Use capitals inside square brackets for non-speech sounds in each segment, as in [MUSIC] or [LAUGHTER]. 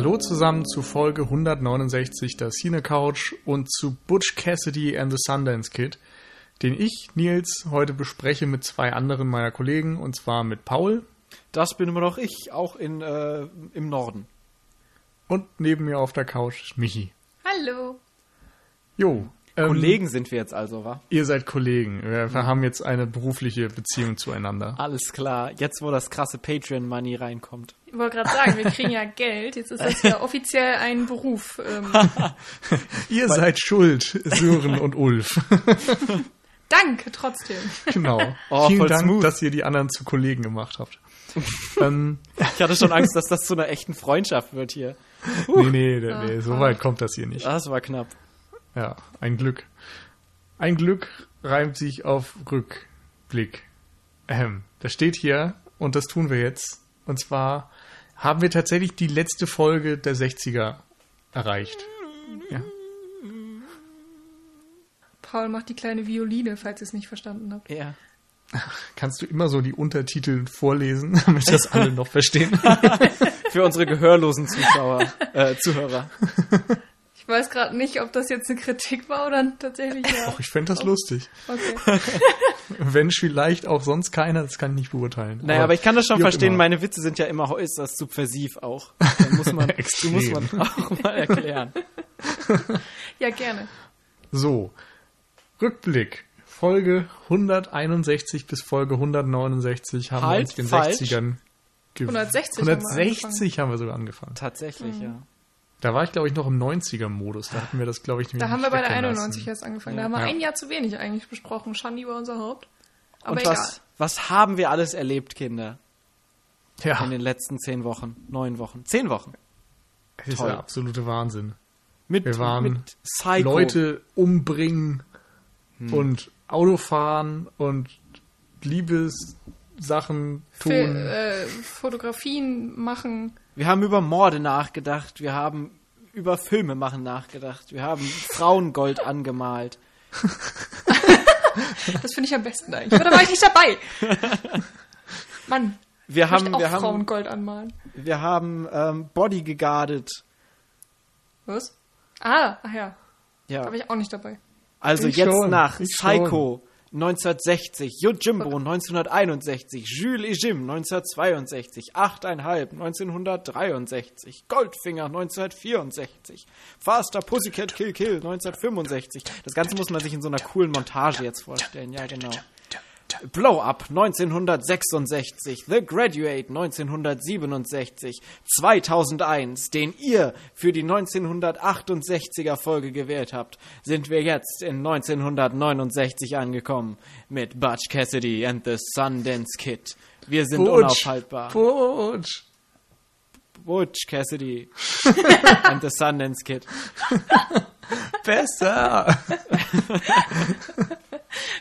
Hallo zusammen zu Folge 169 der Cine Couch und zu Butch Cassidy and the Sundance Kid, den ich, Nils, heute bespreche mit zwei anderen meiner Kollegen und zwar mit Paul. Das bin immer noch ich, auch in, äh, im Norden. Und neben mir auf der Couch ist Michi. Hallo. Jo. Ähm, Kollegen sind wir jetzt also, wa? Ihr seid Kollegen. Wir, wir haben jetzt eine berufliche Beziehung zueinander. Alles klar. Jetzt, wo das krasse Patreon-Money reinkommt. Ich wollte gerade sagen, wir kriegen ja Geld. Jetzt ist das ja [LAUGHS] offiziell ein Beruf. Ähm. [LAUGHS] Ihr seid schuld, Sören und Ulf. [LAUGHS] Danke trotzdem. Genau. Oh, Vielen Dank, smooth. dass ihr die anderen zu Kollegen gemacht habt. ähm, ich hatte schon Angst, dass das zu einer echten Freundschaft wird hier. Uh. Nee, nee, nee, nee so weit kommt das hier nicht. Das war knapp. Ja, ein Glück. Ein Glück reimt sich auf Rückblick. Ähm, das steht hier und das tun wir jetzt. Und zwar haben wir tatsächlich die letzte Folge der 60er erreicht. Ja. Paul macht die kleine Violine, falls ihr es nicht verstanden habt. Ja. [LAUGHS] Kannst du immer so die Untertitel vorlesen, [LAUGHS] damit das alle noch verstehen? [LAUGHS] Für unsere gehörlosen Zuschauer, äh, Zuhörer. Ich weiß gerade nicht, ob das jetzt eine Kritik war oder tatsächlich ja. Ach, ich fände das oh. lustig. Okay. [LAUGHS] Wenn vielleicht auch sonst keiner, das kann ich nicht beurteilen. Naja, aber, aber ich kann das schon verstehen, meine Witze sind ja immer äußerst subversiv auch. Da muss man, [LAUGHS] die muss man auch mal erklären. ja, gerne. So, Rückblick. Folge 161 bis Folge 169 haben halt, wir uns den falsch. 60ern 160, 160 haben wir, haben wir, sogar angefangen. Tatsächlich, mhm. ja. Da war ich, glaube ich, noch im 90er-Modus. Da hatten wir das, glaube ich, nicht Da haben wir bei der 91 erst angefangen. Da haben wir ja. ein Jahr zu wenig eigentlich besprochen. Schandi war unser Haupt. Aber Und egal. Was, was haben wir alles erlebt, Kinder? Ja. In den letzten zehn Wochen, neun Wochen, zehn Wochen. Das ist der absolute Wahnsinn. Mit, wir waren mit Leute umbringen hm. und Autofahren und Liebessachen tun. Fil äh, Fotografien machen. Wir haben über Morde nachgedacht, wir haben über Filme machen nachgedacht, wir haben Frauengold [LAUGHS] angemalt. das finde ich am besten eigentlich. Aber da war ich nicht dabei. Mann. Wir ich haben, auch wir Frauengold anmalen. Wir haben ähm, Body gegardet. Was? Ah, ach ja. Ja. Da war ich auch nicht dabei. Also ich jetzt schon, nach Psycho 1960, Yojimbo 1961, Jules et Jim 1962, 8,5 1963, Goldfinger 1964, Faster Pussycat Kill Kill 1965. Das Ganze muss man sich in so einer coolen Montage jetzt vorstellen. Ja, genau. Blow Up 1966, The Graduate 1967, 2001, den ihr für die 1968er Folge gewählt habt, sind wir jetzt in 1969 angekommen mit Butch Cassidy and the Sundance Kid. Wir sind Butch, unaufhaltbar. Butch. Butch Cassidy [LAUGHS] and the Sundance Kid. Besser. [LAUGHS]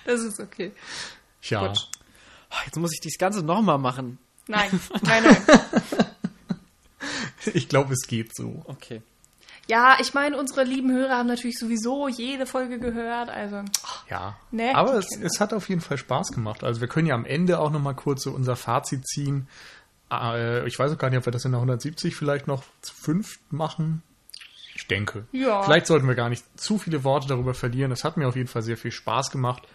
das ist okay. Ja. Gut. Jetzt muss ich das Ganze nochmal machen. Nein, [LAUGHS] nein, nein. ich glaube, es geht so. Okay. Ja, ich meine, unsere lieben Hörer haben natürlich sowieso jede Folge gehört, also. Ja. Ne, aber es, es, hat auf jeden Fall Spaß gemacht. Also wir können ja am Ende auch nochmal kurz so unser Fazit ziehen. Äh, ich weiß auch gar nicht, ob wir das in der 170 vielleicht noch zu fünft machen. Ich denke. Ja. Vielleicht sollten wir gar nicht zu viele Worte darüber verlieren. Es hat mir auf jeden Fall sehr viel Spaß gemacht.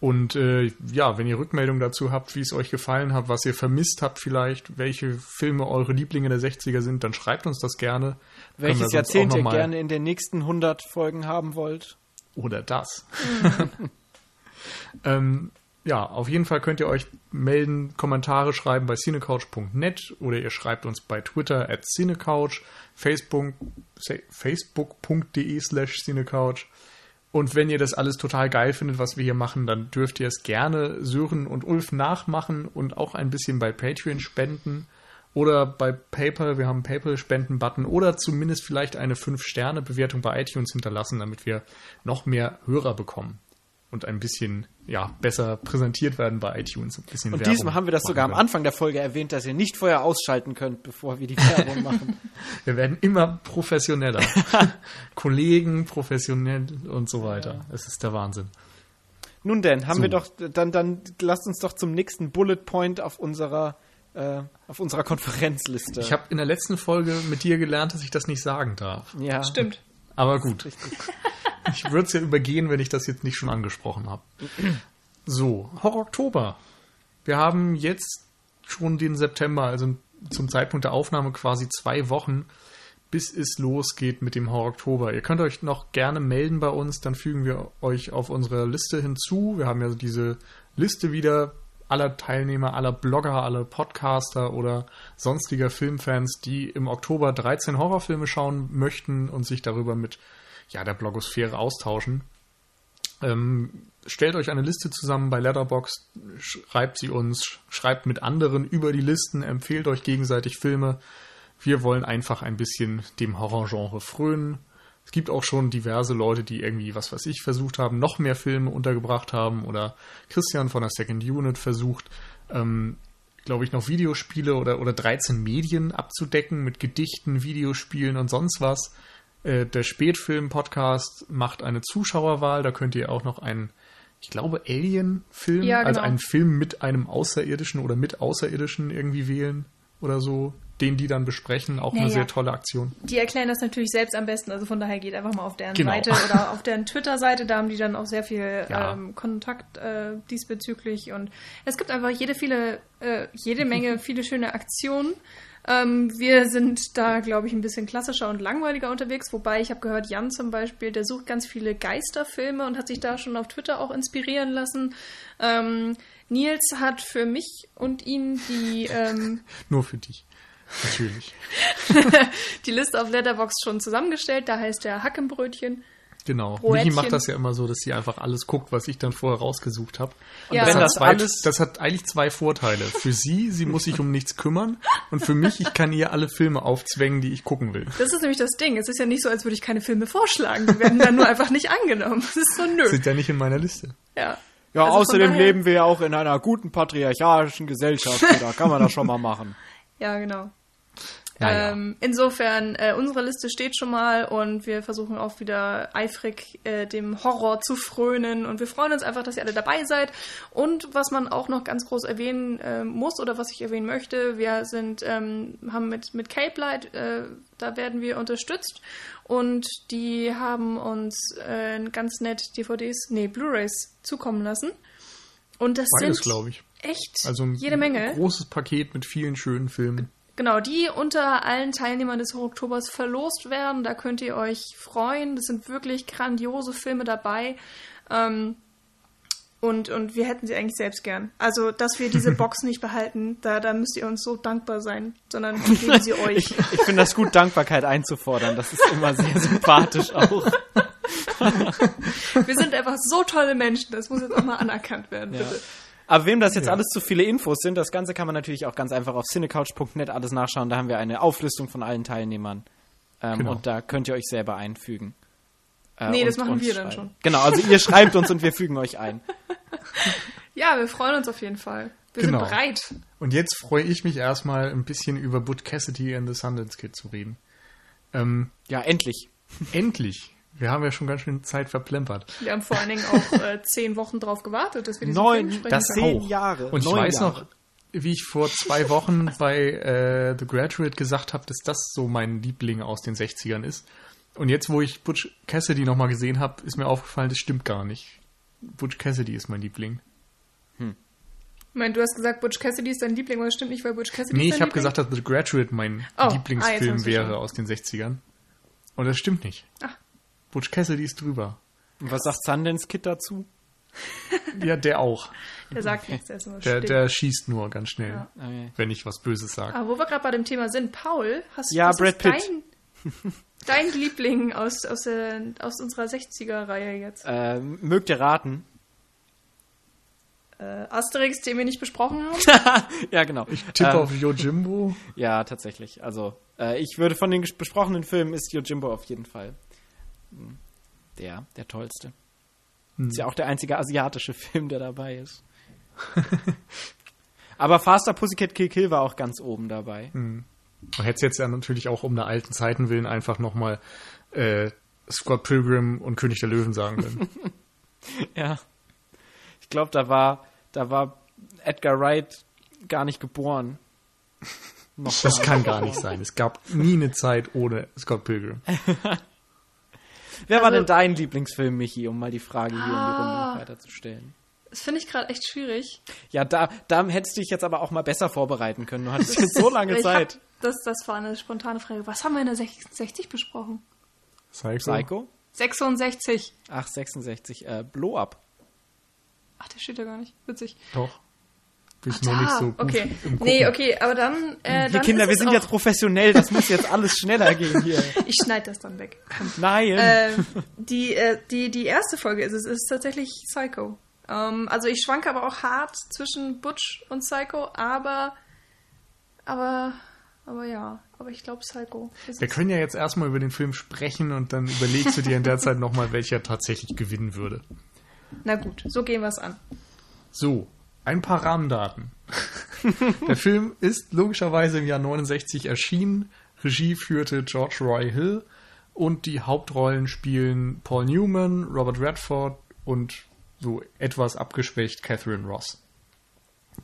Und äh, ja, wenn ihr Rückmeldungen dazu habt, wie es euch gefallen hat, was ihr vermisst habt vielleicht, welche Filme eure Lieblinge der 60er sind, dann schreibt uns das gerne. Welches Jahrzehnt ihr gerne in den nächsten 100 Folgen haben wollt. Oder das. [LAUGHS] ähm, ja, auf jeden Fall könnt ihr euch melden, Kommentare schreiben bei cinecouch.net oder ihr schreibt uns bei Twitter at cinecouch, facebook, facebook.de slash cinecouch. Und wenn ihr das alles total geil findet, was wir hier machen, dann dürft ihr es gerne Sören und Ulf nachmachen und auch ein bisschen bei Patreon spenden oder bei PayPal. Wir haben einen PayPal-Spenden-Button oder zumindest vielleicht eine 5-Sterne-Bewertung bei iTunes hinterlassen, damit wir noch mehr Hörer bekommen und ein bisschen ja, besser präsentiert werden bei iTunes. Ein bisschen und diesmal haben wir das sogar am Anfang der Folge erwähnt, dass ihr nicht vorher ausschalten könnt, bevor wir die Werbung [LAUGHS] machen. wir werden immer professioneller. [LAUGHS] Kollegen, professionell und so weiter. Ja. Es ist der Wahnsinn. Nun denn, haben so. wir doch, dann, dann lasst uns doch zum nächsten Bullet Point auf unserer äh, auf unserer Konferenzliste. Ich habe in der letzten Folge mit dir gelernt, dass ich das nicht sagen darf. ja. Stimmt. Aber gut. [LAUGHS] Ich würde es ja übergehen, wenn ich das jetzt nicht schon angesprochen habe. So, Horror Oktober. Wir haben jetzt schon den September, also zum Zeitpunkt der Aufnahme quasi zwei Wochen, bis es losgeht mit dem Horror Oktober. Ihr könnt euch noch gerne melden bei uns, dann fügen wir euch auf unsere Liste hinzu. Wir haben ja diese Liste wieder aller Teilnehmer, aller Blogger, aller Podcaster oder sonstiger Filmfans, die im Oktober 13 Horrorfilme schauen möchten und sich darüber mit ja, der Blogosphäre austauschen. Ähm, stellt euch eine Liste zusammen bei Letterboxd, schreibt sie uns, schreibt mit anderen über die Listen, empfehlt euch gegenseitig Filme. Wir wollen einfach ein bisschen dem Horrorgenre frönen. Es gibt auch schon diverse Leute, die irgendwie, was weiß ich, versucht haben, noch mehr Filme untergebracht haben oder Christian von der Second Unit versucht, ähm, glaube ich, noch Videospiele oder, oder 13 Medien abzudecken mit Gedichten, Videospielen und sonst was. Äh, der Spätfilm-Podcast macht eine Zuschauerwahl, da könnt ihr auch noch einen, ich glaube, Alien-Film, Ja, also genau. einen Film mit einem Außerirdischen oder mit Außerirdischen irgendwie wählen oder so, den die dann besprechen. Auch eine Naja. sehr tolle Aktion. Die erklären das natürlich selbst am besten, also von daher geht einfach mal auf deren Genau. Seite oder [LAUGHS] auf deren Twitter-Seite, da haben die dann auch sehr viel Ja. ähm, Kontakt äh, diesbezüglich und es gibt einfach jede viele, äh, jede Menge [LAUGHS] viele schöne Aktionen. Ähm, wir sind da, glaube ich, ein bisschen klassischer und langweiliger unterwegs, wobei ich habe gehört, Jan zum Beispiel, der sucht ganz viele Geisterfilme und hat sich da schon auf Twitter auch inspirieren lassen. Ähm, Nils hat für mich und ihn die [LAUGHS] ähm, Nur für dich. Natürlich. [LAUGHS] die Liste auf Letterbox schon zusammengestellt. Da heißt der Hackenbrötchen. Genau. Brötchen. Michi macht das ja immer so, dass sie einfach alles guckt, was ich dann vorher rausgesucht habe. Und Ja. das, Wenn hat das zwei, alles- das hat eigentlich zwei Vorteile. Für sie, sie muss sich um nichts kümmern. Und für mich, ich kann ihr alle Filme aufzwängen, die ich gucken will. Das ist nämlich das Ding. Es ist ja nicht so, als würde ich keine Filme vorschlagen. Die werden dann nur einfach nicht angenommen. Das ist so nö. Sind ja nicht in meiner Liste. Ja, Ja, Also außerdem daher- leben wir ja auch in einer guten patriarchalischen Gesellschaft. da kann man das schon mal machen. ja, genau. Naja. Ähm, insofern, äh, unsere Liste steht schon mal und wir versuchen auch wieder eifrig äh, dem Horror zu frönen und wir freuen uns einfach, dass ihr alle dabei seid. Und was man auch noch ganz groß erwähnen äh, muss oder was ich erwähnen möchte, wir sind, ähm, haben mit, mit Cape Light, äh, da werden wir unterstützt und die haben uns äh, ganz nett DVDs, nee, Blu-rays zukommen lassen. Und das Beides, sind glaube ich. echt Also ein jede Menge. großes Paket mit vielen schönen Filmen. Genau, die unter allen Teilnehmern des Oktobers verlost werden. Da könnt ihr euch freuen. Das sind wirklich grandiose Filme dabei. Ähm, und, und wir hätten sie eigentlich selbst gern. Also, dass wir diese [LAUGHS] Box nicht behalten, da, da müsst ihr uns so dankbar sein, sondern [LAUGHS] wir geben sie euch. Ich, ich finde das gut, Dankbarkeit einzufordern. Das ist immer sehr sympathisch auch. [LAUGHS] Wir sind einfach so tolle Menschen, das muss jetzt auch mal anerkannt werden, Ja. Aber wem das jetzt Ja. alles zu viele Infos sind, das Ganze kann man natürlich auch ganz einfach auf cinecouch.net alles nachschauen. Da haben wir eine Auflistung von allen Teilnehmern. Ähm, Genau. Und da könnt ihr euch selber einfügen. Äh, Nee, das machen wir dann schreiben. schon. Genau, also ihr schreibt uns und wir fügen euch ein. [LAUGHS] Ja, wir freuen uns auf jeden Fall. Wir Genau. sind bereit. Und jetzt freue ich mich erstmal ein bisschen über Butch Cassidy and the Sundance Kid zu reden. Ähm, Ja, endlich. endlich. Wir haben ja schon ganz schön Zeit verplempert. Wir haben vor allen Dingen auch äh, [LAUGHS] zehn Wochen drauf gewartet, dass wir diesen Neun, Film sprechen das können. zehn Jahre. Und ich neun weiß Jahre. noch, wie ich vor zwei [LAUGHS] Wochen bei äh, The Graduate gesagt habe, dass das so mein Liebling aus den 60ern ist. Und jetzt, wo ich Butch Cassidy nochmal gesehen habe, ist mir aufgefallen, das stimmt gar nicht. Butch Cassidy ist mein Liebling. Ich meine, du hast gesagt, Butch Cassidy ist dein Liebling, aber das stimmt nicht, weil Butch Cassidy Nee, ist ich habe gesagt, dass The Graduate mein Oh, ah, Lieblingsfilm hab's wäre aus den 60ern. Und das stimmt nicht. Ach. Butch Cassidy ist drüber. Und was sagt Sundance Kid dazu? [LAUGHS] Ja, der auch. Der sagt nichts, der ist immer Der, der schießt nur ganz schnell, Ja. Okay. wenn ich was Böses sage. Aber wo wir gerade bei dem Thema sind, Paul, hast Ja, was Brad ist Pitt. Dein, dein Liebling aus, aus, der, aus unserer 60er-Reihe jetzt? Äh, mögt ihr raten? Äh, Asterix, den wir nicht besprochen haben? [LAUGHS] Ja, genau. Tipp Ähm, auf Yojimbo. [LAUGHS] Ja, tatsächlich. Also, äh, ich würde von den besprochenen Filmen ist Yojimbo auf jeden Fall der, der tollste. Ist ja auch der einzige asiatische [LAUGHS] Film, der dabei ist. [LAUGHS] Aber Faster Pussycat Kill Kill war auch ganz oben dabei. Man hätte es jetzt ja natürlich auch um der alten Zeiten willen einfach nochmal äh, Scott Pilgrim und König der Löwen sagen können. [LAUGHS] Ja. Ich glaube, da war, da war Edgar Wright gar nicht geboren. Noch das kann gar nicht sein. Es gab nie eine Zeit ohne Scott Pilgrim. Wer also, war denn dein Lieblingsfilm, Michi, um mal die Frage hier ah, in die Runde noch weiterzustellen? Das finde ich gerade echt schwierig. Ja, da, da hättest du dich jetzt aber auch mal besser vorbereiten können. Du hattest [LAUGHS] jetzt so lange Zeit. Hab, das, das war eine spontane Frage. Was haben wir in der 66 besprochen? Psycho. Psycho? 66. Ach, 66. Äh, Blow Up. Ach, der steht da gar nicht. Witzig. Doch. Bist noch nicht so gut okay. Nee, okay, aber dann. Äh, dann Kinder, wir sind jetzt professionell, das muss jetzt alles schneller gehen hier. [LAUGHS] Ich schneide das dann weg. Nein. Äh, die, äh, die, die erste Folge ist es ist tatsächlich Psycho. Ähm, also ich schwanke aber auch hart zwischen Butch und Psycho, aber. Aber. Aber ja, aber ich glaube Psycho. Wir können ja jetzt erstmal über den Film sprechen und dann überlegst du dir in der Zeit nochmal, welcher tatsächlich gewinnen würde. Na gut, so gehen wir es an. So, ein paar Rahmendaten. [LAUGHS] Der Film ist logischerweise im Jahr 69 erschienen. Regie führte George Roy Hill und die Hauptrollen spielen Paul Newman, Robert Redford und so etwas abgeschwächt Catherine Ross.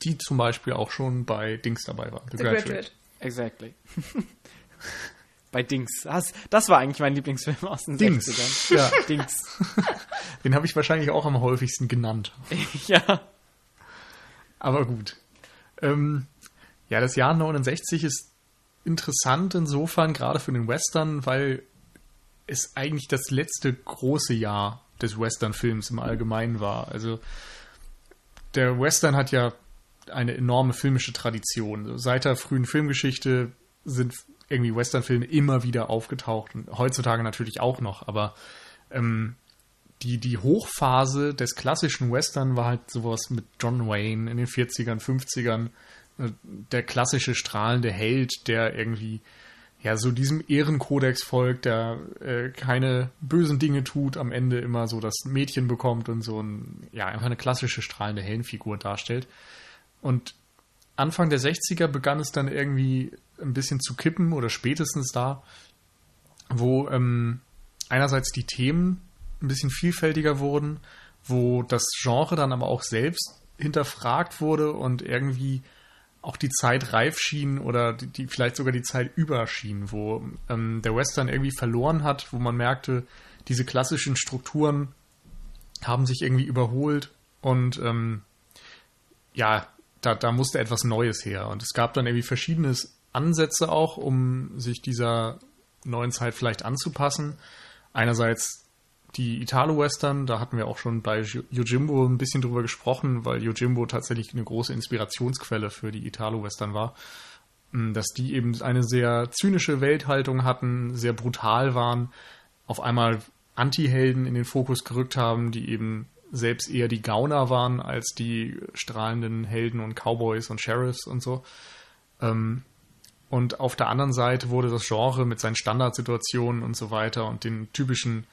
Die zum Beispiel auch schon bei Dings dabei war. The, The Graduate. Graduate. Exactly. [LAUGHS] bei Dings. Das, das, war eigentlich mein Lieblingsfilm aus den Dings. 60ern. Ja, Dings. [LAUGHS] Den habe ich wahrscheinlich auch am häufigsten genannt. ja. Aber gut. Ähm, ja, das Jahr 69 ist interessant insofern, gerade für den Western, weil es eigentlich das letzte große Jahr des Western-Films im Allgemeinen war. Also der Western hat ja eine enorme filmische Tradition. Seit der frühen Filmgeschichte sind irgendwie Western-Filme immer wieder aufgetaucht und heutzutage natürlich auch noch, aber ähm, die, die Hochphase des klassischen Western war halt sowas mit John Wayne in den 40ern, 50ern. Äh, der klassische strahlende Held, der irgendwie ja so diesem Ehrenkodex folgt, der äh, keine bösen Dinge tut, am Ende immer so das Mädchen bekommt und so ein, ja, einfach eine klassische strahlende Heldenfigur darstellt. Und Anfang der 60er begann es dann irgendwie ein bisschen zu kippen oder spätestens da, wo ähm, einerseits die Themen ein bisschen vielfältiger wurden, wo das Genre dann aber auch selbst hinterfragt wurde und irgendwie auch die Zeit reif schien oder die, die vielleicht sogar die Zeit überschien, wo ähm, der Western irgendwie verloren hat, wo man merkte, diese klassischen Strukturen haben sich irgendwie überholt und ähm, ja, da, da musste etwas Neues her. Und es gab dann irgendwie verschiedene Ansätze auch, um sich dieser neuen Zeit vielleicht anzupassen. Einerseits die Italo-Western, da hatten wir auch schon bei Yojimbo ein bisschen drüber gesprochen, weil Yojimbo tatsächlich eine große Inspirationsquelle für die Italo-Western war. Mm, dass die eben eine sehr zynische Welthaltung hatten, sehr brutal waren, auf einmal Anti-Helden in den Fokus gerückt haben, die eben selbst eher die Gauner waren als die strahlenden Helden und Cowboys und Sheriffs und so. Ähm, und auf der anderen Seite wurde das Genre mit seinen Standardsituationen und so weiter und den typischen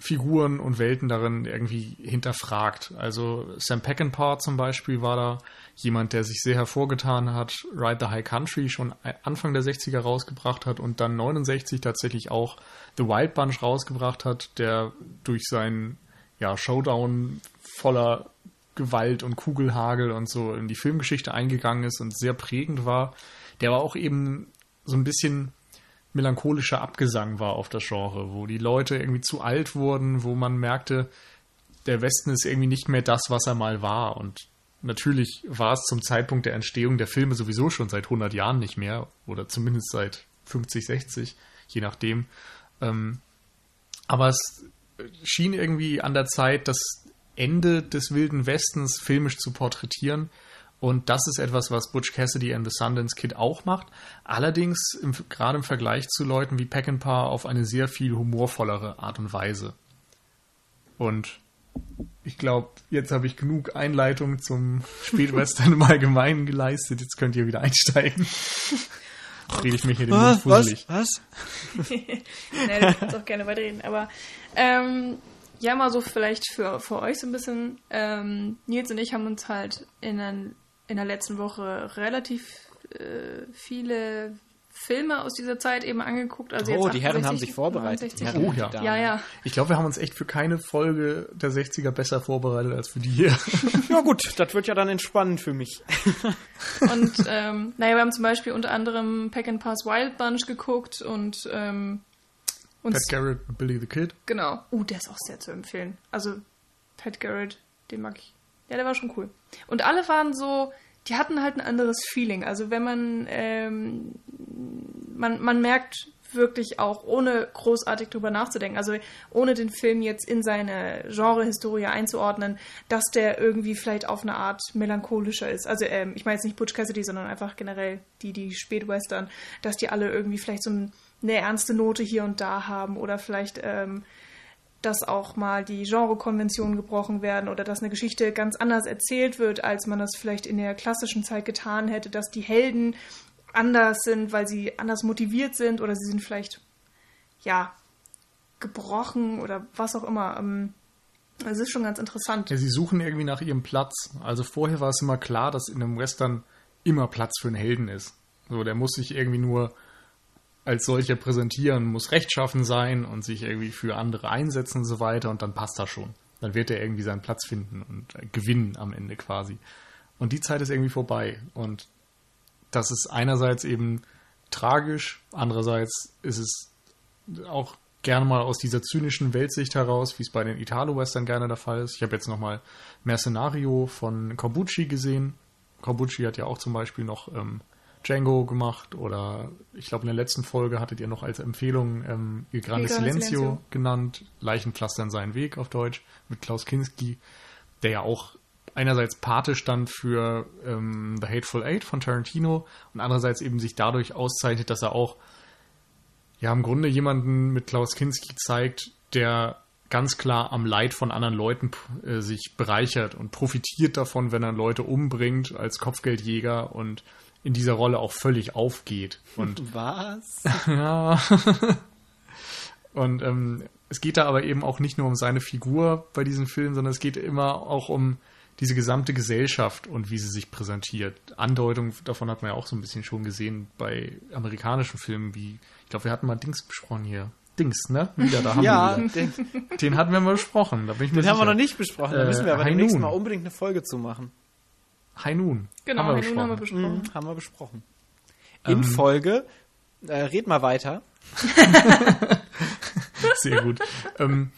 Figuren und Welten darin irgendwie hinterfragt. Also Sam Peckinpah zum Beispiel war da jemand, der sich sehr hervorgetan hat, Ride the High Country schon Anfang der 60er rausgebracht hat und dann 69 tatsächlich auch The Wild Bunch rausgebracht hat, der durch seinen ja, Showdown voller Gewalt und Kugelhagel und so in die Filmgeschichte eingegangen ist und sehr prägend war. Der war auch eben so ein bisschen melancholischer Abgesang war auf das Genre, wo die Leute irgendwie zu alt wurden, wo man merkte, der Westen ist irgendwie nicht mehr das, was er mal war. Und natürlich war es zum Zeitpunkt der Entstehung der Filme sowieso schon seit 100 Jahren nicht mehr oder zumindest seit 50, 60, je nachdem. Ähm, aber es schien irgendwie an der Zeit, das Ende des wilden Westens filmisch zu porträtieren und das ist etwas, was Butch Cassidy and the Sundance Kid auch macht. Allerdings im, gerade im Vergleich zu Leuten wie Peckinpah auf eine sehr viel humorvollere Art und Weise. Und ich glaube, jetzt habe ich genug Einleitung zum [LAUGHS] Spätwestern im Allgemeinen geleistet. Jetzt könnt ihr wieder einsteigen. [LAUGHS] Rede ich mich hier den Mund fusselig. Was? Was? nee, du kannst auch gerne weiterreden. Aber ähm, ja, mal so vielleicht für, für euch so ein bisschen. Ähm, Nils und ich haben uns halt in, ein, in der letzten Woche relativ äh, viele Filme aus dieser Zeit eben angeguckt. Also oh, jetzt die Herren 68, haben sich vorbereitet. 69. Die Herren Oh, ja. Ja, ja. Ich glaube, wir haben uns echt für keine Folge der 60er besser vorbereitet als für die hier. [LAUGHS] Ja gut, das wird ja dann entspannend für mich. [LAUGHS] Und ähm, naja, wir haben zum Beispiel unter anderem Pack and Pass Wild Bunch geguckt und ähm, uns Pat Garrett und Billy the Kid. Genau. Uh, der ist auch sehr zu empfehlen. Also, Pat Garrett, den mag ich. Ja, der war schon cool. Und alle waren so, die hatten halt ein anderes Feeling. Also, wenn man, ähm, man, man merkt wirklich auch, ohne großartig drüber nachzudenken, also ohne den Film jetzt in seine Genre-Historie einzuordnen, dass der irgendwie vielleicht auf eine Art melancholischer ist. Also, ähm, ich meine jetzt nicht Butch Cassidy, sondern einfach generell die, die Spätwestern, dass die alle irgendwie vielleicht so ein, eine ernste Note hier und da haben oder vielleicht ähm, dass auch mal die Genrekonventionen gebrochen werden oder dass eine Geschichte ganz anders erzählt wird, als man das vielleicht in der klassischen Zeit getan hätte, dass die Helden anders sind, weil sie anders motiviert sind oder sie sind vielleicht, ja, gebrochen oder was auch immer. Ähm, Es ist schon ganz interessant. Ja, sie suchen irgendwie nach ihrem Platz. Also vorher war es immer klar, dass in einem Western immer Platz für einen Helden ist. So, der muss sich irgendwie nur als solcher präsentieren, muss rechtschaffen sein und sich irgendwie für andere einsetzen und so weiter und dann passt das schon. Dann wird er irgendwie seinen Platz finden und äh, gewinnen am Ende quasi. Und die Zeit ist irgendwie vorbei. Und das ist einerseits eben tragisch, andererseits ist es auch gerne mal aus dieser zynischen Weltsicht heraus, wie es bei den Italo-Western gerne der Fall ist. Ich habe jetzt nochmal Mercenario von Corbucci gesehen. Corbucci hat ja auch zum Beispiel noch ähm, Django gemacht oder ich glaube in der letzten Folge hattet ihr noch als Empfehlung ähm, Il Grande Il Grande Silencio, Silencio. genannt, Leichenpflastern seinen Weg auf Deutsch mit Klaus Kinski, der ja auch einerseits Pate stand für ähm, The Hateful Eight von Tarantino und andererseits eben sich dadurch auszeichnet, dass er auch ja im Grunde jemanden mit Klaus Kinski zeigt, der ganz klar am Leid von anderen Leuten äh, sich bereichert und profitiert davon, wenn er Leute umbringt als Kopfgeldjäger und in dieser Rolle auch völlig aufgeht. Und [LAUGHS] Was? ja. Und ähm, es geht da aber eben auch nicht nur um seine Figur bei diesem Film, sondern es geht immer auch um diese gesamte Gesellschaft und wie sie sich präsentiert. Andeutung davon hat man ja auch so ein bisschen schon gesehen bei amerikanischen Filmen, wie, ich glaube, wir hatten mal Dings besprochen hier. Dings, ne? Wieder, da haben Ja, wir den, wieder. Den hatten wir mal besprochen, da bin ich mir den haben wir sicher. noch nicht besprochen. Da Äh, müssen wir aber High demnächst mal unbedingt eine Folge zu machen. Noon. Genau, haben wir haben wir besprochen. besprochen. Mhm, haben wir besprochen. In Ähm, Folge, äh, red mal weiter. [LAUGHS] Sehr gut. ähm,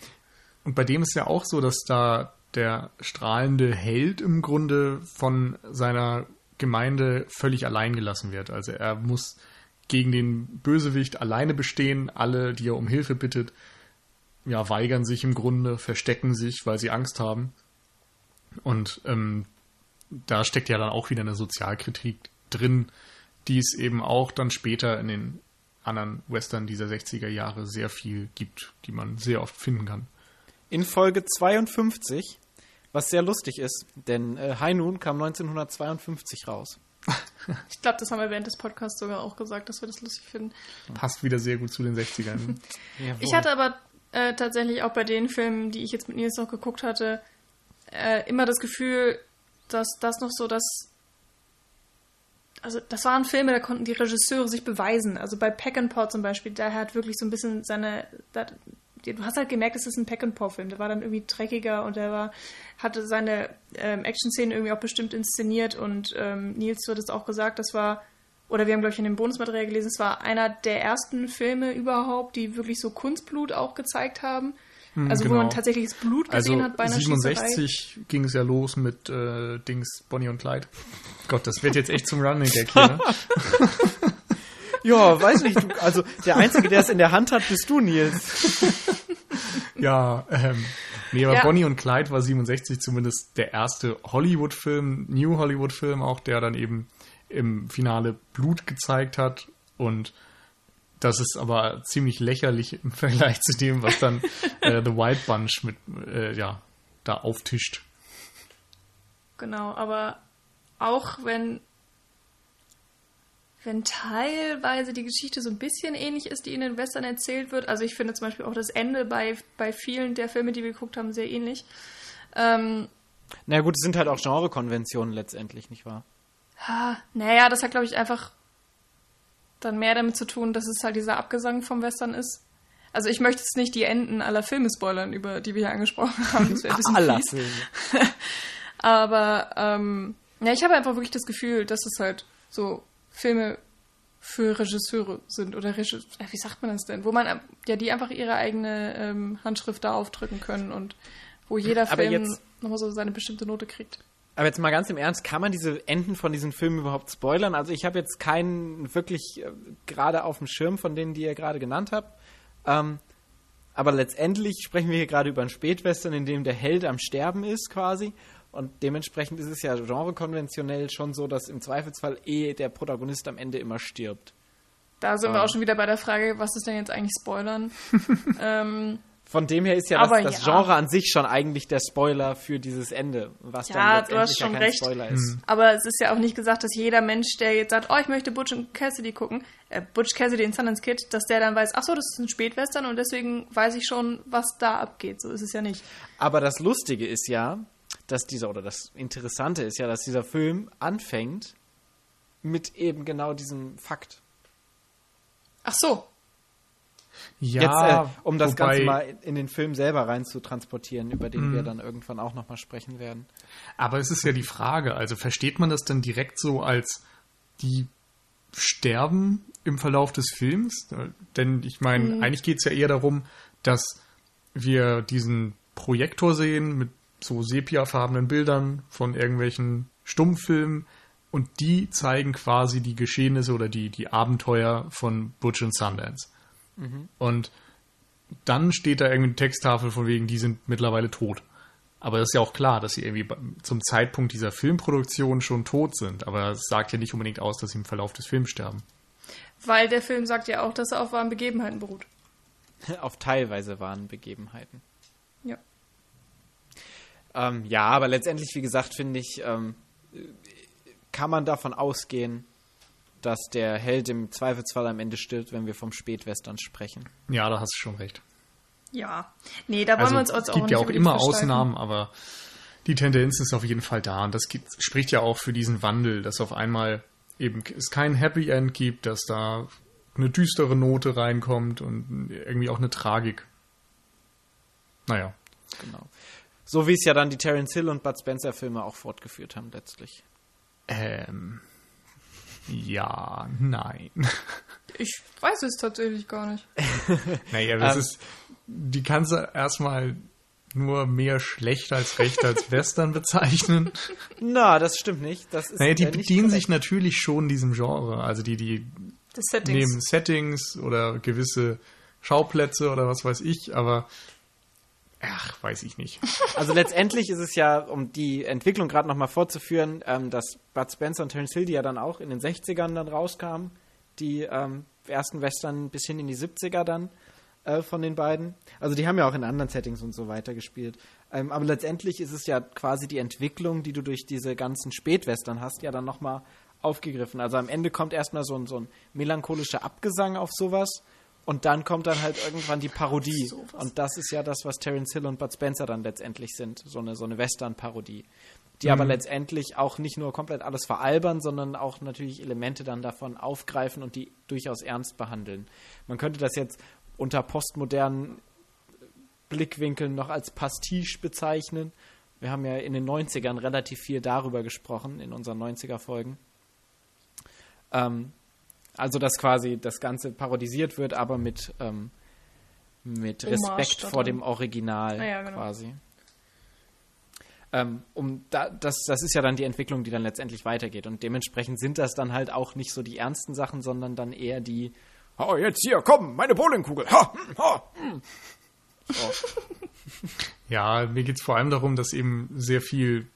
und bei dem ist ja auch so, dass da der strahlende Held im Grunde von seiner Gemeinde völlig allein gelassen wird. Also er muss gegen den Bösewicht alleine bestehen. Alle, die er um Hilfe bittet, ja, weigern sich im Grunde, verstecken sich, weil sie Angst haben. Und ähm, da steckt ja dann auch wieder eine Sozialkritik drin, die es eben auch dann später in den anderen Western dieser 60er Jahre sehr viel gibt, die man sehr oft finden kann. In Folge 52, was sehr lustig ist, denn äh, High Noon kam 1952 raus. [LAUGHS] Ich glaube, das haben wir während des Podcasts sogar auch gesagt, dass wir das lustig finden. Passt wieder sehr gut zu den 60ern. [LAUGHS] Ich hatte aber äh, tatsächlich auch bei den Filmen, die ich jetzt mit Nils noch geguckt hatte, äh, immer das Gefühl, dass das noch so das. Also, das waren Filme, da konnten die Regisseure sich beweisen. Also bei Peck and Paw zum Beispiel, der hat wirklich so ein bisschen seine. Da, du hast halt gemerkt, es ist ein Peck and Paw-Film. Der war dann irgendwie dreckiger und der war, hatte seine ähm, Action-Szenen irgendwie auch bestimmt inszeniert. Und ähm, Nils, du hattest auch gesagt, das war oder wir haben, glaube ich, in dem Bonusmaterial gelesen, es war einer der ersten Filme überhaupt, die wirklich so Kunstblut auch gezeigt haben. Also wo genau. man tatsächliches Blut gesehen Also hat bei einer Schießerei. 67 ging es ja los mit äh, Dings Bonnie und Clyde. Gott, das wird jetzt echt zum Running Gag hier. Ne? [LAUGHS] Ja, weiß nicht. Du, also der Einzige, der es in der Hand hat, bist du, Nils. [LAUGHS] Ja, ähm, nee, aber Ja. Bonnie und Clyde war 67 zumindest der erste Hollywood-Film, New Hollywood-Film auch, der dann eben im Finale Blut gezeigt hat und das ist aber ziemlich lächerlich im [LAUGHS] Vergleich zu dem, was dann [LAUGHS] äh, The Wild Bunch mit, äh, ja, da auftischt. Genau, aber auch wenn wenn teilweise die Geschichte so ein bisschen ähnlich ist, die in den Western erzählt wird. Also ich finde zum Beispiel auch das Ende bei, bei vielen der Filme, die wir geguckt haben, sehr ähnlich. Ähm, Na gut, es sind halt auch Genrekonventionen letztendlich, nicht wahr? Ah, naja, das hat, glaube ich, einfach. Dann mehr damit zu tun, dass es halt dieser Abgesang vom Western ist. Also ich möchte jetzt nicht die Enden aller Filme spoilern, über die wir hier angesprochen [LAUGHS] haben. Das wäre ein bisschen Aller. Filme. [LAUGHS] Aber ähm, ja, ich habe einfach wirklich das Gefühl, dass es halt so Filme für Regisseure sind oder Regis äh, wie sagt man das denn? Wo man äh, ja die einfach ihre eigene ähm, Handschrift da aufdrücken können und wo jeder Aber Film nochmal so seine bestimmte Note kriegt. Aber jetzt mal ganz im Ernst, kann man diese Enden von diesen Filmen überhaupt spoilern? Also ich habe jetzt keinen wirklich äh, gerade auf dem Schirm von denen, die ihr gerade genannt habt. Ähm, aber letztendlich sprechen wir hier gerade über einen Spätwestern, in dem der Held am Sterben ist quasi. Und dementsprechend ist es ja genrekonventionell schon so, dass im Zweifelsfall eh der Protagonist am Ende immer stirbt. Da sind wir Ähm. auch schon wieder bei der Frage, was ist denn jetzt eigentlich Spoilern? [LAUGHS] ähm, Von dem her ist ja das, das ja. Genre an sich schon eigentlich der Spoiler für dieses Ende, was Ja, dann du letztendlich hast schon ja kein recht. Spoiler ist. aber es ist ja auch nicht gesagt, dass jeder Mensch, der jetzt sagt, oh, ich möchte Butch und Cassidy gucken, äh, Butch Cassidy in Sundance Kid, dass der dann weiß, ach so, das ist ein Spätwestern und deswegen weiß ich schon, was da abgeht. So ist es ja nicht. Aber das Lustige ist ja, dass dieser, oder das Interessante ist ja, dass dieser Film anfängt mit eben genau diesem Fakt. Ach so. Ja, Jetzt, äh, um das wobei, Ganze mal in den Film selber rein zu transportieren, über den Mhm. wir dann irgendwann auch nochmal sprechen werden. Aber es ist ja die Frage, also versteht man das dann direkt so als die sterben im Verlauf des Films? Denn ich meine, eigentlich geht es ja eher darum, dass wir diesen Projektor sehen mit so sepiafarbenen Bildern von irgendwelchen Stummfilmen und die zeigen quasi die Geschehnisse oder die, die Abenteuer von Butch und Sundance. Und dann steht da irgendwie eine Texttafel von wegen, die sind mittlerweile tot. Aber das ist ja auch klar, dass sie irgendwie zum Zeitpunkt dieser Filmproduktion schon tot sind. Aber es sagt ja nicht unbedingt aus, dass sie im Verlauf des Films sterben. Weil der Film sagt ja auch, dass er auf wahren Begebenheiten beruht. [LAUGHS] Auf teilweise wahren Begebenheiten. Ja. Ähm, ja, aber letztendlich, wie gesagt, finde ich, ähm, kann man davon ausgehen, dass der Held im Zweifelsfall am Ende stirbt, wenn wir vom Spätwestern sprechen. Ja, da hast du schon recht. Ja. Nee, da wollen Also wir uns es auch gibt nicht ja auch immer. Ausnahmen, aber die Tendenz ist auf jeden Fall da. Und das gibt, spricht ja auch für diesen Wandel, dass auf einmal eben es kein Happy End gibt, dass da eine düstere Note reinkommt und irgendwie auch eine Tragik. Naja. Genau. So wie es ja dann die Terence Hill und Bud Spencer Filme auch fortgeführt haben letztlich. Ähm. Ja, nein. [LAUGHS] Ich weiß es tatsächlich gar nicht. [LAUGHS] Naja, das Ähm. ist, die kannst du erstmal nur mehr schlecht als recht als [LAUGHS] Western bezeichnen. Na, das stimmt nicht. Das ist Naja, die äh, bedienen korrekt. sich natürlich schon diesem Genre. Also die, die Settings. nehmen Settings oder gewisse Schauplätze oder was weiß ich, aber ach, weiß ich nicht. [LAUGHS] Also letztendlich ist es ja, um die Entwicklung gerade nochmal fortzuführen, ähm, dass Bud Spencer und Terence Hill, die ja dann auch in den 60ern dann rauskamen, die ähm, ersten Western bis hin in die 70er dann äh, von den beiden. Also die haben ja auch in anderen Settings und so weiter gespielt. Ähm, aber letztendlich ist es ja quasi die Entwicklung, die du durch diese ganzen Spätwestern hast, ja dann nochmal aufgegriffen. Also am Ende kommt erstmal so ein, so ein melancholischer Abgesang auf sowas. Und dann kommt dann halt irgendwann die Parodie. Sowas. Und das ist ja das, was Terence Hill und Bud Spencer dann letztendlich sind. So eine, so eine Western-Parodie. Die aber letztendlich auch nicht nur komplett alles veralbern, sondern auch natürlich Elemente dann davon aufgreifen und die durchaus ernst behandeln. Man könnte das jetzt unter postmodernen Blickwinkeln noch als Pastiche bezeichnen. Wir haben ja in den 90ern relativ viel darüber gesprochen, in unseren 90er-Folgen. Ähm, also, dass quasi das Ganze parodisiert wird, aber mit, ähm, mit Hommage Respekt vor dem Original Ah ja, genau. quasi. Ähm, um da, das, das ist ja dann die Entwicklung, die dann letztendlich weitergeht. Und dementsprechend sind das dann halt auch nicht so die ernsten Sachen, sondern dann eher die, oh, jetzt hier, komm, meine Bowlingkugel. Ha, hm, ha, hm. So. [LAUGHS] Ja, mir geht's vor allem darum, dass eben sehr viel,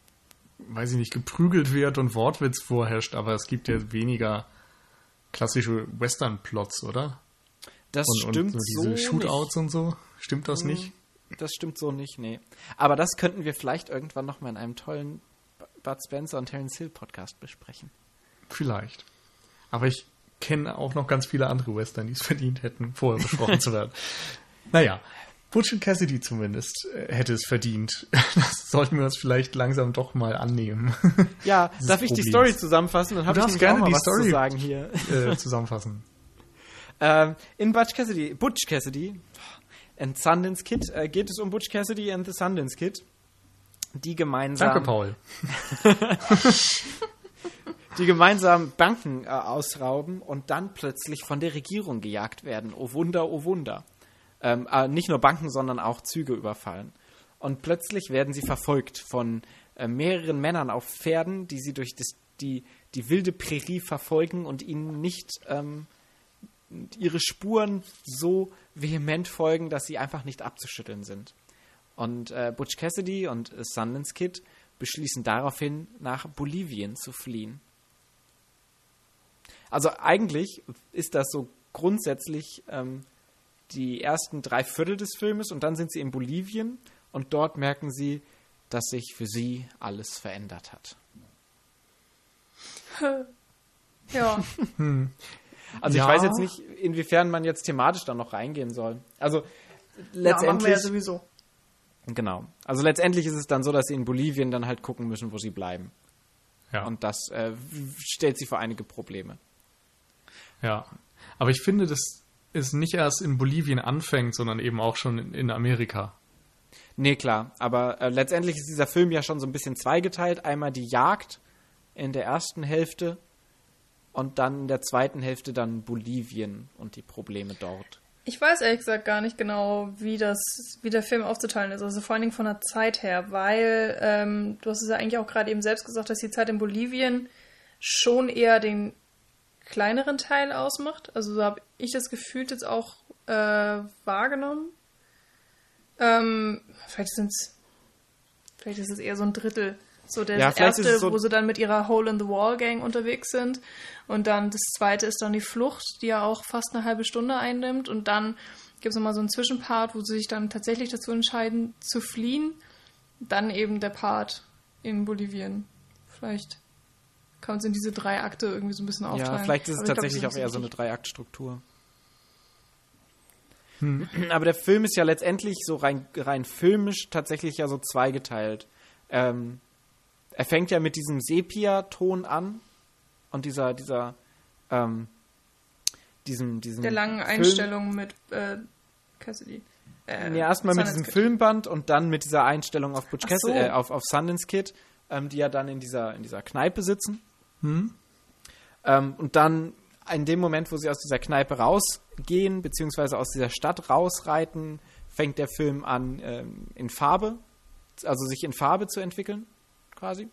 weiß ich nicht, geprügelt wird und Wortwitz vorherrscht, aber es gibt ja weniger klassische Western-Plots, oder? Das Und, stimmt und so diese so Shootouts und so. Stimmt das nicht? nicht. Das stimmt so nicht, nee. Aber das könnten wir vielleicht irgendwann noch mal in einem tollen Bud Spencer und Terence Hill Podcast besprechen. Vielleicht. Aber ich kenne auch noch ganz viele andere Western, die es [LAUGHS] verdient hätten, vorher besprochen zu werden. [LAUGHS] Naja, Butch und Cassidy zumindest äh, hätte es verdient. [LAUGHS] Das sollten wir uns vielleicht langsam doch mal annehmen. [LAUGHS] Ja, darf ich die. Story zusammenfassen? Dann habe ich gerne auch mal die was Story zu sagen hier. äh, [LAUGHS] zusammenfassen. Ähm, in Butch Cassidy, Butch Cassidy and Sundance Kid äh, geht es um Butch Cassidy and the Sundance Kid, die gemeinsam Danke, Paul. die gemeinsam Banken äh, ausrauben und dann plötzlich von der Regierung gejagt werden. Oh Wunder, oh Wunder. Ähm, äh, nicht nur Banken, sondern auch Züge überfallen. Und plötzlich werden sie verfolgt von äh, mehreren Männern auf Pferden, die sie durch das, die, die wilde Prärie verfolgen und ihnen nicht ähm, ihre Spuren so vehement folgen, dass sie einfach nicht abzuschütteln sind. Und äh, Butch Cassidy und äh, Sundance Kid beschließen daraufhin, nach Bolivien zu fliehen. Also eigentlich ist das so grundsätzlich ähm, die ersten drei Viertel des Filmes und dann sind sie in Bolivien und dort merken sie, dass sich für sie alles verändert hat. [LAUGHS] Ja. [LAUGHS] Also Ja. ich weiß jetzt nicht, inwiefern man jetzt thematisch da noch reingehen soll. Also ja, machen wir ja letztendlich, sowieso. genau. Also letztendlich ist es dann so, dass sie in Bolivien dann halt gucken müssen, wo sie bleiben. Ja. Und das äh, stellt sie vor einige Probleme. Ja, aber ich finde, dass es nicht erst in Bolivien anfängt, sondern eben auch schon in, in Amerika. Nee, klar. Aber äh, letztendlich ist dieser Film ja schon so ein bisschen zweigeteilt. Einmal die Jagd in der ersten Hälfte und dann in der zweiten Hälfte dann Bolivien und die Probleme dort. Ich weiß ehrlich gesagt gar nicht genau, wie das, wie der Film aufzuteilen ist. Also vor allen Dingen von der Zeit her, weil ähm, du hast es ja eigentlich auch gerade eben selbst gesagt, dass die Zeit in Bolivien schon eher den kleineren Teil ausmacht. Also so habe ich das Gefühl jetzt auch äh, wahrgenommen. Ähm, vielleicht sind es, vielleicht ist es eher so ein Drittel. So der Ja, erste, so- wo sie dann mit ihrer Hole in the Wall Gang unterwegs sind. Und dann das zweite ist dann die Flucht, die ja auch fast eine halbe Stunde einnimmt. Und dann gibt es nochmal so einen Zwischenpart, wo sie sich dann tatsächlich dazu entscheiden, zu fliehen. Dann eben der Part in Bolivien. Vielleicht kann man es in diese drei Akte irgendwie so ein bisschen aufteilen. Ja, vielleicht ist es Aber ich glaub, tatsächlich das auch eher so eine. Dreiaktstruktur. [CLEARS THROAT] Aber der Film ist ja letztendlich so rein, rein filmisch tatsächlich ja so zweigeteilt. Ähm, er fängt ja mit diesem Sepia-Ton an und dieser, dieser, ähm, diesem, diesem Der langen Film- Einstellung mit äh, Cassidy. Äh, Ja, erstmal mit diesem Kid. Filmband und dann mit dieser Einstellung auf Butch Cassidy, so. äh, auf, auf Sundance Kid, ähm, die ja dann in dieser, in dieser Kneipe sitzen. Ähm, und dann in dem Moment, wo sie aus dieser Kneipe rausgehen, beziehungsweise aus dieser Stadt rausreiten, fängt der Film an, ähm, in Farbe, also sich in Farbe zu entwickeln, quasi.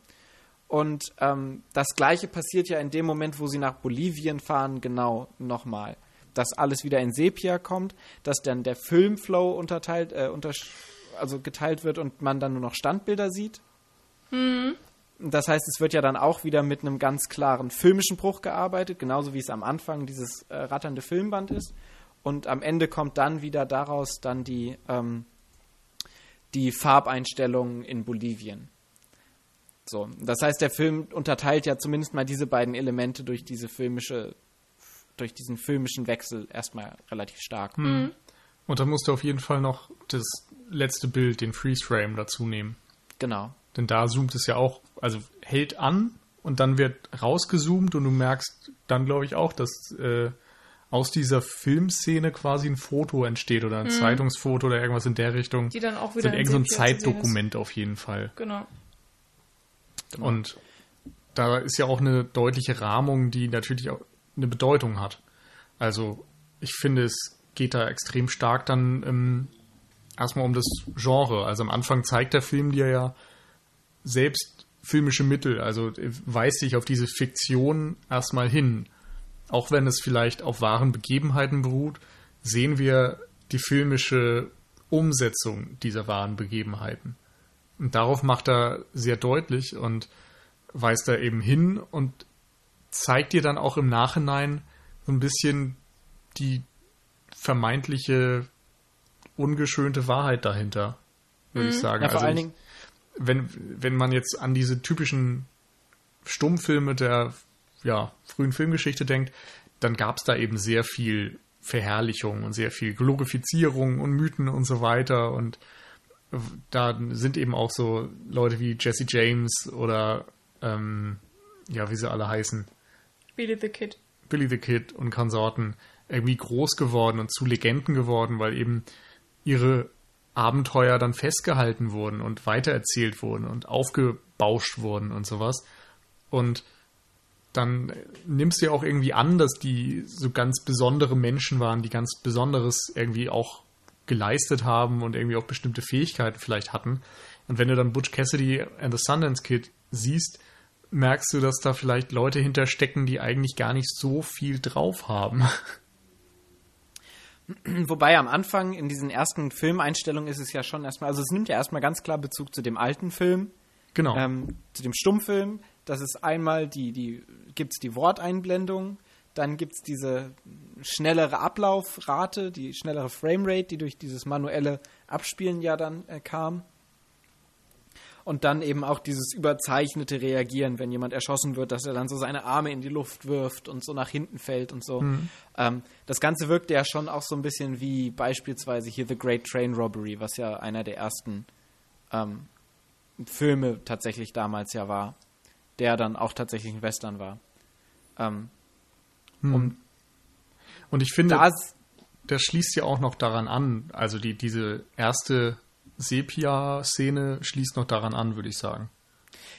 Und ähm, das gleiche passiert ja in dem Moment, wo sie nach Bolivien fahren, genau nochmal. Dass alles wieder in Sepia kommt, dass dann der Filmflow unterteilt, äh, untersch also geteilt wird und man dann nur noch Standbilder sieht. Das heißt, es wird ja dann auch wieder mit einem ganz klaren filmischen Bruch gearbeitet, genauso wie es am Anfang dieses äh, ratternde Filmband ist. Und am Ende kommt dann wieder daraus dann die, ähm, die Farbeinstellungen in Bolivien. So, das heißt, der Film unterteilt ja zumindest mal diese beiden Elemente durch diese filmische, durch diesen filmischen Wechsel erstmal relativ stark. Und dann musst du auf jeden Fall noch das letzte Bild, den Freeze Frame, dazu nehmen. Genau. Denn da zoomt es ja auch, also hält an und dann wird rausgezoomt und du merkst dann, glaube ich, auch, dass äh, aus dieser Filmszene quasi ein Foto entsteht oder ein Zeitungsfoto oder irgendwas in der Richtung. Mhm. Die dann auch wieder sind in irgend so ein. Zeitdokument auf jeden Fall. Genau. Und da ist ja auch eine deutliche Rahmung, die natürlich auch eine Bedeutung hat. Also ich finde, es geht da extrem stark dann ähm, erstmal um das Genre. Also am Anfang zeigt der Film dir ja selbst filmische Mittel, also äh, weist sich auf diese Fiktion erstmal hin. Auch wenn es vielleicht auf wahren Begebenheiten beruht, sehen wir die filmische Umsetzung dieser wahren Begebenheiten. Und darauf macht er sehr deutlich und weist da eben hin und zeigt dir dann auch im Nachhinein so ein bisschen die vermeintliche ungeschönte Wahrheit dahinter, würde ich sagen. Ja, vor also allen ich, Dingen, wenn, wenn man jetzt an diese typischen Stummfilme der ja, frühen Filmgeschichte denkt, dann gab es da eben sehr viel Verherrlichung und sehr viel Glorifizierung und Mythen und so weiter. Und da sind eben auch so Leute wie Jesse James oder ähm, ja, wie sie alle heißen, Billy the Kid. Billy the Kid und Konsorten irgendwie groß geworden und zu Legenden geworden, weil eben ihre Abenteuer dann festgehalten wurden und weitererzählt wurden und aufgebauscht wurden und sowas. Und dann nimmst du ja auch irgendwie an, dass die so ganz besondere Menschen waren, die ganz Besonderes irgendwie auch geleistet haben und irgendwie auch bestimmte Fähigkeiten vielleicht hatten. Und wenn du dann Butch Cassidy and the Sundance Kid siehst, merkst du, dass da vielleicht Leute hinterstecken, die eigentlich gar nicht so viel drauf haben. [LAUGHS] [CLEARS THROAT] Wobei am Anfang in diesen ersten Filmeinstellungen ist es ja schon erstmal, also es nimmt ja erstmal ganz klar Bezug zu dem alten Film. Genau. Ähm, zu dem Stummfilm. Das ist einmal die, die, gibt es die Worteinblendung, dann gibt es diese schnellere Ablaufrate, die schnellere Framerate, die durch dieses manuelle Abspielen ja dann äh, kam. Und dann eben auch dieses überzeichnete Reagieren, wenn jemand erschossen wird, dass er dann so seine Arme in die Luft wirft und so nach hinten fällt und so. Mhm. Ähm, das Ganze wirkte ja schon auch so ein bisschen wie beispielsweise hier The Great Train Robbery, was ja einer der ersten ähm, Filme tatsächlich damals ja war, der dann auch tatsächlich ein Western war. Ähm, mhm. um und ich finde, das, das schließt ja auch noch daran an, also die, diese erste Sepia-Szene schließt noch daran an, würde ich sagen.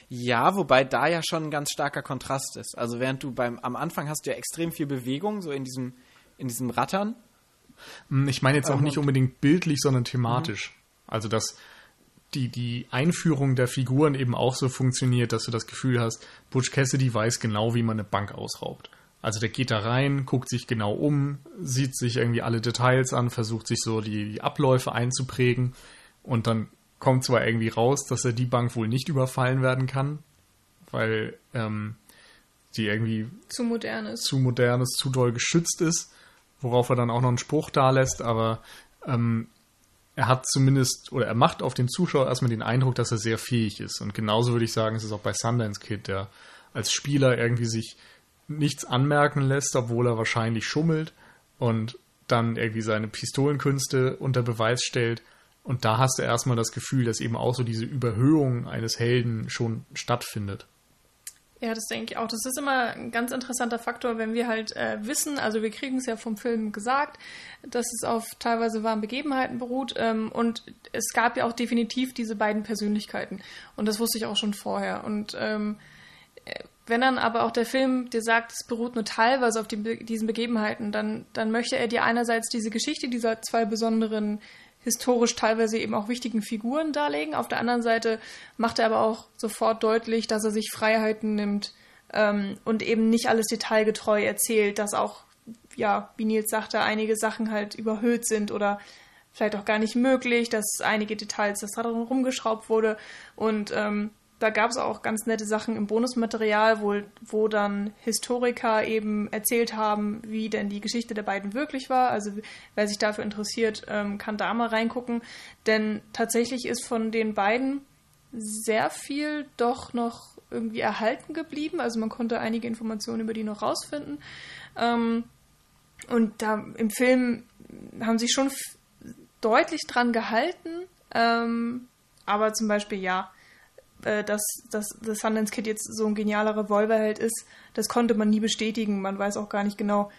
Ja, wobei da ja schon ein ganz starker Kontrast ist. Also während du beim am Anfang hast du ja extrem viel Bewegung, so in diesem, in diesem Rattern. Hm, ich meine jetzt auch ähm, nicht unbedingt bildlich, sondern thematisch. Mhm. Also dass die, die Einführung der Figuren eben auch so funktioniert, dass du das Gefühl hast, Butch Cassidy weiß genau, wie man eine Bank ausraubt. Also der geht da rein, guckt sich genau um, sieht sich irgendwie alle Details an, versucht sich so die, die Abläufe einzuprägen und dann kommt zwar irgendwie raus, dass er die Bank wohl nicht überfallen werden kann, weil ähm, die irgendwie zu modern ist. Zu modern ist, zu doll geschützt ist, worauf er dann auch noch einen Spruch da lässt, aber ähm, er hat zumindest, oder er macht auf den Zuschauer erstmal den Eindruck, dass er sehr fähig ist. Und genauso würde ich sagen, ist es auch bei Sundance Kid, der als Spieler irgendwie sich nichts anmerken lässt, obwohl er wahrscheinlich schummelt und dann irgendwie seine Pistolenkünste unter Beweis stellt und da hast du erstmal das Gefühl, dass eben auch so diese Überhöhung eines Helden schon stattfindet. Ja, das denke ich auch. Das ist immer ein ganz interessanter Faktor, wenn wir halt äh, wissen, also wir kriegen es ja vom Film gesagt, dass es auf teilweise wahren Begebenheiten beruht. Ähm, und es gab ja auch definitiv diese beiden Persönlichkeiten. Und das wusste ich auch schon vorher. Und ähm, wenn dann aber auch der Film dir sagt, es beruht nur teilweise auf die, diesen Begebenheiten, dann, dann möchte er dir einerseits diese Geschichte dieser zwei besonderen historisch teilweise eben auch wichtigen Figuren darlegen. Auf der anderen Seite macht er aber auch sofort deutlich, dass er sich Freiheiten nimmt ähm, und eben nicht alles detailgetreu erzählt, dass auch, ja, wie Nils sagte, einige Sachen halt überhöht sind oder vielleicht auch gar nicht möglich, dass einige Details, dass da drin rumgeschraubt wurde und ähm, da gab es auch ganz nette Sachen im Bonusmaterial, wo, wo dann Historiker eben erzählt haben, wie denn die Geschichte der beiden wirklich war. Also wer sich dafür interessiert, ähm, kann da mal reingucken. Denn tatsächlich ist von den beiden sehr viel doch noch irgendwie erhalten geblieben. Also man konnte einige Informationen über die noch rausfinden. Ähm, und da im Film haben sie schon deutlich dran gehalten. Ähm, aber zum Beispiel ja, äh, dass, dass das Sundance Kid jetzt so ein genialer Revolverheld ist, das konnte man nie bestätigen. Man weiß auch gar nicht genau,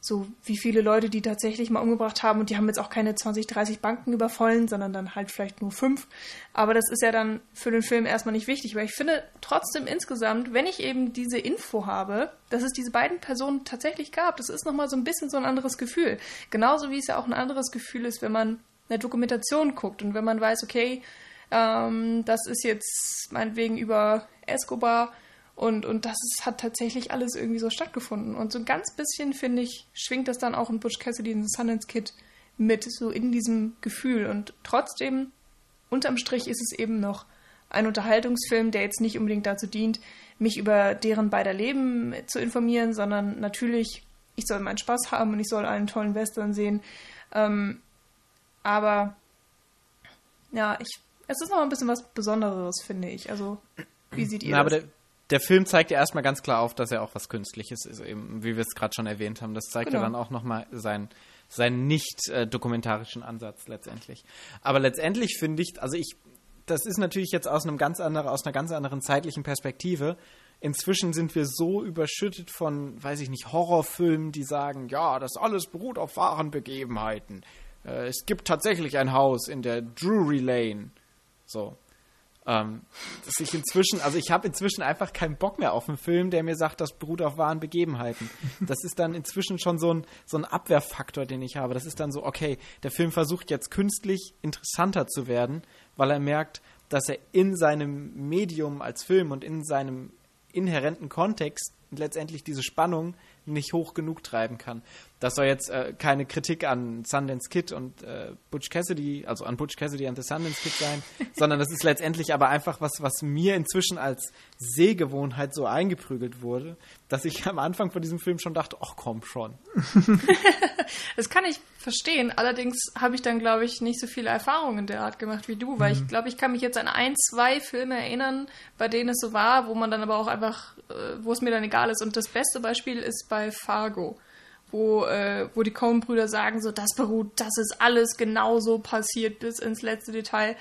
so wie viele Leute die tatsächlich mal umgebracht haben und die haben jetzt auch keine 20, 30 Banken überfallen, sondern dann halt vielleicht nur fünf. Aber das ist ja dann für den Film erstmal nicht wichtig, weil ich finde trotzdem insgesamt, wenn ich eben diese Info habe, dass es diese beiden Personen tatsächlich gab, das ist nochmal so ein bisschen so ein anderes Gefühl. Genauso wie es ja auch ein anderes Gefühl ist, wenn man eine Dokumentation guckt und wenn man weiß, okay, ähm, das ist jetzt meinetwegen über Escobar und, und das ist, hat tatsächlich alles irgendwie so stattgefunden. Und so ein ganz bisschen, finde ich, schwingt das dann auch in Butch Cassidy in Sundance Kid mit, so in diesem Gefühl. Und trotzdem, unterm Strich ist es eben noch ein Unterhaltungsfilm, der jetzt nicht unbedingt dazu dient, mich über deren beider Leben zu informieren, sondern natürlich, ich soll meinen Spaß haben und ich soll einen tollen Western sehen. Ähm, aber ja, ich es ist noch ein bisschen was Besonderes, finde ich. Also, wie sieht ihr Na, das? Aber der, der Film zeigt ja erstmal ganz klar auf, dass er auch was Künstliches ist, eben, wie wir es gerade schon erwähnt haben. Das zeigt genau. ja dann auch nochmal seinen, seinen nicht äh, dokumentarischen Ansatz letztendlich. Aber letztendlich finde ich, also ich, das ist natürlich jetzt aus einem ganz anderen, aus einer ganz anderen zeitlichen Perspektive. inzwischen sind wir so überschüttet von, weiß ich nicht, Horrorfilmen, die sagen, ja, das alles beruht auf wahren Begebenheiten. Äh, es gibt tatsächlich ein Haus in der Drury Lane. So. Ähm, dass ich inzwischen, also ich habe inzwischen einfach keinen Bock mehr auf einen Film, der mir sagt, das beruht auf wahren Begebenheiten. Das ist dann inzwischen schon so ein, so ein Abwehrfaktor, den ich habe. Das ist dann so, okay, der Film versucht jetzt künstlich interessanter zu werden, weil er merkt, dass er in seinem Medium als Film und in seinem inhärenten Kontext letztendlich diese Spannung nicht hoch genug treiben kann. Das soll jetzt äh, keine Kritik an Sundance Kid und äh, Butch Cassidy, also an Butch Cassidy und The Sundance Kid sein, [LAUGHS] sondern das ist letztendlich aber einfach was, was mir inzwischen als Sehgewohnheit so eingeprügelt wurde, dass ich am Anfang von diesem Film schon dachte, ach komm schon. [LAUGHS] das kann ich verstehen. Allerdings habe ich dann, glaube ich, nicht so viele Erfahrungen der Art gemacht wie du, weil mhm. ich glaube, ich kann mich jetzt an ein, zwei Filme erinnern, bei denen es so war, wo man dann aber auch einfach, äh, wo es mir dann egal ist. Und das beste Beispiel ist bei Fargo wo, äh, wo die Coen-Brüder sagen, so, das beruht, das ist alles genauso passiert bis ins letzte Detail.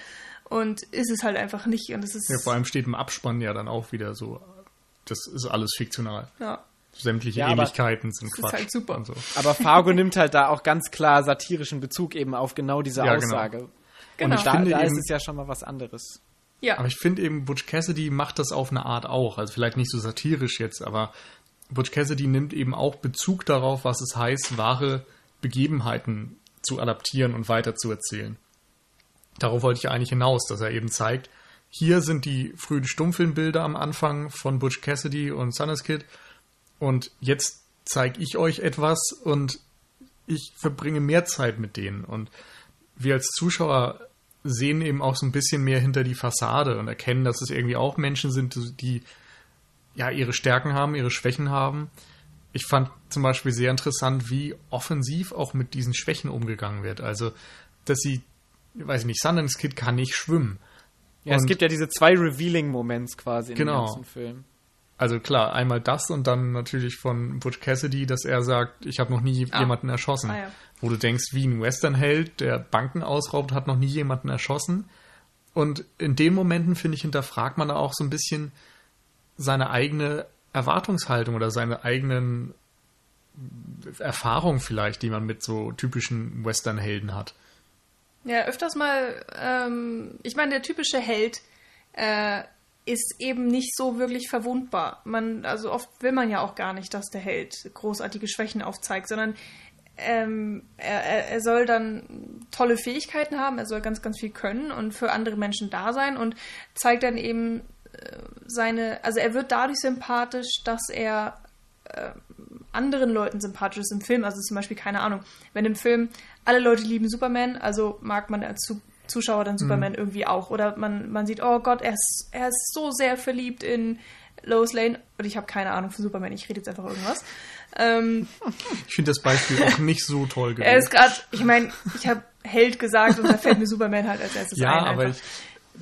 Und ist es halt einfach nicht. Und es ist ja, vor allem steht im Abspann ja dann auch wieder so, das ist alles fiktional. Ja. Sämtliche ja, Ähnlichkeiten sind Quatsch. Ist halt super. So. Aber Fargo nimmt halt da auch ganz klar satirischen Bezug eben auf genau diese ja, genau. Aussage. Genau. genau. Und ich da, finde da eben, ist es ja schon mal was anderes. Ja. Aber ich finde eben, Butch Cassidy macht das auf eine Art auch. Also vielleicht nicht so satirisch jetzt, aber Butch Cassidy nimmt eben auch Bezug darauf, was es heißt, wahre Begebenheiten zu adaptieren und weiterzuerzählen. Darauf wollte ich eigentlich hinaus, dass er eben zeigt, hier sind die frühen Stummfilmbilder am Anfang von Butch Cassidy und Sunnis Kid und jetzt zeige ich euch etwas und ich verbringe mehr Zeit mit denen und wir als Zuschauer sehen eben auch so ein bisschen mehr hinter die Fassade und erkennen, dass es irgendwie auch Menschen sind, die ja ihre Stärken haben, ihre Schwächen haben. Ich fand zum Beispiel sehr interessant, wie offensiv auch mit diesen Schwächen umgegangen wird. Also, dass sie, weiß ich nicht, Sundance Kid kann nicht schwimmen. Ja, und es gibt ja diese zwei Revealing-Moments quasi in genau. dem ganzen Film. Also klar, einmal das und dann natürlich von Butch Cassidy, dass er sagt, ich habe noch nie ah. jemanden erschossen. Ah, ja. Wo du denkst, wie ein Westernheld, der Banken ausraubt, hat noch nie jemanden erschossen. Und in den Momenten, finde ich, hinterfragt man da auch so ein bisschen, seine eigene Erwartungshaltung oder seine eigenen Erfahrungen vielleicht, die man mit so typischen Western-Helden hat. Ja, öfters mal, ähm, ich meine, der typische Held äh, ist eben nicht so wirklich verwundbar. Man, also oft will man ja auch gar nicht, dass der Held großartige Schwächen aufzeigt, sondern ähm, er, er, soll dann tolle Fähigkeiten haben, er soll ganz, ganz viel können und für andere Menschen da sein und zeigt dann eben seine, also er wird dadurch sympathisch, dass er äh, anderen Leuten sympathisch ist im Film. Also zum Beispiel, keine Ahnung, wenn im Film alle Leute lieben Superman, also mag man als Zuschauer dann Superman mhm. irgendwie auch. Oder man, man sieht, oh Gott, er ist, er ist so sehr verliebt in Lois Lane. Und ich habe keine Ahnung von Superman, ich rede jetzt einfach irgendwas. Ähm, [LAUGHS] ich finde das Beispiel auch nicht so toll gewesen. Er ist gerade, ich meine, ich habe Held gesagt und da fällt mir Superman halt als erstes ja, ein. Ja, aber ich,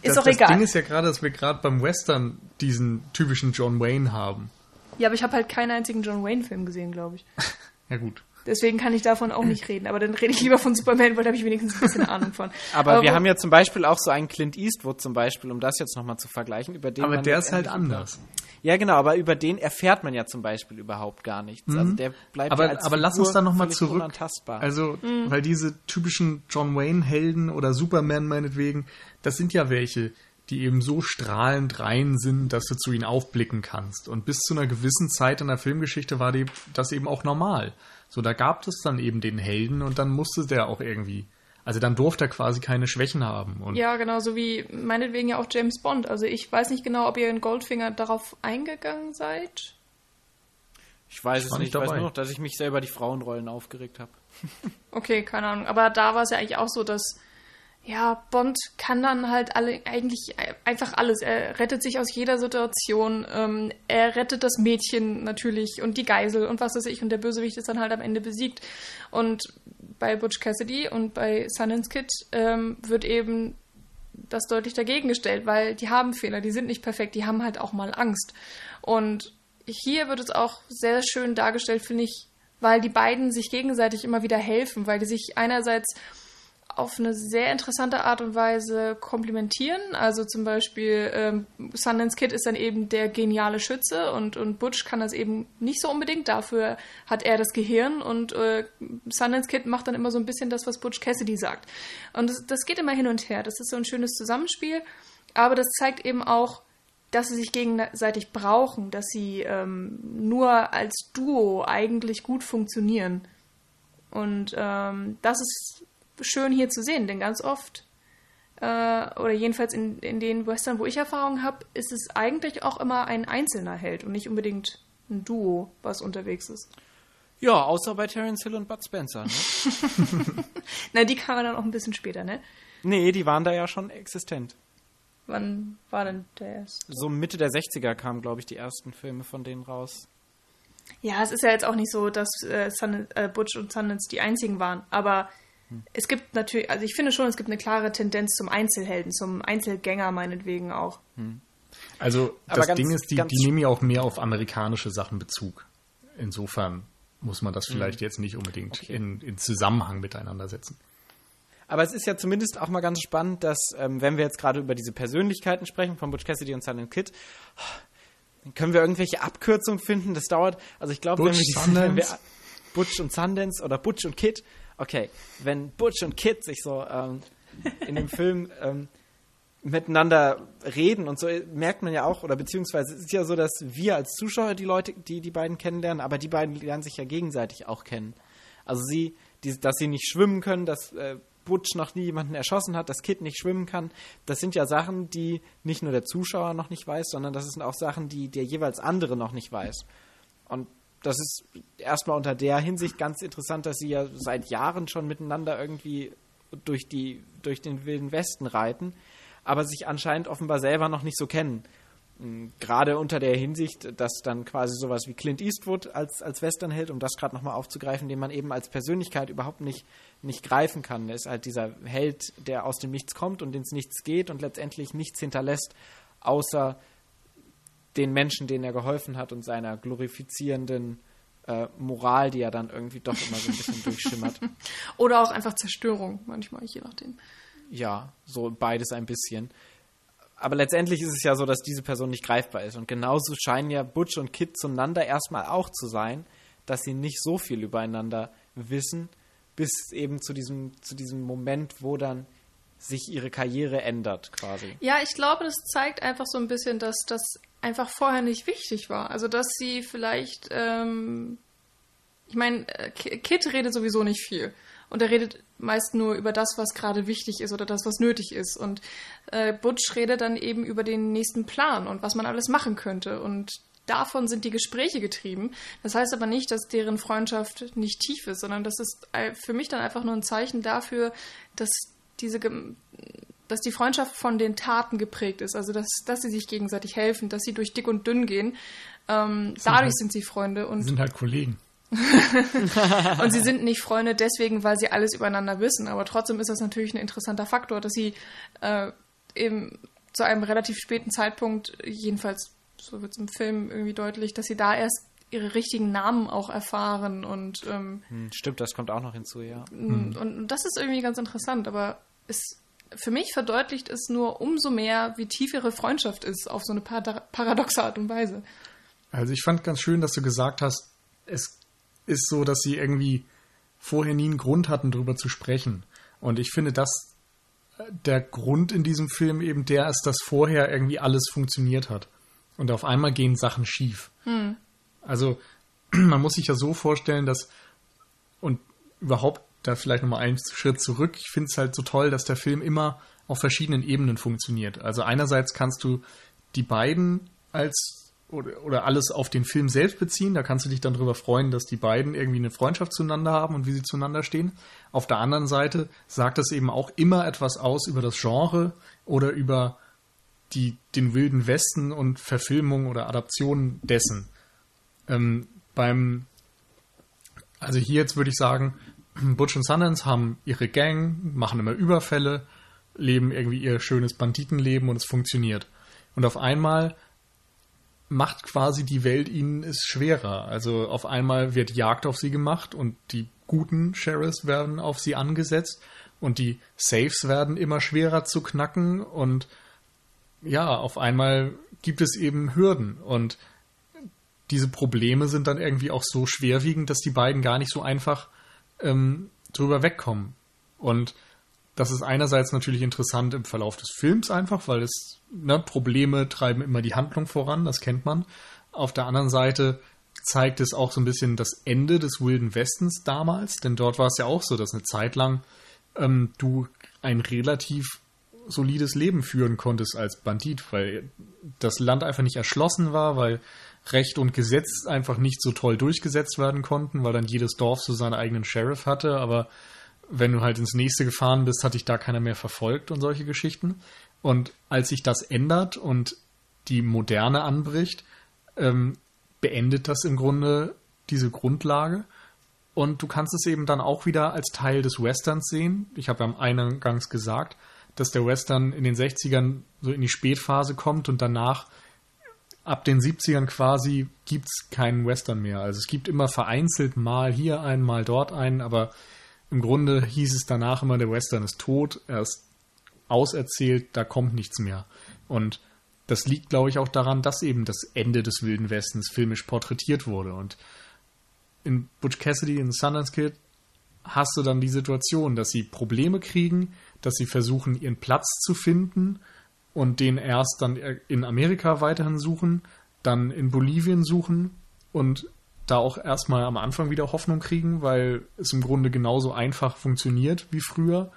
ist das, auch egal. Das Ding ist ja gerade, dass wir gerade beim Western diesen typischen John Wayne haben. Ja, aber ich habe halt keinen einzigen John Wayne-Film gesehen, glaube ich. [LAUGHS] ja, gut. Deswegen kann ich davon auch nicht reden. Aber dann rede ich lieber von Superman, weil da habe ich wenigstens ein bisschen Ahnung von. Aber, [LAUGHS] aber wir haben ja zum Beispiel auch so einen Clint Eastwood zum Beispiel, um das jetzt nochmal zu vergleichen, über den Aber der ist halt anders. Ja, genau, aber über den erfährt man ja zum Beispiel überhaupt gar nichts. Also mhm. Also der bleibt aber, ja als aber lass uns da nochmal zurück. Unantastbar. Also, mhm. weil diese typischen John Wayne-Helden oder Superman meinetwegen, das sind ja welche, die eben so strahlend rein sind, dass du zu ihnen aufblicken kannst. Und bis zu einer gewissen Zeit in der Filmgeschichte war das eben auch normal. So, da gab es dann eben den Helden und dann musste der auch irgendwie. Also dann durfte er quasi keine Schwächen haben. Und ja, genau, so wie meinetwegen ja auch James Bond. Also ich weiß nicht genau, ob ihr in Goldfinger darauf eingegangen seid. Ich weiß ich es nicht. Ich weiß nur noch, dass ich mich selber die Frauenrollen aufgeregt habe. [LAUGHS] okay, keine Ahnung. Aber da war es ja eigentlich auch so, dass ja, Bond kann dann halt alle, eigentlich einfach alles. Er rettet sich aus jeder Situation. Ähm, er rettet das Mädchen natürlich und die Geisel und was weiß ich. Und der Bösewicht ist dann halt am Ende besiegt. Und bei Butch Cassidy und bei Sundance Kid ähm, wird eben das deutlich dagegen gestellt, weil die haben Fehler, die sind nicht perfekt, die haben halt auch mal Angst. Und hier wird es auch sehr schön dargestellt, finde ich, weil die beiden sich gegenseitig immer wieder helfen, weil die sich einerseits auf eine sehr interessante Art und Weise komplementieren. Also zum Beispiel ähm, Sundance Kid ist dann eben der geniale Schütze und, und Butch kann das eben nicht so unbedingt. Dafür hat er das Gehirn und äh, Sundance Kid macht dann immer so ein bisschen das, was Butch Cassidy sagt. Und das, das geht immer hin und her. Das ist so ein schönes Zusammenspiel. Aber das zeigt eben auch, dass sie sich gegenseitig brauchen, dass sie ähm, nur als Duo eigentlich gut funktionieren. Und ähm, das ist schön hier zu sehen, denn ganz oft, äh, oder jedenfalls in, in den Western, wo ich Erfahrung habe, ist es eigentlich auch immer ein einzelner Held und nicht unbedingt ein Duo, was unterwegs ist. Ja, außer bei Terence Hill und Bud Spencer. Ne? [LAUGHS] Na, die kamen dann auch ein bisschen später, ne? Nee, die waren da ja schon existent. Wann war denn der erste? So Mitte der 60er kamen, glaube ich, die ersten Filme von denen raus. Ja, es ist ja jetzt auch nicht so, dass äh, Sun, äh, Butch und Sundance die einzigen waren, aber. Es gibt natürlich, also ich finde schon, es gibt eine klare Tendenz zum Einzelhelden, zum Einzelgänger meinetwegen auch. Hm. Also das ganz, Ding ist, die, die nehmen ja auch mehr auf amerikanische Sachen Bezug. Insofern muss man das hm. vielleicht hm. jetzt nicht unbedingt okay. in, in Zusammenhang miteinander setzen. Aber es ist ja zumindest auch mal ganz spannend, dass, ähm, wenn wir jetzt gerade über diese Persönlichkeiten sprechen, von Butch Cassidy und Silent Kid, können wir irgendwelche Abkürzungen finden? Das dauert, also ich glaube, wenn wir, die, [LAUGHS] wenn wir Butch und Sundance oder Butch und Kid, okay, wenn Butch und Kid sich so ähm, in dem Film ähm, miteinander reden und so merkt man ja auch, oder beziehungsweise es ist ja so, dass wir als Zuschauer die Leute, die die beiden kennenlernen, aber die beiden lernen sich ja gegenseitig auch kennen. Also sie, die, dass sie nicht schwimmen können, dass äh, Butch noch nie jemanden erschossen hat, das Kid nicht schwimmen kann. Das sind ja Sachen, die nicht nur der Zuschauer noch nicht weiß, sondern das sind auch Sachen, die der jeweils andere noch nicht weiß. Und das ist erstmal unter der Hinsicht ganz interessant, dass sie ja seit Jahren schon miteinander irgendwie durch, die, durch den Wilden Westen reiten, aber sich anscheinend offenbar selber noch nicht so kennen. Hm, gerade unter der Hinsicht, dass dann quasi sowas wie Clint Eastwood als, als Westernheld, um das gerade nochmal aufzugreifen, den man eben als Persönlichkeit überhaupt nicht, nicht greifen kann. Er ist halt dieser Held, der aus dem Nichts kommt und ins Nichts geht und letztendlich nichts hinterlässt, außer den Menschen, denen er geholfen hat und seiner glorifizierenden äh, Moral, die er dann irgendwie doch immer so ein bisschen durchschimmert. [LAUGHS] Oder auch einfach Zerstörung, manchmal, je nachdem. Ja, so beides ein bisschen aber letztendlich ist es ja so, dass diese Person nicht greifbar ist. Und genauso scheinen ja Butch und Kid zueinander erstmal auch zu sein, dass sie nicht so viel übereinander wissen, bis eben zu diesem, zu diesem Moment, wo dann sich ihre Karriere ändert, quasi. Ja, ich glaube, das zeigt einfach so ein bisschen, dass das einfach vorher nicht wichtig war. Also, dass sie vielleicht, ähm, ich meine, äh, Kid redet sowieso nicht viel. Und er redet meist nur über das, was gerade wichtig ist oder das, was nötig ist. Und äh, Butch redet dann eben über den nächsten Plan und was man alles machen könnte. Und davon sind die Gespräche getrieben. Das heißt aber nicht, dass deren Freundschaft nicht tief ist, sondern das ist für mich dann einfach nur ein Zeichen dafür, dass diese dass die Freundschaft von den Taten geprägt ist, also dass, dass sie sich gegenseitig helfen, dass sie durch dick und dünn gehen. Ähm, dadurch halt, sind sie Freunde und sind halt Kollegen. [LAUGHS] und sie sind nicht Freunde deswegen, weil sie alles übereinander wissen. Aber trotzdem ist das natürlich ein interessanter Faktor, dass sie äh, eben zu einem relativ späten Zeitpunkt, jedenfalls so wird es im Film irgendwie deutlich, dass sie da erst ihre richtigen Namen auch erfahren und ähm, hm, stimmt, das kommt auch noch hinzu, ja. Und, und das ist irgendwie ganz interessant, aber es für mich verdeutlicht es nur umso mehr, wie tief ihre Freundschaft ist, auf so eine paradoxe Art und Weise. Also ich fand ganz schön, dass du gesagt hast, es ist so, dass sie irgendwie vorher nie einen Grund hatten, darüber zu sprechen. Und ich finde, dass der Grund in diesem Film eben der ist, dass vorher irgendwie alles funktioniert hat. Und auf einmal gehen Sachen schief. Hm. Also, [CLEARS THROAT] man muss sich ja so vorstellen, dass, und überhaupt da vielleicht nochmal einen Schritt zurück, ich finde es halt so toll, dass der Film immer auf verschiedenen Ebenen funktioniert. Also einerseits kannst du die beiden als oder, oder alles auf den Film selbst beziehen. Da kannst du dich dann darüber freuen, dass die beiden irgendwie eine Freundschaft zueinander haben und wie sie zueinander stehen. Auf der anderen Seite sagt es eben auch immer etwas aus über das Genre oder über die, den wilden Westen und Verfilmung oder Adaption dessen. Ähm, beim, also hier jetzt würde ich sagen, [CLEARS THROAT] Butch und Sundance haben ihre Gang, machen immer Überfälle, leben irgendwie ihr schönes Banditenleben und es funktioniert. Und auf einmal macht quasi die Welt ihnen es schwerer. Also auf einmal wird Jagd auf sie gemacht und die guten Sheriffs werden auf sie angesetzt und die Safes werden immer schwerer zu knacken und ja, auf einmal gibt es eben Hürden und diese Probleme sind dann irgendwie auch so schwerwiegend, dass die beiden gar nicht so einfach ähm, drüber wegkommen. Und das ist einerseits natürlich interessant im Verlauf des Films einfach, weil es ne, Probleme treiben immer die Handlung voran, das kennt man. Auf der anderen Seite zeigt es auch so ein bisschen das Ende des Wilden Westens damals, denn dort war es ja auch so, dass eine Zeit lang ähm, du ein relativ solides Leben führen konntest als Bandit, weil das Land einfach nicht erschlossen war, weil Recht und Gesetz einfach nicht so toll durchgesetzt werden konnten, weil dann jedes Dorf so seinen eigenen Sheriff hatte, aber wenn du halt ins nächste gefahren bist, hat dich da keiner mehr verfolgt und solche Geschichten. Und als sich das ändert und die Moderne anbricht, ähm, beendet das im Grunde diese Grundlage. Und du kannst es eben dann auch wieder als Teil des Westerns sehen. Ich habe ja am Eingangs gesagt, dass der Western in den 60ern so in die Spätphase kommt und danach ab den 70ern quasi gibt es keinen Western mehr. Also es gibt immer vereinzelt mal hier einen, mal dort einen, aber im Grunde hieß es danach immer, der Western ist tot, er ist auserzählt, da kommt nichts mehr. Und das liegt, glaube ich, auch daran, dass eben das Ende des Wilden Westens filmisch porträtiert wurde. Und in Butch Cassidy in Sundance Kid hast du dann die Situation, dass sie Probleme kriegen, dass sie versuchen, ihren Platz zu finden und den erst dann in Amerika weiterhin suchen, dann in Bolivien suchen und da auch erstmal am Anfang wieder Hoffnung kriegen, weil es im Grunde genauso einfach funktioniert wie früher.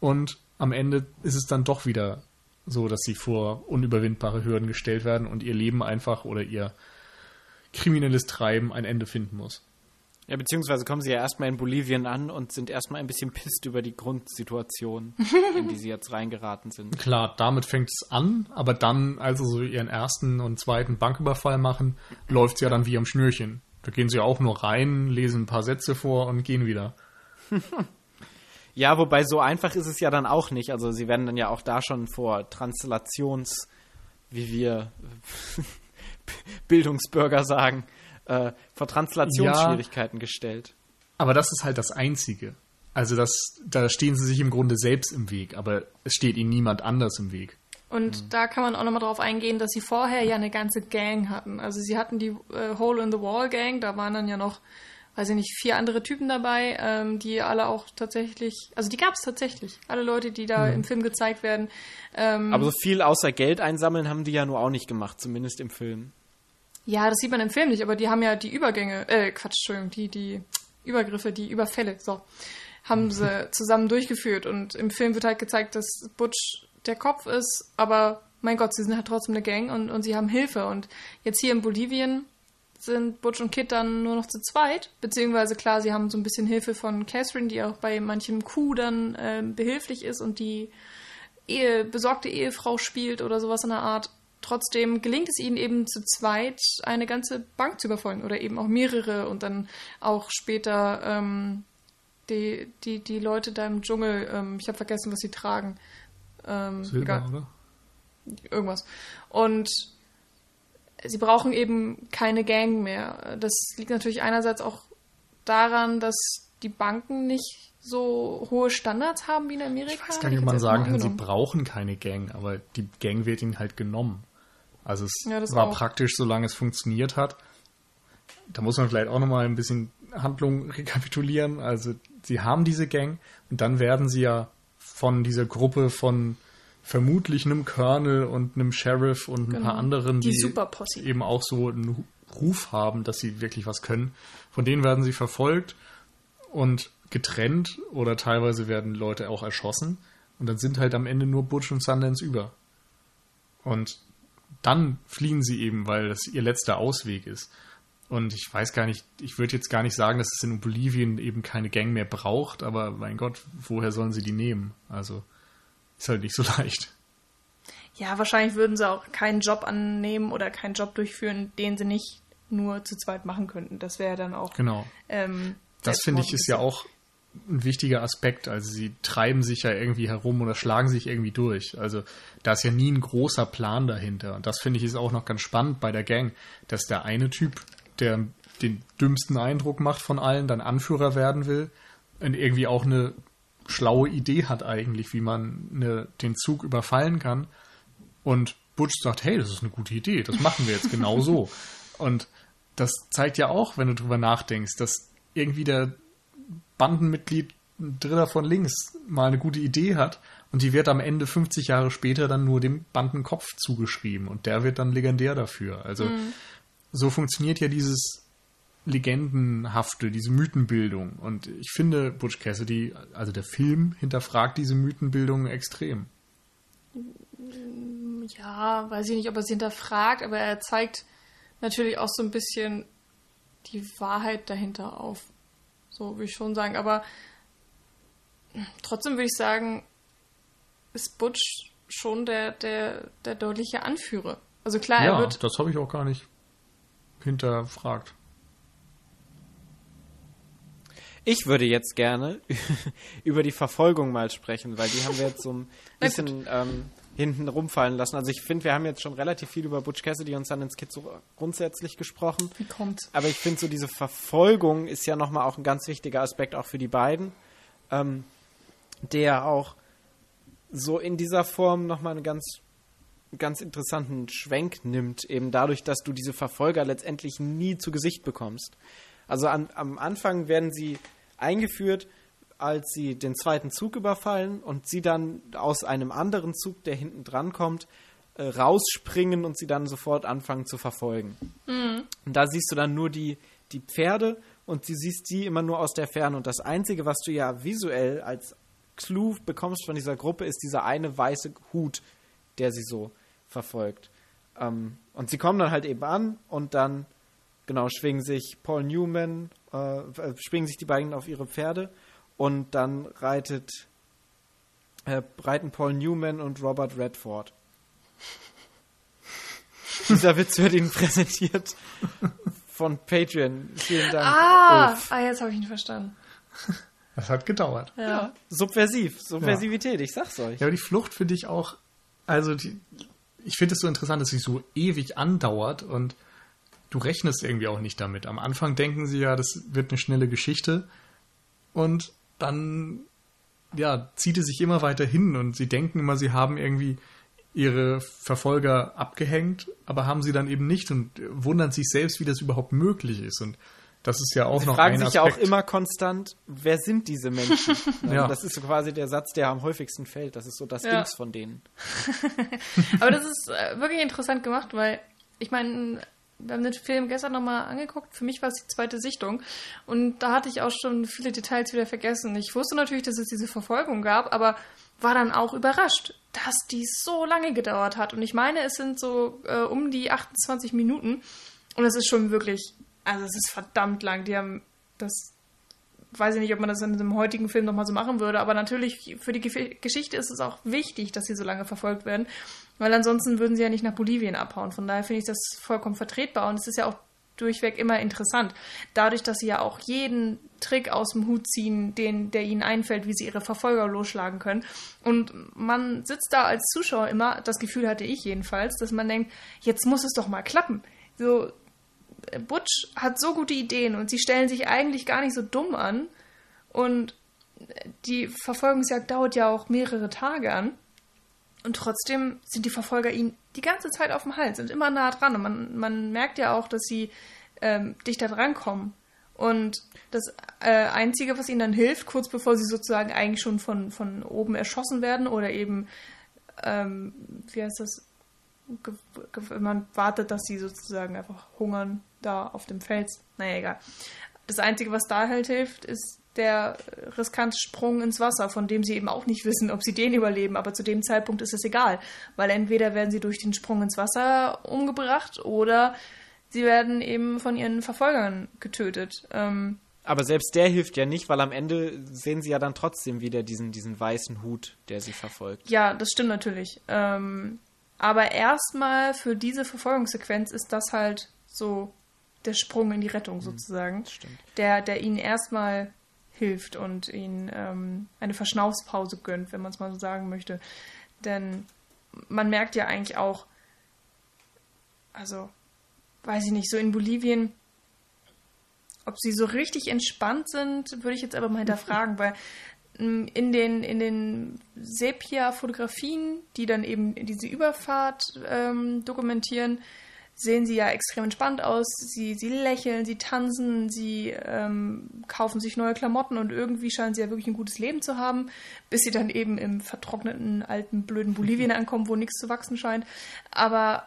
Und am Ende ist es dann doch wieder so, dass sie vor unüberwindbare Hürden gestellt werden und ihr Leben einfach oder ihr kriminelles Treiben ein Ende finden muss. Ja, beziehungsweise kommen sie ja erstmal in Bolivien an und sind erstmal ein bisschen pisst über die Grundsituation, [LAUGHS] in die sie jetzt reingeraten sind. Klar, damit fängt es an, aber dann, als sie so ihren ersten und zweiten Banküberfall machen, läuft es ja dann wie am Schnürchen. Da gehen sie auch nur rein, lesen ein paar Sätze vor und gehen wieder. [LAUGHS] ja, wobei so einfach ist es ja dann auch nicht. Also sie werden dann ja auch da schon vor Translations, wie wir [LAUGHS] Bildungsbürger sagen, äh, vor Translationsschwierigkeiten ja, gestellt. Aber das ist halt das Einzige. Also das, da stehen sie sich im Grunde selbst im Weg, aber es steht ihnen niemand anders im Weg. Und mhm. da kann man auch nochmal drauf eingehen, dass sie vorher ja eine ganze Gang hatten. Also sie hatten die äh, Hole in the Wall Gang, da waren dann ja noch, weiß ich nicht, vier andere Typen dabei, ähm, die alle auch tatsächlich, also die gab es tatsächlich, alle Leute, die da mhm. im Film gezeigt werden. Ähm, Aber so viel außer Geld einsammeln haben die ja nur auch nicht gemacht, zumindest im Film. Ja, das sieht man im Film nicht, aber die haben ja die Übergänge, äh, Quatsch, Entschuldigung, die, die Übergriffe, die Überfälle, so, haben sie zusammen durchgeführt. Und im Film wird halt gezeigt, dass Butch der Kopf ist, aber mein Gott, sie sind halt trotzdem eine Gang und, und sie haben Hilfe. Und jetzt hier in Bolivien sind Butch und Kit dann nur noch zu zweit, beziehungsweise klar, sie haben so ein bisschen Hilfe von Catherine, die auch bei manchem Coup dann äh, behilflich ist und die Ehe, besorgte Ehefrau spielt oder sowas in der Art. Trotzdem gelingt es ihnen eben zu zweit, eine ganze Bank zu überfallen oder eben auch mehrere und dann auch später ähm, die, die, die Leute da im Dschungel, ähm, ich habe vergessen, was sie tragen, ähm, Silber, egal. oder? Irgendwas. Und sie brauchen eben keine Gang mehr. Das liegt natürlich einerseits auch daran, dass die Banken nicht so hohe Standards haben wie in Amerika. Ich weiß gar nicht, ob man sagen kann, sie brauchen keine Gang, aber die Gang wird ihnen halt genommen. Also es ja, war auch. praktisch, solange es funktioniert hat. Da muss man vielleicht auch nochmal ein bisschen Handlung rekapitulieren. Also sie haben diese Gang und dann werden sie ja von dieser Gruppe von vermutlich einem Colonel und einem Sheriff und ein genau. paar anderen, die, die eben auch so einen Ruf haben, dass sie wirklich was können. Von denen werden sie verfolgt und getrennt oder teilweise werden Leute auch erschossen. Und dann sind halt am Ende nur Butch und Sundance über. Und dann fliehen sie eben, weil das ihr letzter Ausweg ist. Und ich weiß gar nicht, ich würde jetzt gar nicht sagen, dass es in Bolivien eben keine Gang mehr braucht, aber mein Gott, woher sollen sie die nehmen? Also ist halt nicht so [LAUGHS] leicht. Ja, wahrscheinlich würden sie auch keinen Job annehmen oder keinen Job durchführen, den sie nicht nur zu zweit machen könnten. Das wäre dann auch. Genau. Ähm, das finde ich ist ja auch ein wichtiger Aspekt. Also sie treiben sich ja irgendwie herum oder schlagen sich irgendwie durch. Also da ist ja nie ein großer Plan dahinter. Und das finde ich ist auch noch ganz spannend bei der Gang, dass der eine Typ der den dümmsten Eindruck macht von allen, dann Anführer werden will und irgendwie auch eine schlaue Idee hat eigentlich, wie man eine, den Zug überfallen kann. Und Butch sagt, hey, das ist eine gute Idee, das machen wir jetzt genau so. [LAUGHS] Und das zeigt ja auch, wenn du drüber nachdenkst, dass irgendwie der Bandenmitglied Dritter von links mal eine gute Idee hat und die wird am Ende 50 Jahre später dann nur dem Bandenkopf zugeschrieben und der wird dann legendär dafür. Also mhm. so funktioniert ja dieses Legendenhafte, diese Mythenbildung. Und ich finde, Butch Cassidy, also der Film, hinterfragt diese Mythenbildung extrem. Ja, weiß ich nicht, ob er sie hinterfragt, aber er zeigt natürlich auch so ein bisschen die Wahrheit dahinter auf. So würde ich schon sagen. Aber trotzdem würde ich sagen, ist Butch schon der, der, der deutliche Anführer. Also klar, ja, er wird. Das habe ich auch gar nicht hinterfragt. Ich würde jetzt gerne [LAUGHS] über die Verfolgung mal sprechen, weil die haben wir jetzt so ein bisschen ähm, hinten rumfallen lassen. Also ich finde, wir haben jetzt schon relativ viel über Butch Cassidy und Sundance Kid so grundsätzlich gesprochen. Wie kommt's? Aber ich finde so diese Verfolgung ist ja nochmal auch ein ganz wichtiger Aspekt auch für die beiden, ähm, der auch so in dieser Form nochmal einen ganz, ganz interessanten Schwenk nimmt, eben dadurch, dass du diese Verfolger letztendlich nie zu Gesicht bekommst. Also an, am Anfang werden sie eingeführt, als sie den zweiten Zug überfallen und sie dann aus einem anderen Zug, der hinten dran kommt, äh, rausspringen und sie dann sofort anfangen zu verfolgen. Mhm. Und da siehst du dann nur die, die Pferde und du siehst die immer nur aus der Ferne. Und das Einzige, was du ja visuell als Clue bekommst von dieser Gruppe, ist dieser eine weiße Hut, der sie so verfolgt. Ähm, und sie kommen dann halt eben an und dann, genau, schwingen sich Paul Newman, äh, äh schwingen sich die beiden auf ihre Pferde und dann reitet, äh, reiten Paul Newman und Robert Redford. [LAUGHS] Dieser Witz wird Ihnen präsentiert von Patreon. Vielen Dank. Ah, ah jetzt habe ich ihn verstanden. [LAUGHS] Das hat gedauert. Ja. ja. Subversiv, Subversivität, ja. ich sag's euch. Ja, aber die Flucht finde ich auch, also die, ich finde es so interessant, dass sie so ewig andauert und du rechnest irgendwie auch nicht damit. Am Anfang denken sie ja, das wird eine schnelle Geschichte und dann ja, zieht es sich immer weiter hin und sie denken immer, sie haben irgendwie ihre Verfolger abgehängt, aber haben sie dann eben nicht und wundern sich selbst, wie das überhaupt möglich ist. Und das ist ja auch sie noch fragen ein sich ja auch immer konstant, wer sind diese Menschen? [LAUGHS] ja. Das ist so quasi der Satz, der am häufigsten fällt. Das ist so das ja. Dings von denen. [LAUGHS] aber das ist äh, wirklich interessant gemacht, weil ich meine, wir haben den Film gestern nochmal angeguckt. Für mich war es die zweite Sichtung. Und da hatte ich auch schon viele Details wieder vergessen. Ich wusste natürlich, dass es diese Verfolgung gab, aber war dann auch überrascht, dass die so lange gedauert hat. Und ich meine, es sind so äh, um die 28 Minuten. Und es ist schon wirklich, also es ist verdammt lang. Die haben das weiß ich nicht, ob man das in einem heutigen Film nochmal so machen würde, aber natürlich für die Geschichte ist es auch wichtig, dass sie so lange verfolgt werden, weil ansonsten würden sie ja nicht nach Bolivien abhauen. Von daher finde ich das vollkommen vertretbar und es ist ja auch durchweg immer interessant. Dadurch, dass sie ja auch jeden Trick aus dem Hut ziehen, den, der ihnen einfällt, wie sie ihre Verfolger losschlagen können. Und man sitzt da als Zuschauer immer, das Gefühl hatte ich jedenfalls, dass man denkt, jetzt muss es doch mal klappen. So, Butch hat so gute Ideen und sie stellen sich eigentlich gar nicht so dumm an. Und die Verfolgungsjagd dauert ja auch mehrere Tage an. Und trotzdem sind die Verfolger ihnen die ganze Zeit auf dem Hals, sind immer nah dran. Und man, man merkt ja auch, dass sie ähm, dichter drankommen. Und das äh, Einzige, was ihnen dann hilft, kurz bevor sie sozusagen eigentlich schon von, von oben erschossen werden oder eben, ähm, wie heißt das, man wartet, dass sie sozusagen einfach hungern da auf dem Fels. Naja, egal. Das Einzige, was da halt hilft, ist der riskante Sprung ins Wasser, von dem sie eben auch nicht wissen, ob sie den überleben. Aber zu dem Zeitpunkt ist es egal, weil entweder werden sie durch den Sprung ins Wasser umgebracht oder sie werden eben von ihren Verfolgern getötet. Ähm, aber selbst der hilft ja nicht, weil am Ende sehen sie ja dann trotzdem wieder diesen, diesen weißen Hut, der sie verfolgt. Ja, das stimmt natürlich. Ähm, aber erstmal für diese Verfolgungssequenz ist das halt so der Sprung in die Rettung mhm. sozusagen, der, der ihnen erstmal hilft und ihnen ähm, eine Verschnaufspause gönnt, wenn man es mal so sagen möchte. Denn man merkt ja eigentlich auch, also weiß ich nicht, so in Bolivien ob sie so richtig entspannt sind, würde ich jetzt aber mal hinterfragen, [LAUGHS] weil mm, in den, in den Sepia-Fotografien, die dann eben diese Überfahrt ähm, dokumentieren, sehen sie ja extrem entspannt aus. Sie, sie lächeln, sie tanzen, sie ähm, kaufen sich neue Klamotten und irgendwie scheinen sie ja wirklich ein gutes Leben zu haben, bis sie dann eben im vertrockneten, alten, blöden Bolivien [LAUGHS] ankommen, wo nichts zu wachsen scheint. Aber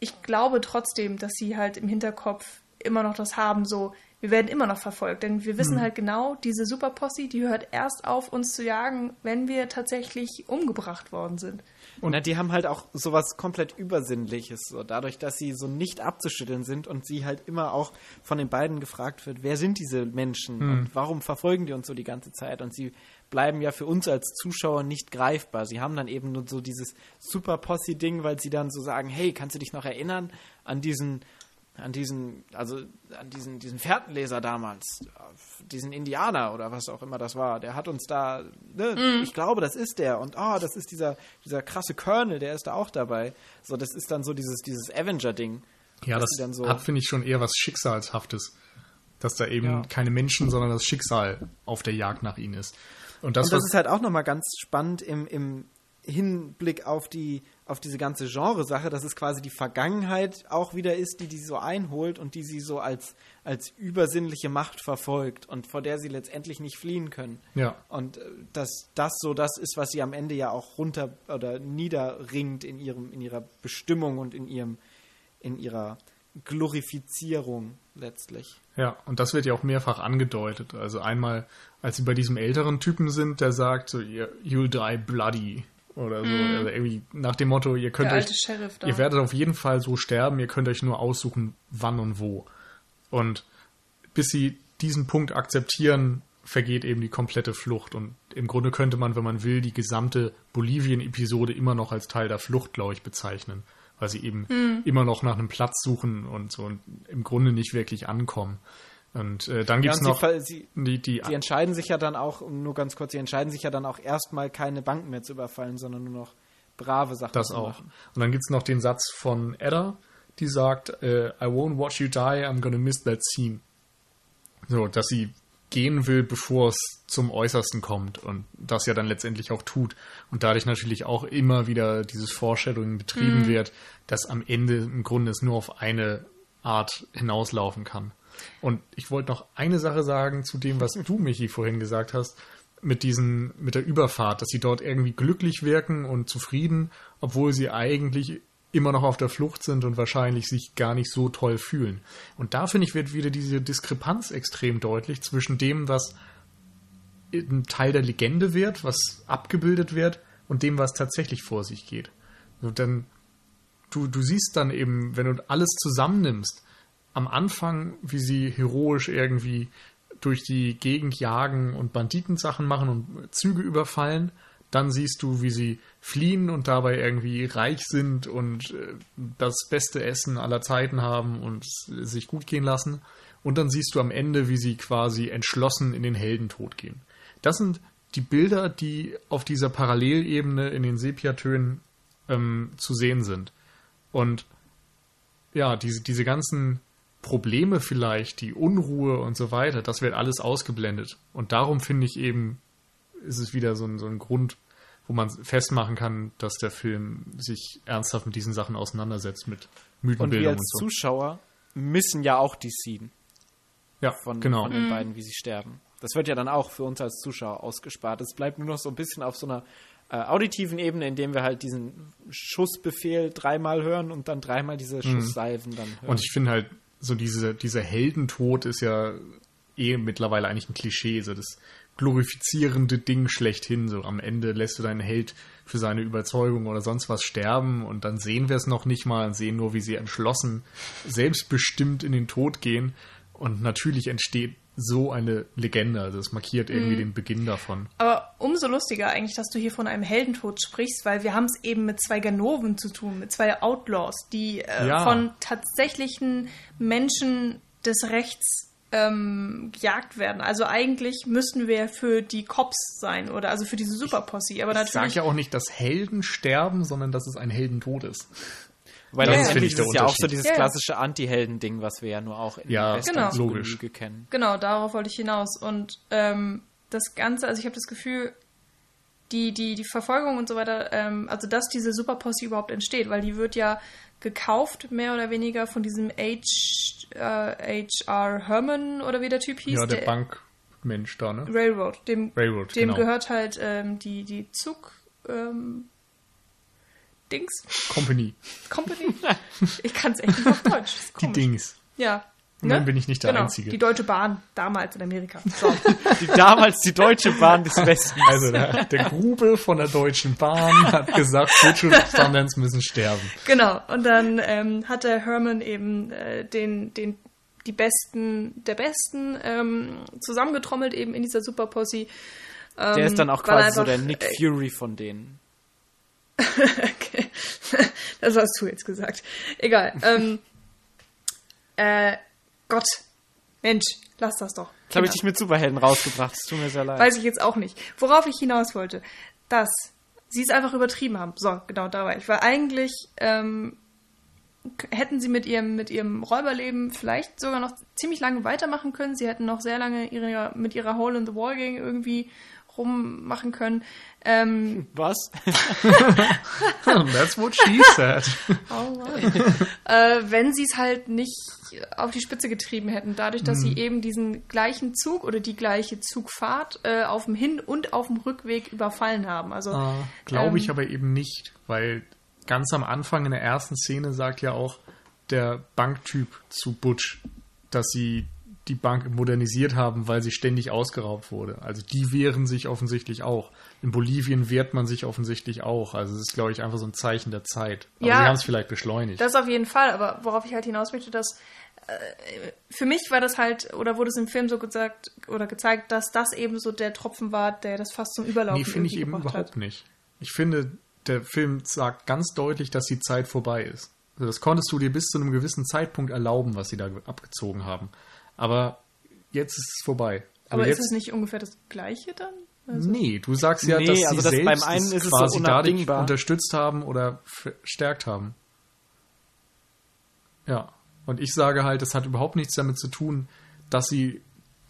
ich glaube trotzdem, dass sie halt im Hinterkopf immer noch das haben, so, wir werden immer noch verfolgt, denn wir wissen mhm. halt genau, diese Superposse, die hört erst auf, uns zu jagen, wenn wir tatsächlich umgebracht worden sind. Und Na, die haben halt auch sowas komplett Übersinnliches, so dadurch, dass sie so nicht abzuschütteln sind und sie halt immer auch von den beiden gefragt wird, wer sind diese Menschen mhm. und warum verfolgen die uns so die ganze Zeit? Und sie bleiben ja für uns als Zuschauer nicht greifbar. Sie haben dann eben nur so dieses Super Posse-Ding, weil sie dann so sagen, hey, kannst du dich noch erinnern an diesen an diesen, also an diesen, diesen Fährtenleser damals, diesen Indianer oder was auch immer das war, der hat uns da, ne, mm. ich glaube, das ist der und oh, das ist dieser, dieser krasse Colonel, der ist da auch dabei. So, das ist dann so dieses, dieses Avenger-Ding. Ja, das so hat, finde ich, schon eher was Schicksalshaftes. Dass da eben ja. keine Menschen, sondern das Schicksal auf der Jagd nach ihnen ist. Und das, und das ist halt auch nochmal ganz spannend im, im Hinblick auf die auf diese ganze Genresache, dass es quasi die Vergangenheit auch wieder ist, die die so einholt und die sie so als, als übersinnliche Macht verfolgt und vor der sie letztendlich nicht fliehen können. Ja. Und äh, dass das so das ist, was sie am Ende ja auch runter oder niederringt in ihrem, in ihrer Bestimmung und in ihrem, in ihrer Glorifizierung letztlich. Ja, und das wird ja auch mehrfach angedeutet. Also einmal, als sie bei diesem älteren Typen sind, der sagt so, you'll die bloody oder so. Mm. Also irgendwie nach dem Motto, ihr könnt euch, ihr werdet auf jeden Fall so sterben, ihr könnt euch nur aussuchen, wann und wo. Und bis sie diesen Punkt akzeptieren, vergeht eben die komplette Flucht. Und im Grunde könnte man, wenn man will, die gesamte Bolivien-Episode immer noch als Teil der Flucht, glaube ich, bezeichnen. Weil sie eben mm. immer noch nach einem Platz suchen und so und im Grunde nicht wirklich ankommen. Und äh, dann gibt es ja, noch sie, die, die, die entscheiden sich ja dann auch, nur ganz kurz, sie entscheiden sich ja dann auch erstmal keine Banken mehr zu überfallen, sondern nur noch brave Sachen das zu auch. machen. Und dann gibt es noch den Satz von Edda, die sagt, äh, I won't watch you die, I'm gonna miss that scene. So, dass sie gehen will, bevor es zum Äußersten kommt und das ja dann letztendlich auch tut. Und dadurch natürlich auch immer wieder dieses Foreshadowing betrieben mhm. wird, dass am Ende im Grunde es nur auf eine Art hinauslaufen kann. Und ich wollte noch eine Sache sagen zu dem, was du, Michi, vorhin gesagt hast, mit diesen, mit der Überfahrt, dass sie dort irgendwie glücklich wirken und zufrieden, obwohl sie eigentlich immer noch auf der Flucht sind und wahrscheinlich sich gar nicht so toll fühlen. Und da finde ich, wird wieder diese Diskrepanz extrem deutlich zwischen dem, was ein Teil der Legende wird, was abgebildet wird, und dem, was tatsächlich vor sich geht. Und dann, du, du siehst dann eben, wenn du alles zusammennimmst, am Anfang, wie sie heroisch irgendwie durch die Gegend jagen und Banditensachen machen und Züge überfallen. Dann siehst du, wie sie fliehen und dabei irgendwie reich sind und äh, das beste Essen aller Zeiten haben und sich gut gehen lassen. Und dann siehst du am Ende, wie sie quasi entschlossen in den Heldentod gehen. Das sind die Bilder, die auf dieser Parallelebene in den Sepiatönen ähm, zu sehen sind. Und ja, diese, diese ganzen Probleme vielleicht, die Unruhe und so weiter, das wird alles ausgeblendet. Und darum finde ich eben, ist es wieder so ein, so ein Grund, wo man festmachen kann, dass der Film sich ernsthaft mit diesen Sachen auseinandersetzt, mit Mythenbildung und, wir als und so. Zuschauer müssen ja auch die Scene. Ja, von, genau. von den mhm. beiden, wie sie sterben. Das wird ja dann auch für uns als Zuschauer ausgespart. Es bleibt nur noch so ein bisschen auf so einer äh, auditiven Ebene, indem wir halt diesen Schussbefehl dreimal hören und dann dreimal diese mhm. Schusssalven dann hören. Und ich finde halt, so diese, dieser Heldentod ist ja eh mittlerweile eigentlich ein Klischee, so das glorifizierende Ding schlechthin. So am Ende lässt du deinen Held für seine Überzeugung oder sonst was sterben und dann sehen wir es noch nicht mal und sehen nur, wie sie entschlossen, selbstbestimmt in den Tod gehen. Und natürlich entsteht so eine Legende. Also es markiert irgendwie mhm. den Beginn davon. Aber umso lustiger eigentlich, dass du hier von einem Heldentod sprichst, weil wir haben es eben mit zwei Ganoven zu tun, mit zwei Outlaws, die äh, ja. von tatsächlichen Menschen des Rechts ähm, gejagt werden. Also eigentlich müssten wir für die Cops sein oder also für diese Superposse. Aber ich, ich sage ja auch nicht, dass Helden sterben, sondern dass es ein Heldentod ist. Weil Das letztendlich finde ich ist der es ja auch so dieses klassische Anti-Helden-Ding, was wir ja nur auch in Ja, Westerns Genau. logisch. Kennen. Genau, darauf wollte ich hinaus. Und ähm, das Ganze, also ich habe das Gefühl, die, die, die Verfolgung und so weiter, ähm, also dass diese Superposse überhaupt entsteht, weil die wird ja gekauft, mehr oder weniger, von diesem H, äh, H.R. Herman oder wie der Typ hieß. Ja, der Bankmensch da, ne? Railroad. Dem, Railroad, dem genau. gehört halt ähm, die, die Zug. Ähm, Dings? Company. Company? [LAUGHS] ich kann es echt nicht auf Deutsch. Die. Dings. Ja. Und dann bin ich nicht der genau. Einzige. Die Deutsche Bahn, damals in Amerika. So. [LAUGHS] Die, damals die Deutsche Bahn des Westens. Also der, der Grube von der Deutschen Bahn hat gesagt, Virtual Sundance müssen sterben. Genau, und dann ähm, hat der Herman eben äh, den, den, die Besten der Besten ähm, zusammengetrommelt, eben in dieser Superposse. Ähm, Der ist dann auch quasi so einfach, der Nick äh, Fury von denen. [LAUGHS] okay. das hast du jetzt gesagt. Egal. [LAUGHS] Ähm, äh, Gott. Mensch, lass das doch. Jetzt habe ich dich mit Superhelden rausgebracht. Es tut mir sehr leid. Weiß ich jetzt auch nicht. Worauf ich hinaus wollte, dass sie es einfach übertrieben haben. So, genau, da war ich. Weil eigentlich ähm, hätten sie mit ihrem, mit ihrem Räuberleben vielleicht sogar noch ziemlich lange weitermachen können. Sie hätten noch sehr lange ihre, mit ihrer Hole in the Wall Gang irgendwie rummachen können. Ähm, [LAUGHS] Was? [LAUGHS] That's what she said. [LAUGHS] Oh äh, wenn sie es halt nicht auf die Spitze getrieben hätten, dadurch, dass Mhm. sie eben diesen gleichen Zug oder die gleiche Zugfahrt äh, auf dem Hin- und auf dem Rückweg überfallen haben. Also Glaube ich Ähm, aber eben nicht, weil ganz am Anfang in der ersten Szene sagt ja auch der Banktyp zu Butch, dass sie die Bank modernisiert haben, weil sie ständig ausgeraubt wurde. Also die wehren sich offensichtlich auch. In Bolivien wehrt man sich offensichtlich auch. Also es ist, glaube ich, einfach so ein Zeichen der Zeit. Aber Ja. sie haben es vielleicht beschleunigt. Das auf jeden Fall, aber worauf ich halt hinaus möchte, dass äh, für mich war das halt, oder wurde es im Film so gesagt oder gezeigt, dass das eben so der Tropfen war, der das fast zum Überlaufen Nee, finde ich eben überhaupt hat. nicht. Ich finde, der Film sagt ganz deutlich, dass die Zeit vorbei ist. Also das konntest du dir bis zu einem gewissen Zeitpunkt erlauben, was sie da abgezogen haben. Aber jetzt ist es vorbei. Aber ist jetzt, es nicht ungefähr das Gleiche dann? Also, Nee, du sagst ja, Nee, dass sie also das- selbst beim einen ist es so quasi dadurch unterstützt haben oder verstärkt haben. Ja, und ich sage halt, das hat überhaupt nichts damit zu tun, dass sie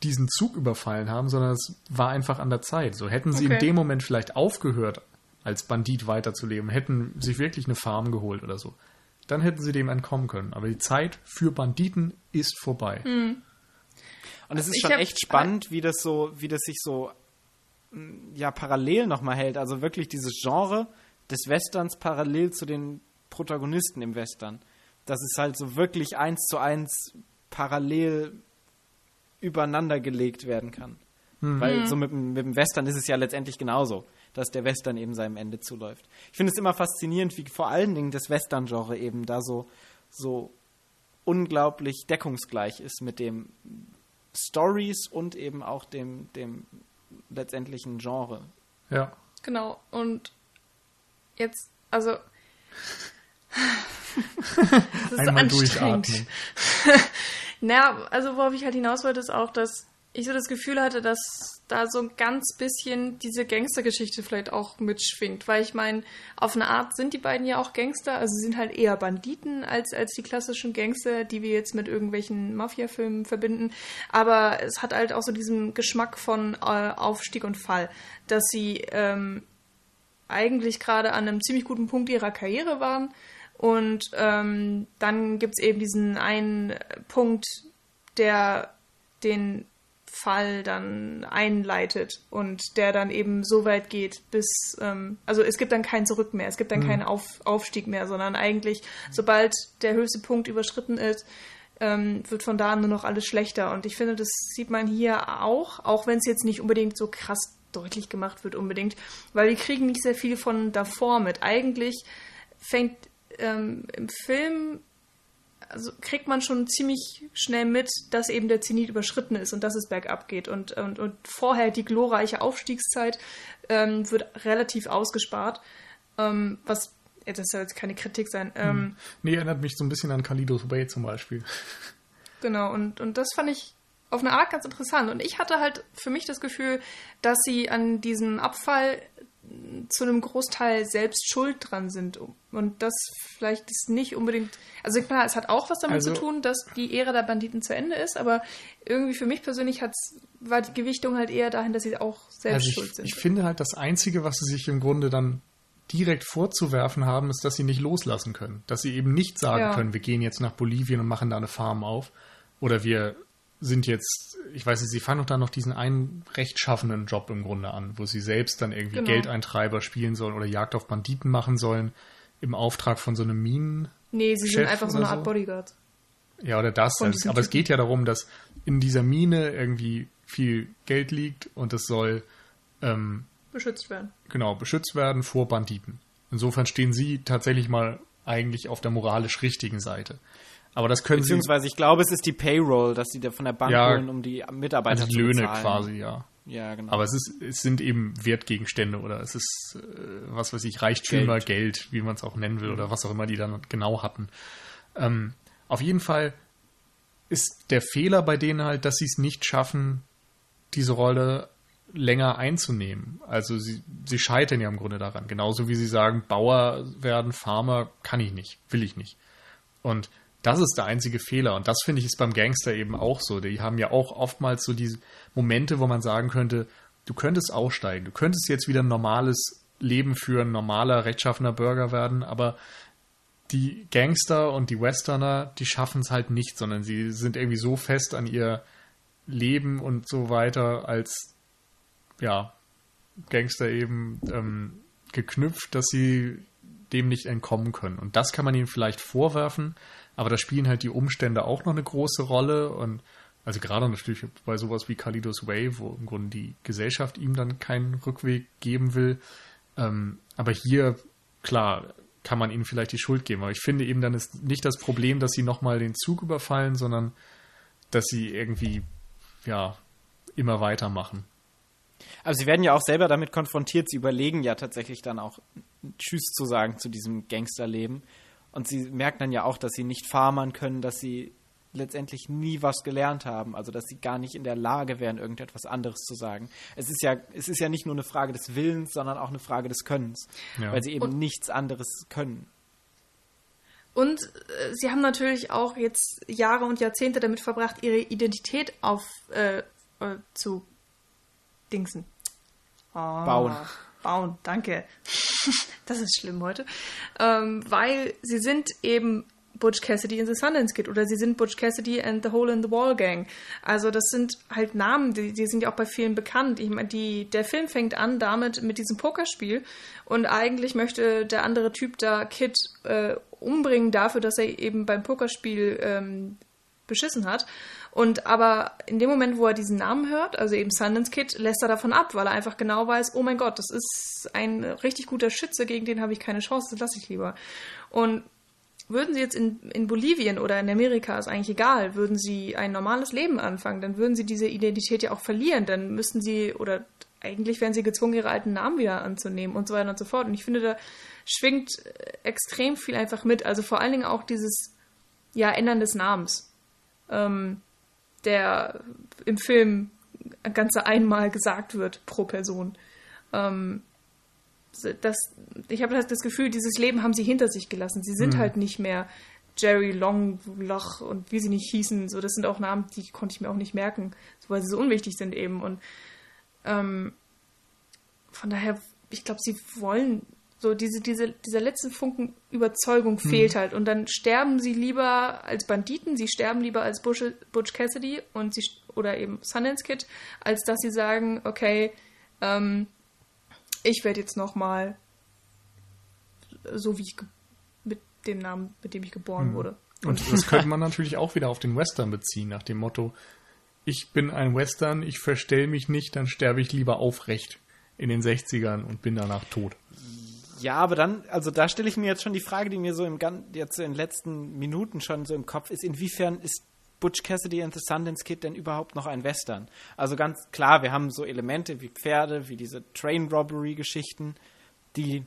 diesen Zug überfallen haben, sondern es war einfach an der Zeit. So hätten sie in Okay. dem Moment vielleicht aufgehört, als Bandit weiterzuleben, hätten sich wirklich eine Farm geholt oder so, dann hätten sie dem entkommen können. Aber die Zeit für Banditen ist vorbei. Hm. Und es ist schon hab- echt spannend, wie das so, wie das sich so m, ja parallel nochmal hält. Also wirklich dieses Genre des Westerns parallel zu den Protagonisten im Western. Dass es halt so wirklich eins zu eins parallel übereinander gelegt werden kann. Weil so mit, dem- mit dem Western ist es ja letztendlich genauso, dass der Western eben seinem Ende zuläuft. Ich finde es immer faszinierend, wie vor allen Dingen das Western-Genre eben da so, so unglaublich deckungsgleich ist mit dem Stories und eben auch dem, dem letztendlichen Genre. Ja. Genau. Und jetzt, also. [LAUGHS] Das ist Einmal so anstrengend. durchatmen. [LAUGHS] Naja, also worauf ich halt hinaus wollte, ist auch, dass ich so das Gefühl hatte, dass da so ein ganz bisschen diese Gangstergeschichte vielleicht auch mitschwingt. Weil ich meine, auf eine Art sind die beiden ja auch Gangster, also sie sind halt eher Banditen als, als die klassischen Gangster, die wir jetzt mit irgendwelchen Mafia-Filmen verbinden. Aber es hat halt auch so diesen Geschmack von äh, Aufstieg und Fall, dass sie ähm, eigentlich gerade an einem ziemlich guten Punkt ihrer Karriere waren. Und ähm, dann gibt es eben diesen einen Punkt, der den Fall dann einleitet und der dann eben so weit geht, bis, ähm, also es gibt dann kein Zurück mehr, es gibt dann keinen Auf, Aufstieg mehr, sondern eigentlich, sobald der höchste Punkt überschritten ist, ähm, wird von da an nur noch alles schlechter. Und ich finde, das sieht man hier auch, auch wenn es jetzt nicht unbedingt so krass deutlich gemacht wird unbedingt, weil wir kriegen nicht sehr viel von davor mit. Eigentlich fängt ähm, im Film, also kriegt man schon ziemlich schnell mit, dass eben der Zenit überschritten ist und dass es bergab geht. Und, und, und vorher die glorreiche Aufstiegszeit ähm, wird relativ ausgespart, ähm, was das soll jetzt keine Kritik sein. Ähm, Nee, erinnert mich so ein bisschen an Kalidos Way zum Beispiel. Genau, und, und das fand ich auf eine Art ganz interessant. Und ich hatte halt für mich das Gefühl, dass sie an diesem Abfall zu einem Großteil selbst schuld dran sind. Und das vielleicht ist nicht unbedingt. Also klar, es hat auch was damit also, zu tun, dass die Ära der Banditen zu Ende ist, aber irgendwie für mich persönlich hat's, war die Gewichtung halt eher dahin, dass sie auch selbst also ich, schuld sind. Ich finde halt, das Einzige, was sie sich im Grunde dann direkt vorzuwerfen haben, ist, dass sie nicht loslassen können. Dass sie eben nicht sagen ja. können, wir gehen jetzt nach Bolivien und machen da eine Farm auf. Oder wir sind jetzt, ich weiß nicht, sie fangen doch da noch diesen einen rechtschaffenen Job im Grunde an, wo sie selbst dann irgendwie genau. Geldeintreiber spielen sollen oder Jagd auf Banditen machen sollen im Auftrag von so einem Minen. Nee, sie sind einfach so eine Art Bodyguard. Ja, oder das. Also, aber es geht ja darum, dass in dieser Mine irgendwie viel Geld liegt und es soll ähm, beschützt werden. Genau, beschützt werden vor Banditen. Insofern stehen sie tatsächlich mal eigentlich auf der moralisch richtigen Seite. Aber das können Beziehungsweise, sie, ich glaube, es ist die Payroll, dass sie da von der Bank ja, holen, um die Mitarbeiter also die zu Löhne quasi, ja. Ja, genau. Aber es, ist, es sind eben Wertgegenstände oder es ist, äh, was weiß ich, Reichtümer, Geld, Geld wie man es auch nennen will oder was auch immer die dann genau hatten. Ähm, auf jeden Fall ist der Fehler bei denen halt, dass sie es nicht schaffen, diese Rolle länger einzunehmen. Also sie, sie scheitern ja im Grunde daran. Genauso wie sie sagen, Bauer werden, Farmer kann ich nicht, will ich nicht. Und das ist der einzige Fehler. Und das finde ich ist beim Gangster eben auch so. Die haben ja auch oftmals so diese Momente, wo man sagen könnte, du könntest aussteigen, du könntest jetzt wieder ein normales Leben führen, normaler, rechtschaffener Bürger werden, aber die Gangster und die Westerner, die schaffen es halt nicht, sondern sie sind irgendwie so fest an ihr Leben und so weiter als ja, Gangster eben ähm, geknüpft, dass sie dem nicht entkommen können. Und das kann man ihnen vielleicht vorwerfen, aber da spielen halt die Umstände auch noch eine große Rolle und also gerade natürlich bei sowas wie Kalidos Way, wo im Grunde die Gesellschaft ihm dann keinen Rückweg geben will. Ähm, aber hier, klar, kann man ihnen vielleicht die Schuld geben. Aber ich finde eben, dann ist nicht das Problem, dass sie nochmal den Zug überfallen, sondern dass sie irgendwie, ja, immer weitermachen. Also sie werden ja auch selber damit konfrontiert, sie überlegen ja tatsächlich dann auch Tschüss zu sagen zu diesem Gangsterleben. Und sie merken dann ja auch, dass sie nicht farmern können, dass sie letztendlich nie was gelernt haben, also dass sie gar nicht in der Lage wären, irgendetwas anderes zu sagen. Es ist ja, es ist ja nicht nur eine Frage des Willens, sondern auch eine Frage des Könnens, ja. weil sie eben und nichts anderes können. Und äh, sie haben natürlich auch jetzt Jahre und Jahrzehnte damit verbracht, ihre Identität auf äh, äh, zu Dingsen. Oh, bauen. Bauen, danke. [LAUGHS] das ist schlimm heute. Ähm, weil sie sind eben Butch Cassidy and the Sundance Kid oder sie sind Butch Cassidy and the Hole in the Wall Gang. Also das sind halt Namen, die, die sind ja auch bei vielen bekannt. Ich meine, die, der Film fängt an damit mit diesem Pokerspiel und eigentlich möchte der andere Typ da Kid äh, umbringen dafür, dass er eben beim Pokerspiel ähm, beschissen hat. Und aber in dem Moment, wo er diesen Namen hört, also eben Sundance Kid, lässt er davon ab, weil er einfach genau weiß, oh mein Gott, das ist ein richtig guter Schütze, gegen den habe ich keine Chance, das lasse ich lieber. Und würden sie jetzt in, in Bolivien oder in Amerika, ist eigentlich egal, würden sie ein normales Leben anfangen, dann würden sie diese Identität ja auch verlieren. Dann müssten sie, oder eigentlich wären sie gezwungen, ihre alten Namen wieder anzunehmen und so weiter und so fort. Und ich finde, da schwingt extrem viel einfach mit. Also vor allen Dingen auch dieses, ja, Ändern des Namens. Ähm, der im Film ganze einmal gesagt wird pro Person. Ähm, das, ich habe das Gefühl, dieses Leben haben sie hinter sich gelassen. Sie sind mhm. halt nicht mehr Jerry Longloch und wie sie nicht hießen. So, das sind auch Namen, die konnte ich mir auch nicht merken, weil sie so unwichtig sind eben. Und ähm, von daher, ich glaube, sie wollen so diese, diese, dieser letzte Funken Überzeugung hm. fehlt halt. Und dann sterben sie lieber als Banditen, sie sterben lieber als Butch, Butch Cassidy und sie, oder eben Sundance Kid, als dass sie sagen, okay, ähm, ich werde jetzt nochmal so wie ich mit dem Namen, mit dem ich geboren hm. wurde. Und das könnte man natürlich auch wieder auf den Western beziehen, nach dem Motto, ich bin ein Western, ich verstell mich nicht, dann sterbe ich lieber aufrecht in den 60ern und bin danach tot. Ja, aber dann, also da stelle ich mir jetzt schon die Frage, die mir so im jetzt in den letzten Minuten schon so im Kopf ist, inwiefern ist Butch Cassidy and the Sundance Kid denn überhaupt noch ein Western? Also ganz klar, wir haben so Elemente wie Pferde, wie diese Train Robbery Geschichten, die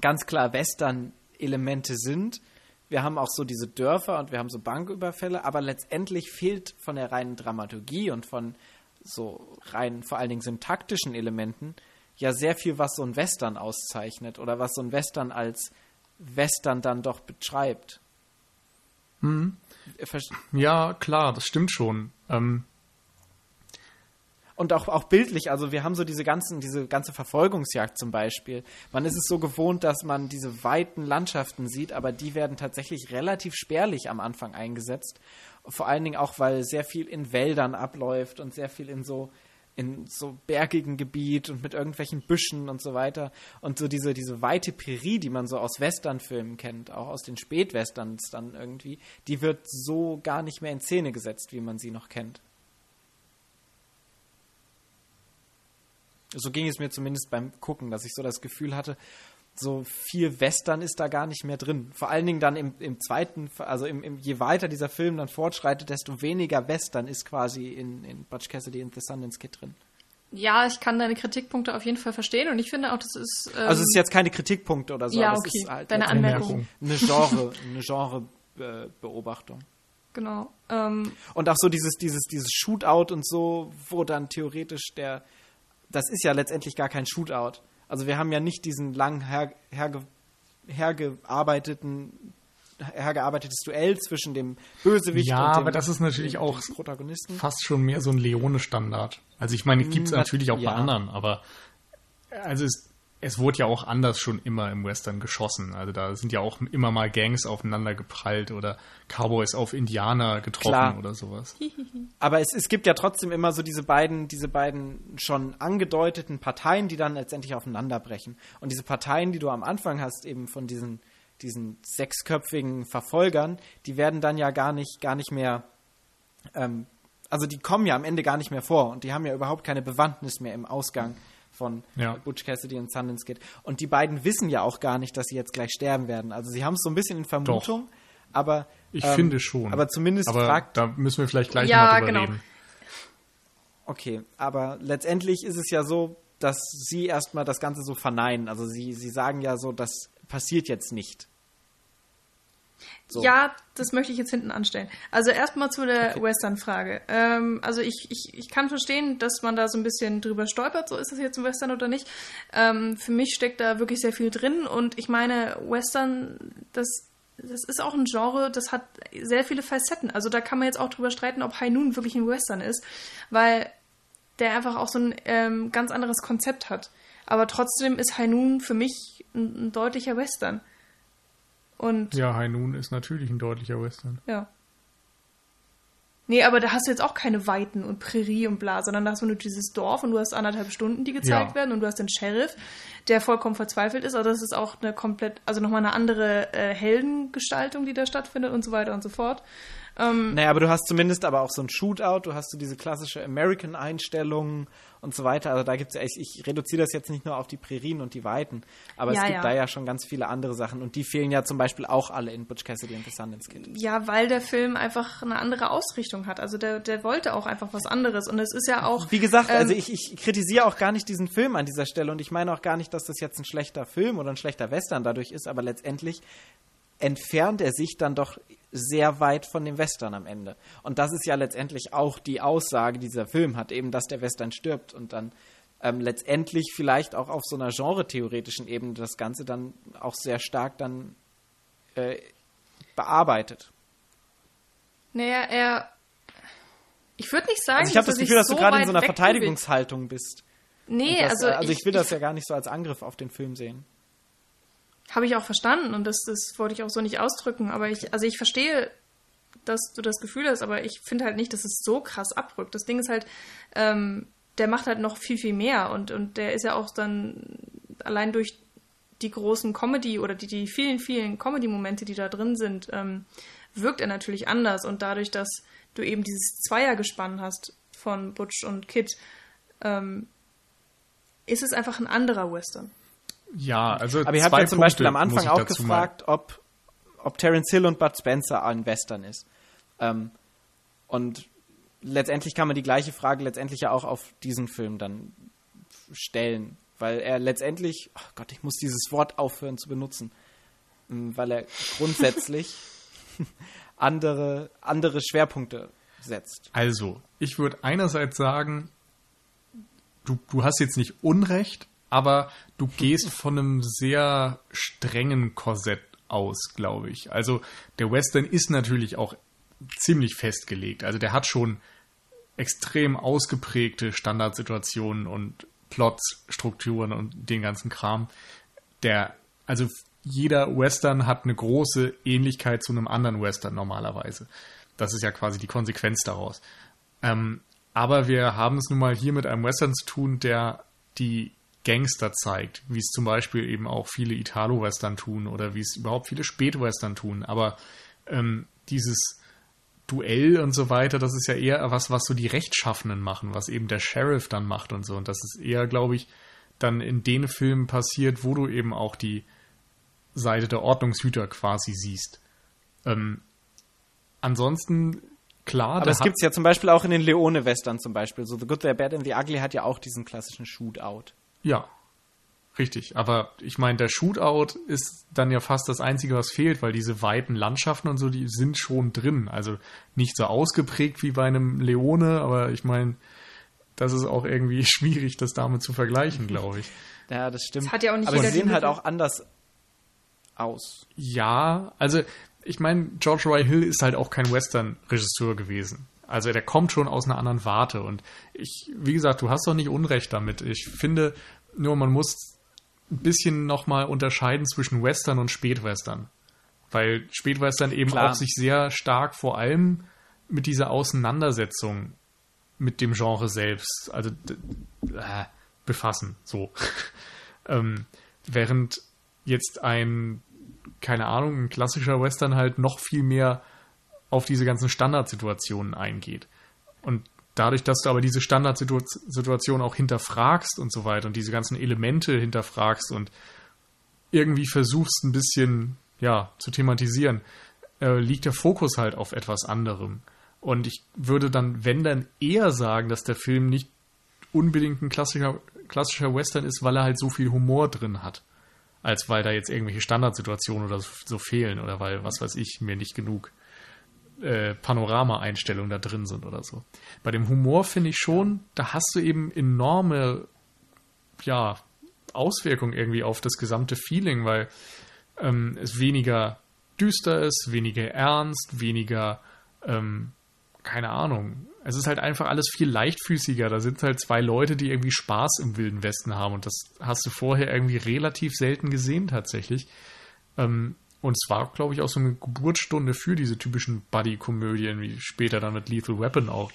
ganz klar Western Elemente sind. Wir haben auch so diese Dörfer und wir haben so Banküberfälle, aber letztendlich fehlt von der reinen Dramaturgie und von so rein vor allen Dingen syntaktischen Elementen ja sehr viel, was so ein Western auszeichnet oder was so ein Western als Western dann doch beschreibt. Hm. Ja, klar, das stimmt schon. Ähm, und auch, auch bildlich, also wir haben so diese ganzen, diese ganze Verfolgungsjagd zum Beispiel. Man ist es so gewohnt, dass man diese weiten Landschaften sieht, aber die werden tatsächlich relativ spärlich am Anfang eingesetzt. Vor allen Dingen auch, weil sehr viel in Wäldern abläuft und sehr viel in so in so bergigen Gebiet und mit irgendwelchen Büschen und so weiter. Und so diese, diese weite Prärie, die man so aus Westernfilmen kennt, auch aus den Spätwesterns dann irgendwie, die wird so gar nicht mehr in Szene gesetzt, wie man sie noch kennt. So ging es mir zumindest beim Gucken, dass ich so das Gefühl hatte, so viel Western ist da gar nicht mehr drin. Vor allen Dingen dann im, im zweiten, also im, im, je weiter dieser Film dann fortschreitet, desto weniger Western ist quasi in, in Butch Cassidy and the Sundance Kid drin. Ja, ich kann deine Kritikpunkte auf jeden Fall verstehen und ich finde auch, das ist. Ähm also es ist jetzt keine Kritikpunkte oder so, ja, okay. es ist halt deine Anmerkung. Eine Genre, eine Genre-Beobachtung. Genau. Ähm und auch so dieses, dieses, dieses Shootout und so, wo dann theoretisch der das ist ja letztendlich gar kein Shootout. Also wir haben ja nicht diesen lang her, herge, hergearbeiteten hergearbeitetes Duell zwischen dem Bösewicht ja, und dem Ja, aber das ist natürlich dem, auch Protagonisten. fast schon mehr so ein Leone-Standard. Also ich meine, gibt es natürlich auch ja. bei anderen, aber also es, es wurde ja auch anders schon immer im Western geschossen. Also da sind ja auch immer mal Gangs aufeinander geprallt oder Cowboys auf Indianer getroffen Klar. oder sowas. [LAUGHS] Aber es, es gibt ja trotzdem immer so diese beiden, diese beiden schon angedeuteten Parteien, die dann letztendlich aufeinanderbrechen. Und diese Parteien, die du am Anfang hast, eben von diesen, diesen sechsköpfigen Verfolgern, die werden dann ja gar nicht, gar nicht mehr ähm, also die kommen ja am Ende gar nicht mehr vor und die haben ja überhaupt keine Bewandtnis mehr im Ausgang von ja. Butch Cassidy und Sundance Kid. Und die beiden wissen ja auch gar nicht, dass sie jetzt gleich sterben werden. Also sie haben es so ein bisschen in Vermutung, Doch. aber ich ähm, finde schon. Aber zumindest aber fragt. Da müssen wir vielleicht gleich ja, mal drüber genau. reden. Okay, aber letztendlich ist es ja so, dass sie erstmal das Ganze so verneinen. Also sie, sie sagen ja so, das passiert jetzt nicht. So. Ja, das möchte ich jetzt hinten anstellen. Also erstmal zu der okay. Western-Frage. Ähm, also ich, ich, ich kann verstehen, dass man da so ein bisschen drüber stolpert, so ist das jetzt ein Western oder nicht. Ähm, für mich steckt da wirklich sehr viel drin und ich meine, Western, das, das ist auch ein Genre, das hat sehr viele Facetten. Also da kann man jetzt auch drüber streiten, ob High Noon wirklich ein Western ist, weil der einfach auch so ein ähm, ganz anderes Konzept hat. Aber trotzdem ist High Noon für mich ein, ein deutlicher Western. Und ja, High Noon ist natürlich ein deutlicher Western. Ja. Nee, aber da hast du jetzt auch keine Weiten und Prärie und bla, sondern da hast du nur dieses Dorf und du hast anderthalb Stunden, die gezeigt ja. werden und du hast den Sheriff, der vollkommen verzweifelt ist. Also das ist auch eine komplett, also nochmal eine andere äh, Heldengestaltung, die da stattfindet und so weiter und so fort. Ähm, naja, aber du hast zumindest aber auch so ein Shootout, du hast so diese klassische American-Einstellung und so weiter. Also da gibt es, ich, ich reduziere das jetzt nicht nur auf die Prärien und die Weiten, aber ja, es gibt ja. da ja schon ganz viele andere Sachen und die fehlen ja zum Beispiel auch alle in Butch Cassidy and the Sundance Kid. Ja, weil der Film einfach eine andere Ausrichtung hat. Also der, der wollte auch einfach was anderes und es ist ja auch. Wie gesagt, also ähm, also ich, ich kritisiere auch gar nicht diesen Film an dieser Stelle und ich meine auch gar nicht, dass das jetzt ein schlechter Film oder ein schlechter Western dadurch ist, aber letztendlich entfernt er sich dann doch sehr weit von dem Western am Ende. Und das ist ja letztendlich auch die Aussage, die dieser Film hat, eben, dass der Western stirbt und dann ähm, letztendlich vielleicht auch auf so einer genre-theoretischen Ebene das Ganze dann auch sehr stark dann äh, bearbeitet. Naja, er. Ich würde nicht sagen, also ich habe das Gefühl, dass so du gerade in so einer Verteidigungshaltung bist. Nee, das, also. Also ich, ich will das ja gar nicht so als Angriff auf den Film sehen. Habe ich auch verstanden und das, das wollte ich auch so nicht ausdrücken. Aber ich, also ich verstehe, dass du das Gefühl hast, aber ich finde halt nicht, dass es so krass abrückt. Das Ding ist halt, ähm, der macht halt noch viel, viel mehr und, und der ist ja auch dann allein durch die großen Comedy oder die, die vielen, vielen Comedy-Momente, die da drin sind, ähm, wirkt er natürlich anders und dadurch, dass du eben dieses Zweiergespann hast von Butch und Kid, ähm, ist es einfach ein anderer Western. Ja, also Aber ihr habt ja zum Beispiel am Anfang auch gefragt, ob, ob Terence Hill und Bud Spencer ein Western ist. Ähm, und letztendlich kann man die gleiche Frage letztendlich ja auch auf diesen Film dann stellen, weil er letztendlich, oh Gott, ich muss dieses Wort aufhören zu benutzen, ähm, weil er grundsätzlich [LAUGHS] andere, andere Schwerpunkte setzt. Also, ich würde einerseits sagen, du, du hast jetzt nicht Unrecht, aber du gehst von einem sehr strengen Korsett aus, glaube ich. Also der Western ist natürlich auch ziemlich festgelegt. Also der hat schon extrem ausgeprägte Standardsituationen und Plotstrukturen und den ganzen Kram. Der, also jeder Western hat eine große Ähnlichkeit zu einem anderen Western normalerweise. Das ist ja quasi die Konsequenz daraus. Ähm, aber wir haben es nun mal hier mit einem Western zu tun, der die Gangster zeigt, wie es zum Beispiel eben auch viele Italo-Western tun oder wie es überhaupt viele Spät-Western tun. Aber ähm, dieses Duell und so weiter, das ist ja eher was, was so die Rechtschaffenen machen, was eben der Sheriff dann macht und so. Und das ist eher, glaube ich, dann in den Filmen passiert, wo du eben auch die Seite der Ordnungshüter quasi siehst. Ähm, ansonsten, klar. Aber das gibt es ja zum Beispiel auch in den Leone-Western zum Beispiel. So The Good, The Bad and The Ugly hat ja auch diesen klassischen Shootout. Ja, Richtig, aber ich meine, der Shootout ist dann ja fast das Einzige, was fehlt, weil diese weiten Landschaften und so, die sind schon drin. Also nicht so ausgeprägt wie bei einem Leone, aber ich meine, das ist auch irgendwie [LAUGHS] schwierig, das damit zu vergleichen, glaube ich. [LAUGHS] Ja, das stimmt. Das hat ja auch nicht aber sie sehen halt auch anders aus. Ja, also ich meine, George Roy Hill ist halt auch kein Western-Regisseur gewesen. Also der kommt schon aus einer anderen Warte und ich, wie gesagt, du hast doch nicht Unrecht damit. Ich finde nur, man muss ein bisschen nochmal unterscheiden zwischen Western und Spätwestern. Weil Spätwestern eben Klar. auch sich sehr stark vor allem mit dieser Auseinandersetzung mit dem Genre selbst, also äh, befassen, so. [LAUGHS] ähm, während jetzt ein, keine Ahnung, ein klassischer Western halt noch viel mehr auf diese ganzen Standardsituationen eingeht. Und dadurch, dass du aber diese Standardsituation auch hinterfragst und so weiter und diese ganzen Elemente hinterfragst und irgendwie versuchst ein bisschen, ja, zu thematisieren, äh, liegt der Fokus halt auf etwas anderem. Und ich würde dann, wenn dann eher sagen, dass der Film nicht unbedingt ein klassischer, klassischer Western ist, weil er halt so viel Humor drin hat. Als weil da jetzt irgendwelche Standardsituationen oder so, so fehlen oder weil, was weiß ich, mir nicht genug äh, Panorama-Einstellungen da drin sind oder so. Bei dem Humor finde ich schon, da hast du eben enorme, ja, Auswirkungen irgendwie auf das gesamte Feeling, weil ähm, es weniger düster ist, weniger ernst, weniger, ähm, keine Ahnung. Es ist halt einfach alles viel leichtfüßiger. Da sind halt zwei Leute, die irgendwie Spaß im Wilden Westen haben und das hast du vorher irgendwie relativ selten gesehen tatsächlich. Ähm, und es war, glaube ich, auch so eine Geburtsstunde für diese typischen Buddy-Komödien, wie später dann mit Lethal Weapon auch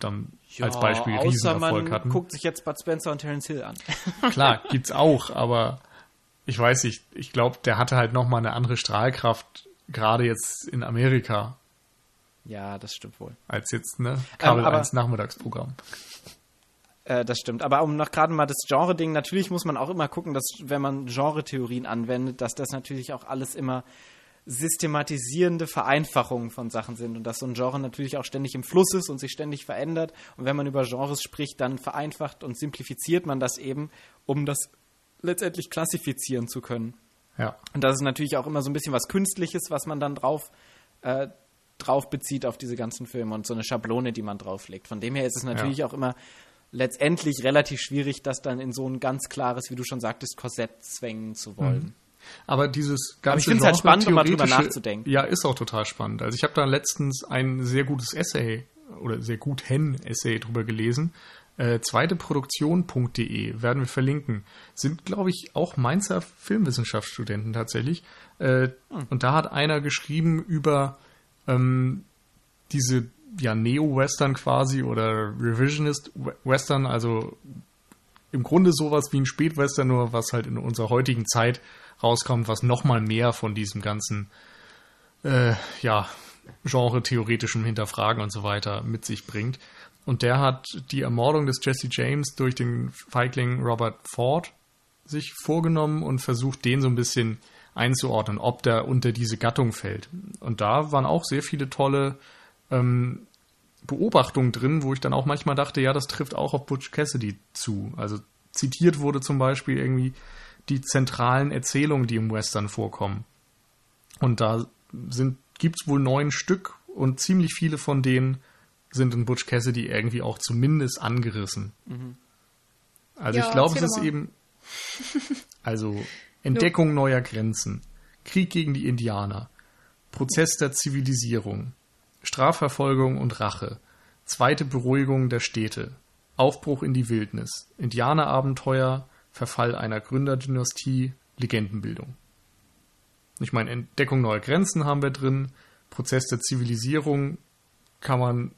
dann als Beispiel außer Riesenerfolg man hatten. guckt sich jetzt Bud Spencer und Terence Hill an. [LAUGHS] Klar, gibt's auch, aber ich weiß nicht, ich glaube, der hatte halt nochmal eine andere Strahlkraft, gerade jetzt in Amerika, ja, das stimmt wohl. als jetzt, ne? Kabel aber- 1 Nachmittagsprogramm. Äh, das stimmt. Aber um noch gerade mal das Genre-Ding, natürlich muss man auch immer gucken, dass wenn man Genre-Theorien anwendet, dass das natürlich auch alles immer systematisierende Vereinfachungen von Sachen sind und dass so ein Genre natürlich auch ständig im Fluss ist und sich ständig verändert. Und wenn man über Genres spricht, dann vereinfacht und simplifiziert man das eben, um das letztendlich klassifizieren zu können. Ja. Und das ist natürlich auch immer so ein bisschen was Künstliches, was man dann drauf, äh, drauf bezieht auf diese ganzen Filme und so eine Schablone, die man drauflegt. Von dem her ist es natürlich auch immer letztendlich relativ schwierig, das dann in so ein ganz klares, wie du schon sagtest, Korsett zwängen zu wollen. Aber dieses ganze ich find's halt spannend, um mal drüber nachzudenken. Ja, ist auch total spannend. Also ich habe da letztens ein sehr gutes Essay oder sehr gut Hen-Essay drüber gelesen. Äh, zweiteproduktion.de werden wir verlinken. Sind, glaube ich, auch Mainzer Filmwissenschaftsstudenten tatsächlich. Äh, Und da hat einer geschrieben über ähm, diese ja, Neo-Western quasi oder Revisionist-Western, also im Grunde sowas wie ein Spätwestern, nur was halt in unserer heutigen Zeit rauskommt, was nochmal mehr von diesem ganzen, äh, ja, genre-theoretischem Hinterfragen und so weiter mit sich bringt. Und der hat die Ermordung des Jesse James durch den Feigling Robert Ford sich vorgenommen und versucht, den so ein bisschen einzuordnen, ob der unter diese Gattung fällt. Und da waren auch sehr viele tolle ähm, Beobachtungen drin, wo ich dann auch manchmal dachte, ja, das trifft auch auf Butch Cassidy zu. Also zitiert wurde zum Beispiel irgendwie die zentralen Erzählungen, die im Western vorkommen. Und da sind, gibt's wohl neun Stück und ziemlich viele von denen sind in Butch Cassidy irgendwie auch zumindest angerissen. Also Ja, ich glaube, es ist mal. eben, [LAUGHS] Also Entdeckung neuer Grenzen, Krieg gegen die Indianer, Prozess der Zivilisierung, Strafverfolgung und Rache, zweite Beruhigung der Städte, Aufbruch in die Wildnis, Indianerabenteuer, Verfall einer Gründerdynastie, Legendenbildung. Ich meine, Entdeckung neuer Grenzen haben wir drin, Prozess der Zivilisierung kann man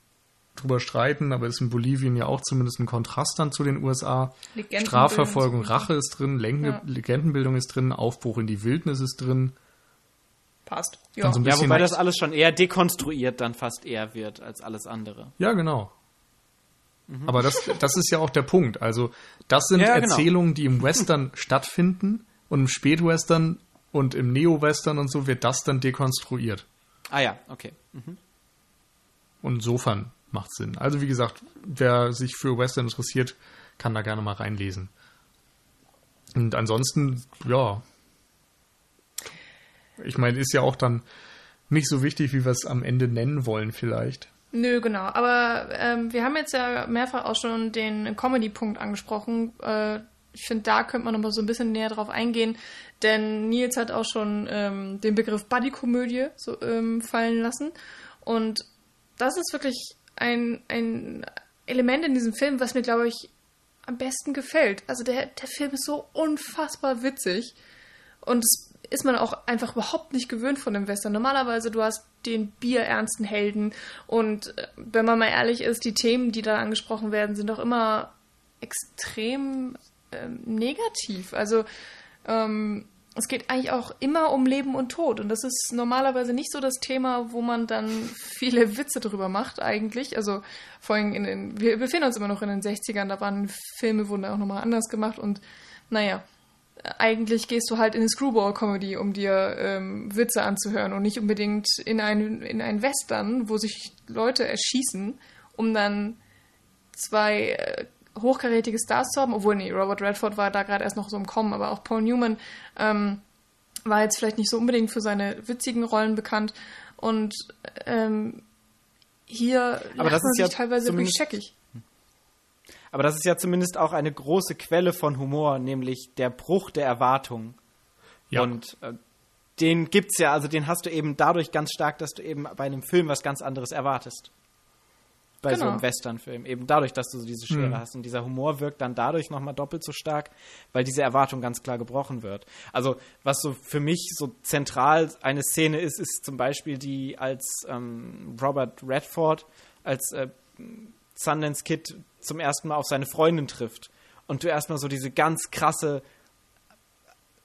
drüber streiten, aber ist in Bolivien ja auch zumindest ein Kontrast dann zu den USA. Strafverfolgung, Rache ist drin, Lenge, ja. Legendenbildung ist drin, Aufbruch in die Wildnis ist drin. Passt. Ja, so ja wobei das alles schon eher dekonstruiert dann fast eher wird als alles andere. Ja, genau. Mhm. Aber das, das ist ja auch der Punkt. Also, das sind ja, genau. Erzählungen, die im Western [LAUGHS] stattfinden und im Spätwestern und im Neo-Western und so wird das dann dekonstruiert. Ah ja, okay. Mhm. Und insofern macht Sinn. Also wie gesagt, wer sich für Western interessiert, kann da gerne mal reinlesen. Und ansonsten, ja. Ich meine, ist ja auch dann nicht so wichtig, wie wir es am Ende nennen wollen, vielleicht. Nö, genau. Aber ähm, wir haben jetzt ja mehrfach auch schon den Comedy-Punkt angesprochen. Äh, ich finde, da könnte man noch mal so ein bisschen näher drauf eingehen, denn Nils hat auch schon ähm, den Begriff Buddy-Komödie so, ähm, fallen lassen. Und das ist wirklich ein, ein Element in diesem Film, was mir, glaube ich, am besten gefällt. Also der, der Film ist so unfassbar witzig. Und das ist man auch einfach überhaupt nicht gewöhnt von dem Western. Normalerweise, du hast den bierernsten Helden. Und äh, wenn man mal ehrlich ist, die Themen, die da angesprochen werden, sind doch immer extrem ähm, negativ. Also ähm, es geht eigentlich auch immer um Leben und Tod. Und das ist normalerweise nicht so das Thema, wo man dann [LAUGHS] viele Witze drüber macht, eigentlich. Also vor allem in den, wir befinden uns immer noch in den 60ern, da waren Filme, wurden auch nochmal anders gemacht und naja, eigentlich gehst du halt in eine Screwball-Comedy, um dir ähm, Witze anzuhören und nicht unbedingt in ein, in ein Western, wo sich Leute erschießen, um dann zwei äh, hochkarätige Stars zu haben, obwohl, nee, Robert Redford war da gerade erst noch so im Kommen, aber auch Paul Newman ähm, war jetzt vielleicht nicht so unbedingt für seine witzigen Rollen bekannt und ähm, hier aber das ist ja teilweise wirklich scheckig. Aber das ist ja zumindest auch eine große Quelle von Humor, nämlich der Bruch der Erwartungen. Ja. Und äh, den gibt's ja, also den hast du eben dadurch ganz stark, dass du eben bei einem Film was ganz anderes erwartest bei genau. so einem Western-Film. Eben dadurch, dass du so diese Schere mhm. hast. Und dieser Humor wirkt dann dadurch nochmal doppelt so stark, weil diese Erwartung ganz klar gebrochen wird. Also, was so für mich so zentral eine Szene ist, ist zum Beispiel die, als ähm, Robert Redford als äh, Sundance Kid zum ersten Mal auf seine Freundin trifft. Und du erstmal so diese ganz krasse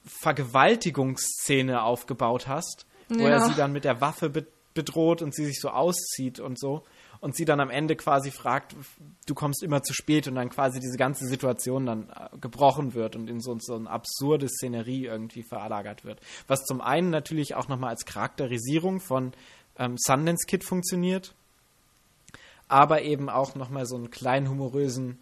Vergewaltigungsszene aufgebaut hast, wo ja. er sie dann mit der Waffe bedroht und sie sich so auszieht und so und sie dann am Ende quasi fragt, du kommst immer zu spät und dann quasi diese ganze Situation dann äh, gebrochen wird und in so, so eine absurde Szenerie irgendwie verlagert wird. Was zum einen natürlich auch nochmal als Charakterisierung von ähm, Sundance Kid funktioniert, aber eben auch nochmal so einen kleinen humorösen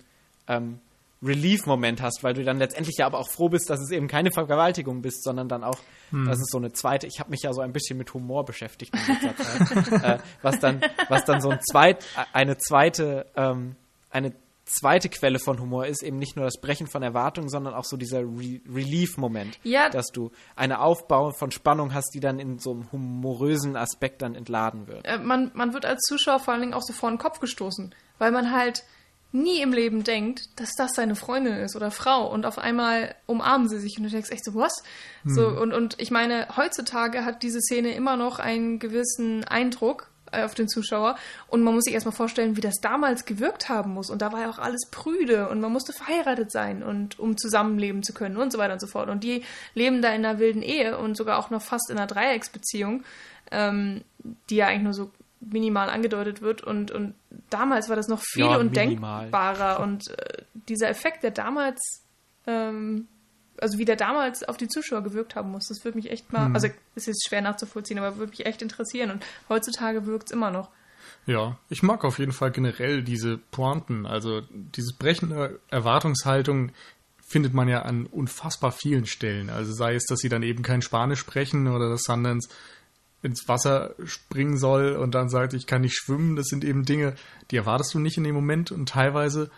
ähm, Relief-Moment hast, weil du dann letztendlich ja aber auch froh bist, dass es eben keine Vergewaltigung bist, sondern dann auch, hm. dass es so eine zweite, ich habe mich ja so ein bisschen mit Humor beschäftigt in Zeit, [LAUGHS] äh, was dann, was dann so ein zweit, eine zweite, ähm, eine zweite Quelle von Humor ist eben nicht nur das Brechen von Erwartungen, sondern auch so dieser Re Relief-Moment, ja. dass du eine Aufbau von Spannung hast, die dann in so einem humorösen Aspekt dann entladen wird. Äh, man, man wird als Zuschauer vor allen Dingen auch so vor den Kopf gestoßen, weil man halt nie im Leben denkt, dass das seine Freundin ist oder Frau und auf einmal umarmen sie sich und du denkst echt so, was? Hm. So, und, und ich meine, heutzutage hat diese Szene immer noch einen gewissen Eindruck auf den Zuschauer. Und man muss sich erstmal vorstellen, wie das damals gewirkt haben muss. Und da war ja auch alles prüde und man musste verheiratet sein und um zusammenleben zu können und so weiter und so fort. Und die leben da in einer wilden Ehe und sogar auch noch fast in einer Dreiecksbeziehung, ähm, die ja eigentlich nur so minimal angedeutet wird. Und, und damals war das noch viel ja, undenkbarer und äh, dieser Effekt, der damals, ähm, also wie der damals auf die Zuschauer gewirkt haben muss, das würde mich echt mal, hm. also ist jetzt schwer nachzuvollziehen, aber würde mich echt interessieren und heutzutage wirkt es immer noch. Ja, ich mag auf jeden Fall generell diese Pointen, also dieses Brechen der Erwartungshaltung findet man ja an unfassbar vielen Stellen. Also sei es, dass sie dann eben kein Spanisch sprechen oder dass Sundance ins Wasser springen soll und dann sagt, ich kann nicht schwimmen. Das sind eben Dinge, die erwartest du nicht in dem Moment und teilweise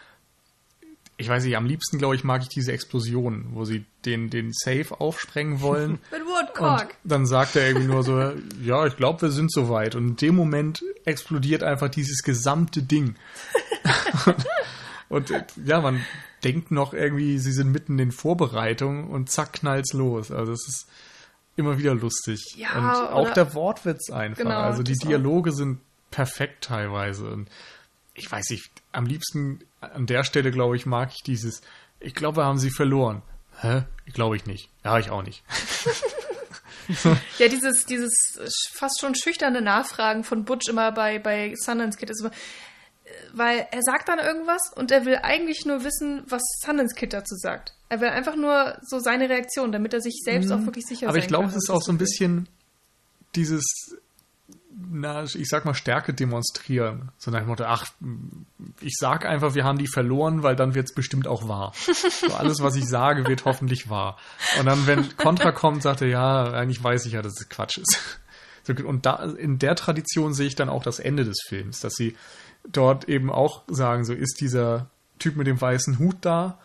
ich weiß nicht, am liebsten, glaube ich, mag ich diese Explosion, wo sie den, den Safe aufsprengen wollen. [LAUGHS] Mit Woodcock. Und dann sagt er irgendwie nur so, [LAUGHS] ja, ich glaube, wir sind soweit. Und in dem Moment explodiert einfach dieses gesamte Ding. [LAUGHS] und, ja, man denkt noch irgendwie, sie sind mitten in Vorbereitung und zack, knallt's los. Also es ist immer wieder lustig. Ja, und auch der Wortwitz einfach. Genau, also die das auch. Dialoge sind perfekt teilweise. Und ich weiß nicht, am liebsten an der Stelle, glaube ich, mag ich dieses, ich glaube, wir haben sie verloren. Hä? Glaube ich nicht. Ja, ich auch nicht. [LAUGHS] Ja, dieses, dieses fast schon schüchterne Nachfragen von Butch immer bei, bei Sundance Kid ist immer, äh, weil er sagt dann irgendwas und er will eigentlich nur wissen, was Sundance Kid dazu sagt. Er will einfach nur so seine Reaktion, damit er sich selbst auch wirklich sicher Mhm. Aber ich glaube, es ist was auch so ein bisschen dieses, na, ich sag mal, Stärke demonstrieren. So nach dem Motto, ach, ich sag einfach, wir haben die verloren, weil dann wird es bestimmt auch wahr. So alles, was ich sage, wird hoffentlich wahr. Und dann, wenn Contra kommt, sagt er, ja, eigentlich weiß ich ja, dass es Quatsch ist. So, Und da, in der Tradition sehe ich dann auch das Ende des Films, dass sie dort eben auch sagen, so ist dieser Typ mit dem weißen Hut da?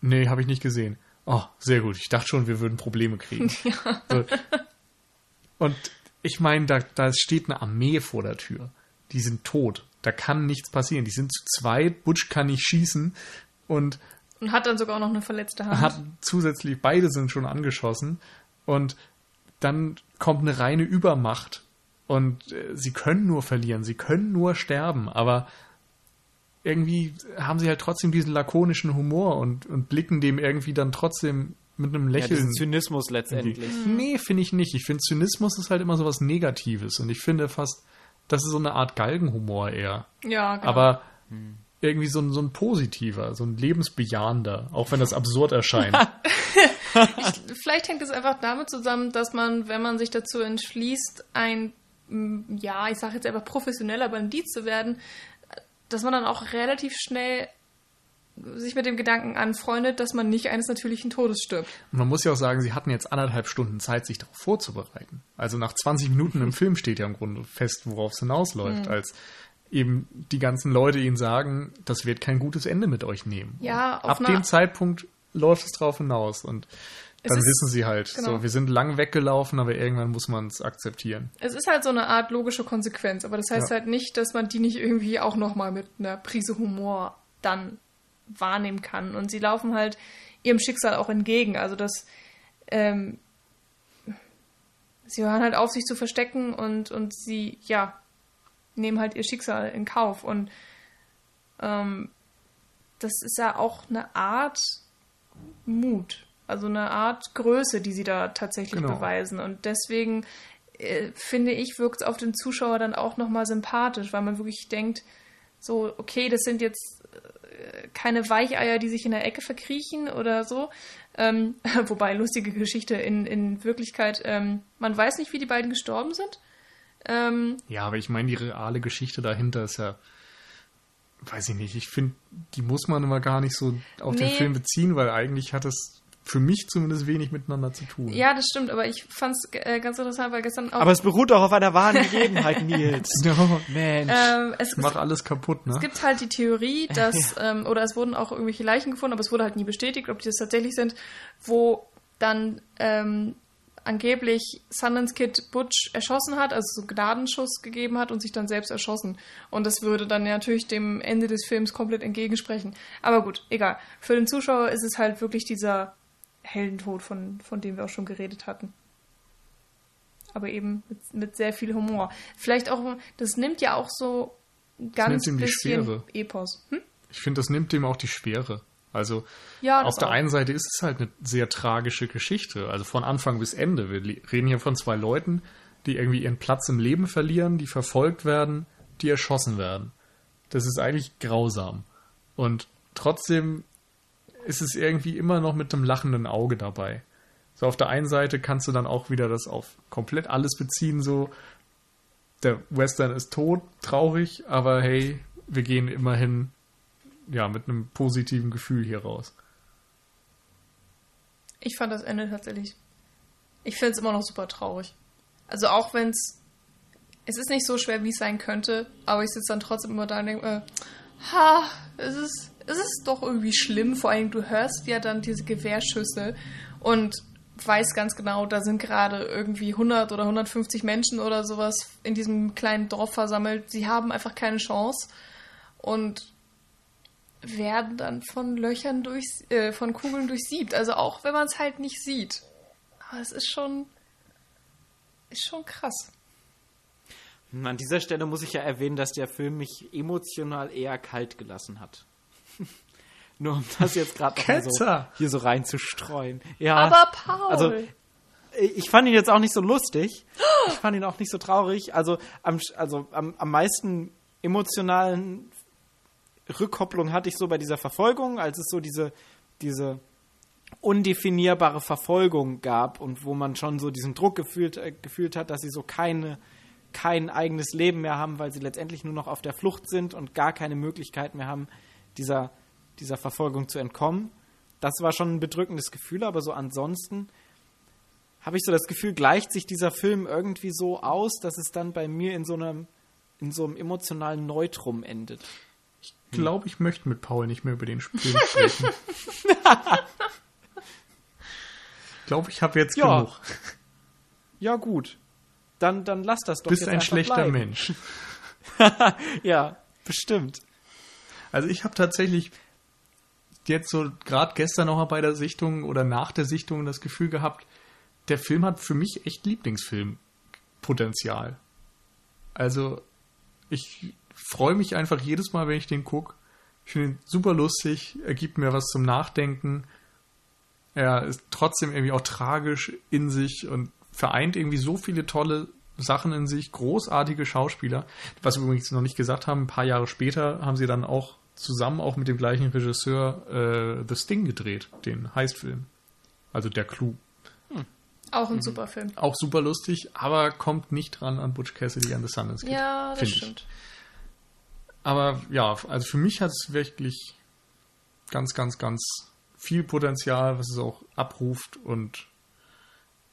Nee, habe ich nicht gesehen. Oh, sehr gut. Ich dachte schon, wir würden Probleme kriegen. [LAUGHS] So. Und ich meine, da, da steht eine Armee vor der Tür. Die sind tot. Da kann nichts passieren. Die sind zu zweit. Butch kann nicht schießen. Und Und hat dann sogar auch noch eine verletzte Hand. hat zusätzlich, beide sind schon angeschossen. Und dann kommt eine reine Übermacht. Und äh, sie können nur verlieren. Sie können nur sterben. Aber irgendwie haben sie halt trotzdem diesen lakonischen Humor und, und blicken dem irgendwie dann trotzdem mit einem Ja, Lächeln diesen Zynismus letztendlich. Nee, finde ich nicht. Ich finde, Zynismus ist halt immer so was Negatives. Und ich finde fast, das ist so eine Art Galgenhumor eher. ja, genau. Aber irgendwie so ein, so ein positiver, so ein lebensbejahender, auch wenn das absurd erscheint. [LAUGHS] Vielleicht hängt es einfach damit zusammen, dass man, wenn man sich dazu entschließt, ein, mm, ja, ich sage jetzt einfach professioneller Bandit zu werden, dass man dann auch relativ schnell sich mit dem Gedanken anfreundet, dass man nicht eines natürlichen Todes stirbt. Und man muss ja auch sagen, sie hatten jetzt anderthalb Stunden Zeit, sich darauf vorzubereiten. Also nach 20 Minuten im Film steht ja im Grunde fest, worauf es hinausläuft, als eben die ganzen Leute ihnen sagen, das wird kein gutes Ende mit euch nehmen. Ja, auf Ab dem Zeitpunkt läuft es drauf hinaus und dann ist- wissen sie halt, genau. so, wir sind lang weggelaufen, aber irgendwann muss man es akzeptieren. Es ist halt so eine Art logische Konsequenz, aber das heißt Ja. halt nicht, dass man die nicht irgendwie auch nochmal mit einer Prise Humor dann wahrnehmen kann. Und sie laufen halt ihrem Schicksal auch entgegen. Also das, ähm, sie hören halt auf, sich zu verstecken und, und sie, ja, nehmen halt ihr Schicksal in Kauf. Und ähm, das ist ja auch eine Art Mut, also eine Art Größe, die sie da tatsächlich Genau. beweisen. Und deswegen äh, finde ich, wirkt es auf den Zuschauer dann auch nochmal sympathisch, weil man wirklich denkt, so, okay, das sind jetzt keine Weicheier, die sich in der Ecke verkriechen oder so. Ähm, [LAUGHS] wobei, lustige Geschichte, in, in Wirklichkeit, ähm, man weiß nicht, wie die beiden gestorben sind. Ähm, Ja, aber ich meine, die reale Geschichte dahinter ist ja, weiß ich nicht, ich finde, die muss man immer gar nicht so auf den Nee. Film beziehen, weil eigentlich hat es für mich zumindest wenig miteinander zu tun. ja, das stimmt, aber ich fand es äh, ganz interessant, weil gestern auch. Aber es beruht doch auf einer wahren Begebenheit, [LAUGHS] Nils. Ja, [LAUGHS] Mensch. ähm, es, mach alles kaputt, ne? Es gibt halt die Theorie, [LAUGHS] dass, ähm, oder es wurden auch irgendwelche Leichen gefunden, aber es wurde halt nie bestätigt, ob die das tatsächlich sind, wo dann ähm, angeblich Sundance Kid Butch erschossen hat, also so Gnadenschuss gegeben hat und sich dann selbst erschossen. Und das würde dann natürlich dem Ende des Films komplett entgegensprechen. Aber gut, egal. Für den Zuschauer ist es halt wirklich dieser Heldentod, von, von dem wir auch schon geredet hatten. Aber eben mit, mit sehr viel Humor. Vielleicht auch, das nimmt ja auch so ganz nimmt ihm die bisschen Schwere. Epos. Hm? Ich finde, das nimmt dem auch die Schwere. Also Ja, auf das der auch. einen Seite ist es halt eine sehr tragische Geschichte, also von Anfang bis Ende. Wir reden hier von zwei Leuten, die irgendwie ihren Platz im Leben verlieren, die verfolgt werden, die erschossen werden. Das ist eigentlich grausam. Und trotzdem ist es irgendwie immer noch mit einem lachenden Auge dabei. So auf der einen Seite kannst du dann auch wieder das auf komplett alles beziehen, so der Western ist tot, traurig, aber hey, wir gehen immerhin ja mit einem positiven Gefühl hier raus. Ich fand das Ende tatsächlich. Ich finde es immer noch super traurig. Also auch wenn es. Es ist nicht so schwer, wie es sein könnte, aber ich sitze dann trotzdem immer da und denke, äh, ha, es ist, es ist doch irgendwie schlimm. Vor allem, du hörst ja dann diese Gewehrschüsse und weiß ganz genau, da sind gerade irgendwie 100 oder 150 Menschen oder sowas in diesem kleinen Dorf versammelt. Sie haben einfach keine Chance und werden dann von Löchern durch, äh, von Kugeln durchsiebt. Also auch wenn man es halt nicht sieht. Aber es ist schon, ist schon krass. An dieser Stelle muss ich ja erwähnen, dass der Film mich emotional eher kalt gelassen hat. [LAUGHS] Nur um das jetzt gerade noch mal so, hier so reinzustreuen. Ja, Aber Paul! Also, ich fand ihn jetzt auch nicht so lustig. Ich fand ihn auch nicht so traurig. Also am, also am, am meisten emotionalen Rückkopplung hatte ich so bei dieser Verfolgung, als es so diese, diese undefinierbare Verfolgung gab und wo man schon so diesen Druck gefühlt, äh, gefühlt hat, dass sie so keine, kein eigenes Leben mehr haben, weil sie letztendlich nur noch auf der Flucht sind und gar keine Möglichkeit mehr haben, dieser, dieser Verfolgung zu entkommen. Das war schon ein bedrückendes Gefühl, aber so ansonsten habe ich so das Gefühl, gleicht sich dieser Film irgendwie so aus, dass es dann bei mir in so einem, in so einem emotionalen Neutrum endet. Ich glaube, ich möchte mit Paul nicht mehr über den Film [LAUGHS] sprechen. ich glaube, ich habe jetzt Ja. genug. Ja, gut. Dann, dann lass das doch Bist jetzt ein schlechter bleiben. Mensch. [LAUGHS] Ja, bestimmt. Also ich habe tatsächlich jetzt so gerade gestern noch mal bei der Sichtung oder nach der Sichtung das Gefühl gehabt, der Film hat für mich echt Lieblingsfilmpotenzial. Also ich freue mich einfach jedes Mal, wenn ich den gucke. Ich finde ihn super lustig, er gibt mir was zum Nachdenken. Er ist trotzdem irgendwie auch tragisch in sich und vereint irgendwie so viele tolle Sachen in sich, großartige Schauspieler. Was wir übrigens noch nicht gesagt haben, ein paar Jahre später haben sie dann auch zusammen auch mit dem gleichen Regisseur äh, The Sting gedreht, den Heistfilm. Also der Clou. Auch ein super Film. Auch super lustig, aber kommt nicht dran an Butch Cassidy and the Sundance Kid. Ja, das find ich. stimmt. Aber ja, also für mich hat es wirklich ganz, ganz, ganz viel Potenzial, was es auch abruft und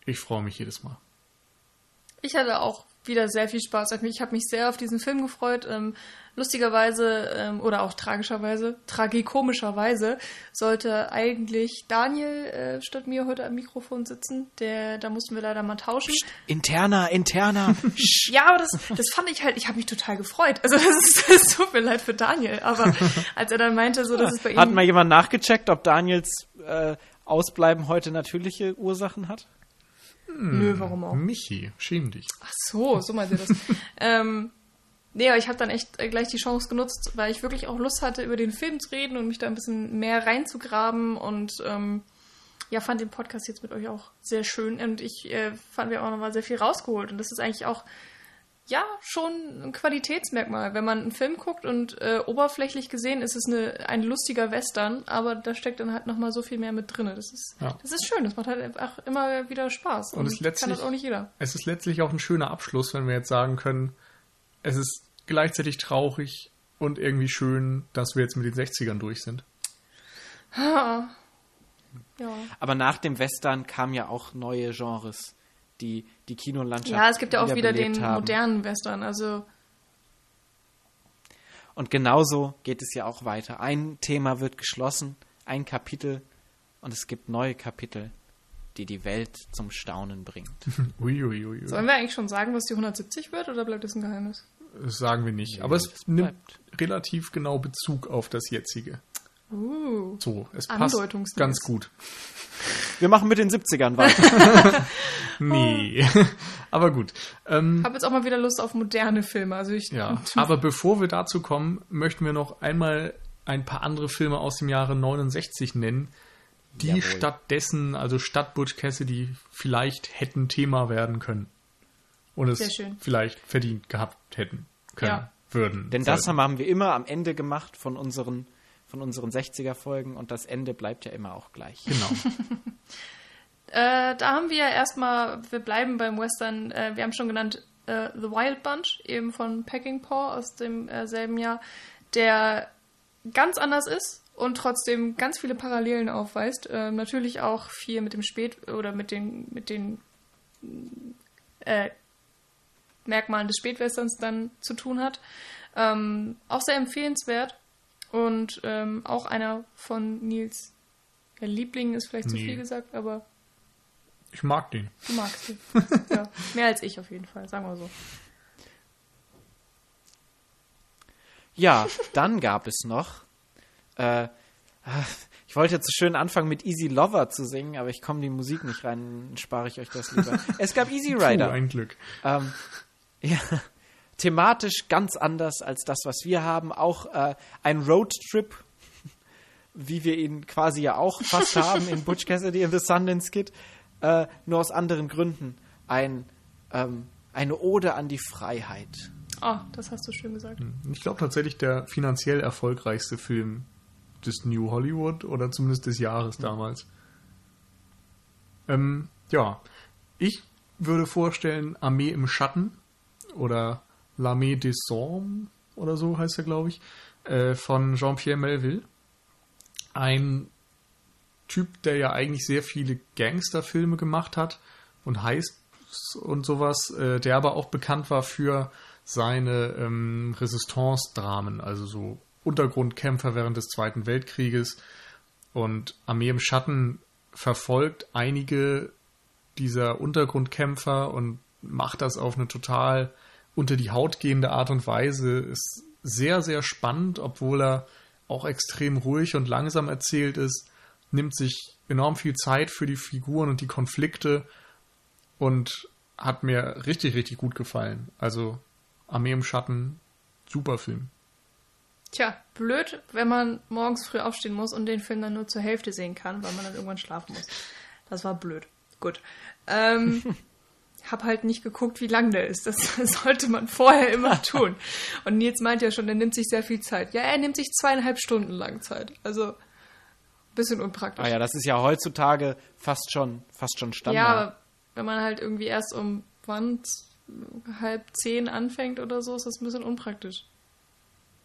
ich freue mich jedes Mal. Ich hatte auch wieder sehr viel Spaß. Ich habe mich sehr auf diesen Film gefreut. Ähm, lustigerweise ähm, oder auch tragischerweise, tragikomischerweise sollte eigentlich Daniel äh, statt mir heute am Mikrofon sitzen. Der, da mussten wir leider mal tauschen. Interna, interna. [LAUGHS] Ja, aber das, das fand ich halt, ich habe mich total gefreut. Also das, ist, [LAUGHS] das tut mir leid für Daniel, aber als er dann meinte, so dass es bei ihm Hat mal jemand nachgecheckt, ob Daniels äh, Ausbleiben heute natürliche Ursachen hat? Nö, warum auch? Michi, schäm dich. Ach so, so meint ihr das. [LAUGHS] ähm, nee, aber ich habe dann echt äh, gleich die Chance genutzt, weil ich wirklich auch Lust hatte, über den Film zu reden und mich da ein bisschen mehr reinzugraben und ähm, ja, fand den Podcast jetzt mit euch auch sehr schön und ich äh, fand, wir haben auch nochmal sehr viel rausgeholt und das ist eigentlich auch ja, schon ein Qualitätsmerkmal. Wenn man einen Film guckt und äh, oberflächlich gesehen ist es eine, ein lustiger Western, aber da steckt dann halt nochmal so viel mehr mit drin. Das ist, Ja. das ist schön, das macht halt einfach immer wieder Spaß. Und es kann letztlich- das auch nicht jeder. Es ist letztlich auch ein schöner Abschluss, wenn wir jetzt sagen können, es ist gleichzeitig traurig und irgendwie schön, dass wir jetzt mit den 60ern durch sind. [LAUGHS] Ja. Aber nach dem Western kamen ja auch neue Genres, die die Kinolandschaft ja, es gibt ja auch wieder den haben. modernen Western. Also, Und genauso geht es ja auch weiter. Ein Thema wird geschlossen, ein Kapitel, und es gibt neue Kapitel, die die Welt zum Staunen bringt. [LAUGHS] Uiuiui. Ui, ui. sollen wir eigentlich schon sagen, was die 170 wird oder bleibt das ein Geheimnis? Das sagen wir nicht. Aber es nimmt bleibt. relativ genau Bezug auf das jetzige. Uh. So, es passt ganz gut. Wir machen mit den 70ern weiter. [LAUGHS] Nee. Aber gut. Ähm, Ich habe jetzt auch mal wieder Lust auf moderne Filme. Also ich, ja. [LAUGHS] Aber bevor wir dazu kommen, möchten wir noch einmal ein paar andere Filme aus dem Jahre 69 nennen, die Jawohl. stattdessen, also statt Butch Cassidy, vielleicht hätten Thema werden können. Und es vielleicht verdient gehabt hätten können, Ja. würden. Denn das sollten. haben wir immer am Ende gemacht von unseren, von unseren 60er-Folgen und das Ende bleibt ja immer auch gleich. Genau. [LAUGHS] Äh, da haben wir erstmal, wir bleiben beim Western, äh, wir haben schon genannt äh, The Wild Bunch, eben von Pecking Paw aus dem äh, selben Jahr, der ganz anders ist und trotzdem ganz viele Parallelen aufweist. Äh, natürlich auch viel mit dem Spät- oder mit den, mit den äh, Merkmalen des Spätwesterns dann zu tun hat. Ähm, auch sehr empfehlenswert. Und ähm, auch einer von Nils ja, Lieblingen ist vielleicht zu Nee. viel gesagt, aber Ich mag den. du magst ihn. [LAUGHS] ja, mehr als ich auf jeden Fall, sagen wir so. Ja, dann gab es noch. Äh, ich wollte jetzt so schön anfangen mit Easy Lover zu singen, aber ich komme die Musik nicht rein, dann spare ich euch das lieber. [LAUGHS] Es gab Easy Puh, Rider. ein Glück. Ähm, ja, thematisch ganz anders als das, was wir haben. Auch äh, ein Roadtrip, [LAUGHS] wie wir ihn quasi ja auch fast haben in Butch Cassidy and the Sundance Kid, äh, nur aus anderen Gründen. Ein, ähm, eine Ode an die Freiheit. Oh, das hast du schön gesagt. Ich glaube tatsächlich der finanziell erfolgreichste Film des New Hollywood oder zumindest des Jahres damals. Ähm, ja, ich würde vorstellen Armee im Schatten oder L'Armée des Sombres oder so heißt er, glaube ich, äh, von Jean-Pierre Melville. Ein Typ, der ja eigentlich sehr viele Gangsterfilme gemacht hat und heißt und sowas, äh, der aber auch bekannt war für seine ähm, Resistance-Dramen, also so Untergrundkämpfer während des Zweiten Weltkrieges. Und Armee im Schatten verfolgt einige dieser Untergrundkämpfer und macht das auf eine total unter die Haut gehende Art und Weise. Ist sehr, sehr spannend, obwohl er auch extrem ruhig und langsam erzählt ist, nimmt sich enorm viel Zeit für die Figuren und die Konflikte und hat mir richtig, richtig gut gefallen. Also Armee im Schatten, super Film. Tja, blöd, wenn man morgens früh aufstehen muss und den Film dann nur zur Hälfte sehen kann, weil man dann irgendwann schlafen muss. Das war blöd. Gut. Ähm, [LAUGHS] hab halt nicht geguckt, wie lang der ist. Das [LAUGHS] sollte man vorher immer [LAUGHS] tun. Und Nils meint ja schon, er nimmt sich sehr viel Zeit. Ja, er nimmt sich zweieinhalb Stunden lang Zeit. Also, bisschen unpraktisch. Ah ja, das ist ja heutzutage fast schon, fast schon Standard. Ja, aber wenn man halt irgendwie erst um wann halb zehn anfängt oder so, ist das ein bisschen unpraktisch.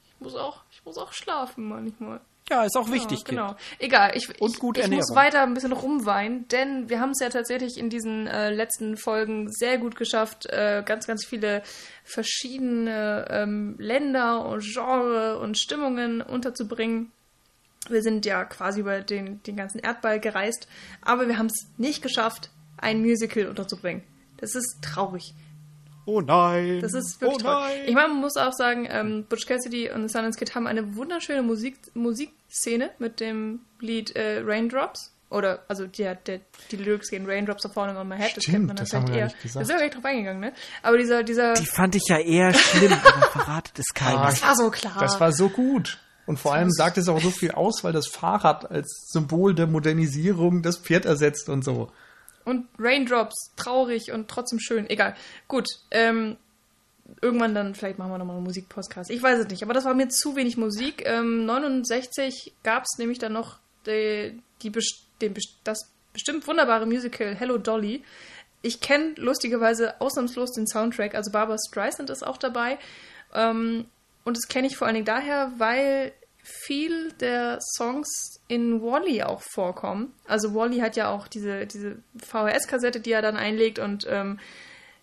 Ich muss auch, ich muss auch schlafen manchmal. Ja, ist auch wichtig, ja, Kind. genau. Egal, ich, Und ich, ich muss weiter ein bisschen rumweinen, denn wir haben es ja tatsächlich in diesen äh, letzten Folgen sehr gut geschafft, äh, ganz, ganz viele verschiedene ähm, Länder und Genre und Stimmungen unterzubringen. Wir sind ja quasi über den, den ganzen Erdball gereist, aber wir haben es nicht geschafft, ein Musical unterzubringen. Das ist traurig. Oh nein. Das ist wirklich oh nein. Ich meine, man muss auch sagen, ähm, Butch Cassidy und The Sundance Kid haben eine wunderschöne Musik, Musikszene mit dem Lied äh, Raindrops. Oder, also der, der, die Lyrics gehen Raindrops are falling on my head. das Stimmt, kennt man das wir eher. nicht gesagt. Da sind wir gar nicht drauf eingegangen, ne? Aber dieser, dieser. Die fand ich ja eher schlimm, aber verratet es keiner. Ah, das war so klar. Das war so gut. Und vor allem sagt es auch so viel aus, weil das Fahrrad als Symbol der Modernisierung das Pferd ersetzt und so. Und Raindrops, traurig und trotzdem schön. Egal. Gut. Ähm, irgendwann dann, vielleicht machen wir nochmal einen Musikpodcast. Ich weiß es nicht, aber das war mir zu wenig Musik. Ähm, 69 gab es nämlich dann noch die, die, den, das bestimmt wunderbare Musical Hello Dolly. Ich kenne lustigerweise ausnahmslos den Soundtrack, also Barbara Streisand ist auch dabei. Ähm, und das kenne ich vor allen Dingen daher, weil viel der Songs in Wally auch vorkommen. Also Wally hat ja auch diese, diese VHS-Kassette, die er dann einlegt und ähm,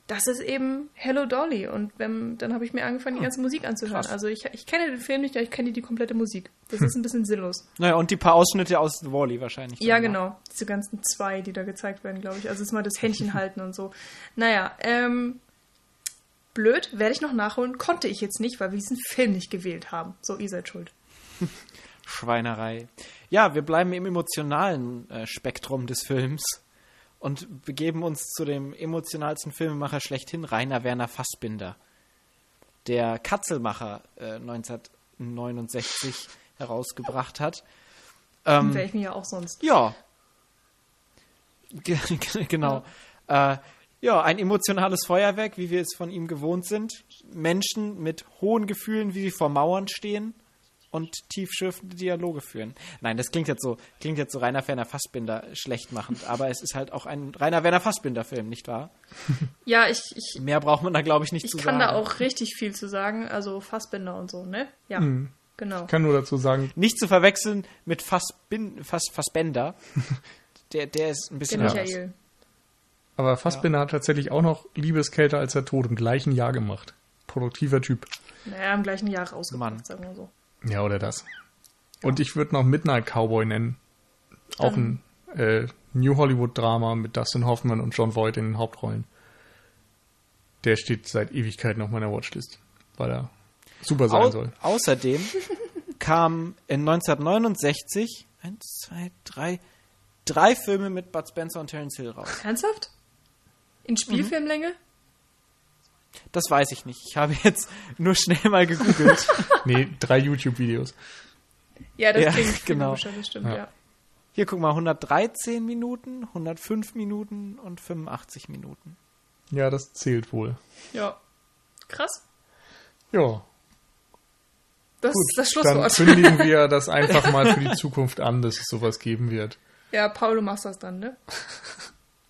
das ist eben Hello Dolly. Und wenn, dann habe ich mir angefangen, die ganze Musik anzuhören. krass. Also ich, ich kenne den Film nicht, aber ich kenne die komplette Musik. Das ist ein bisschen sinnlos. Naja, und die paar Ausschnitte aus Wally wahrscheinlich. Ja, noch. genau. Diese ganzen zwei, die da gezeigt werden, glaube ich. Also ist mal das Händchen [LAUGHS] halten und so. Naja, ähm, blöd, werde ich noch nachholen. Konnte ich jetzt nicht, weil wir diesen Film nicht gewählt haben. So, ihr seid schuld. [LAUGHS] Schweinerei. Ja, wir bleiben im emotionalen äh, Spektrum des Films und begeben uns zu dem emotionalsten Filmemacher schlechthin, Rainer Werner Fassbinder. Der Katzelmacher äh, 1969 [LAUGHS] herausgebracht hat. Ähm, Wäre ich mir ja auch sonst. Ja. Ge [LAUGHS] ge- genau. Äh, ja, ein emotionales Feuerwerk, wie wir es von ihm gewohnt sind. Menschen mit hohen Gefühlen, wie sie vor Mauern stehen und tiefschürfende Dialoge führen. Nein, das klingt jetzt so, klingt jetzt so Rainer Werner Fassbinder schlecht machend, aber es ist halt auch ein Rainer Werner Fassbinder Film, nicht wahr? [LAUGHS] Ja, ich, ich, Mehr braucht man da glaube ich nicht ich zu kann sagen. da auch richtig viel zu sagen. Also Fassbinder und so, ne? Ja, genau. Ich kann nur dazu sagen, nicht zu verwechseln mit Fassbin Fass Fassbender. [LAUGHS] Der, der ist ein Der bisschen anders. Michael. aber Fassbinder hat tatsächlich auch noch Liebeskälter als er tot im gleichen Jahr gemacht. Produktiver Typ. Naja, im gleichen Jahr rausgebracht, Mann. sagen wir so. Ja, oder das. Und ich würde noch Midnight Cowboy nennen. Auch ein äh, New Hollywood Drama mit Dustin Hoffman und John Voight in den Hauptrollen. Der steht seit Ewigkeiten auf meiner Watchlist, weil er super sein Au soll. Außerdem [LAUGHS] kam in 1969 eins, zwei, drei, drei Filme mit Bud Spencer und Terence Hill raus. Ernsthaft? In Spielfilmlänge? Das weiß ich nicht. Ich habe jetzt nur schnell mal gegoogelt. [LAUGHS] Nee, drei YouTube-Videos. Ja, das Ja, klingt genau. logischer, das stimmt, Ja. ja. Hier guck mal, 113 Minuten, 105 Minuten und 85 Minuten. Ja, das zählt wohl. Ja. Krass. Ja, Das gut. ist das Dann Schlusswort. kündigen wir das [LAUGHS] einfach mal für die Zukunft an, dass es sowas geben wird. Ja, Paul, du machst das dann, ne? [LAUGHS]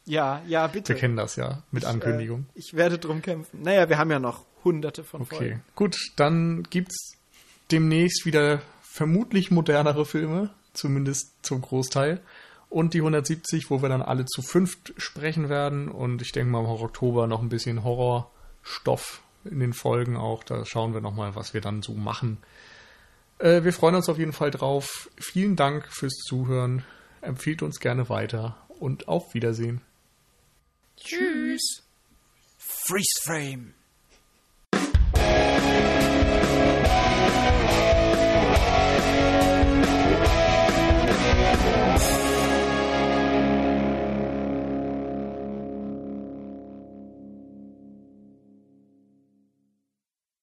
Ja, ja, bitte. Wir kennen das ja mit Ankündigung. Äh, ich werde drum kämpfen. Naja, wir haben ja noch hunderte von Okay, Folgen. gut, dann gibt's demnächst wieder vermutlich modernere Filme, zumindest zum Großteil. Und die 170, wo wir dann alle zu fünft sprechen werden. Und ich denke mal im Oktober noch ein bisschen Horrorstoff in den Folgen auch. Da schauen wir nochmal, was wir dann so machen. Äh, wir freuen uns auf jeden Fall drauf. Vielen Dank fürs Zuhören. Empfiehlt uns gerne weiter und auf Wiedersehen. Tschüss. Freeze Frame.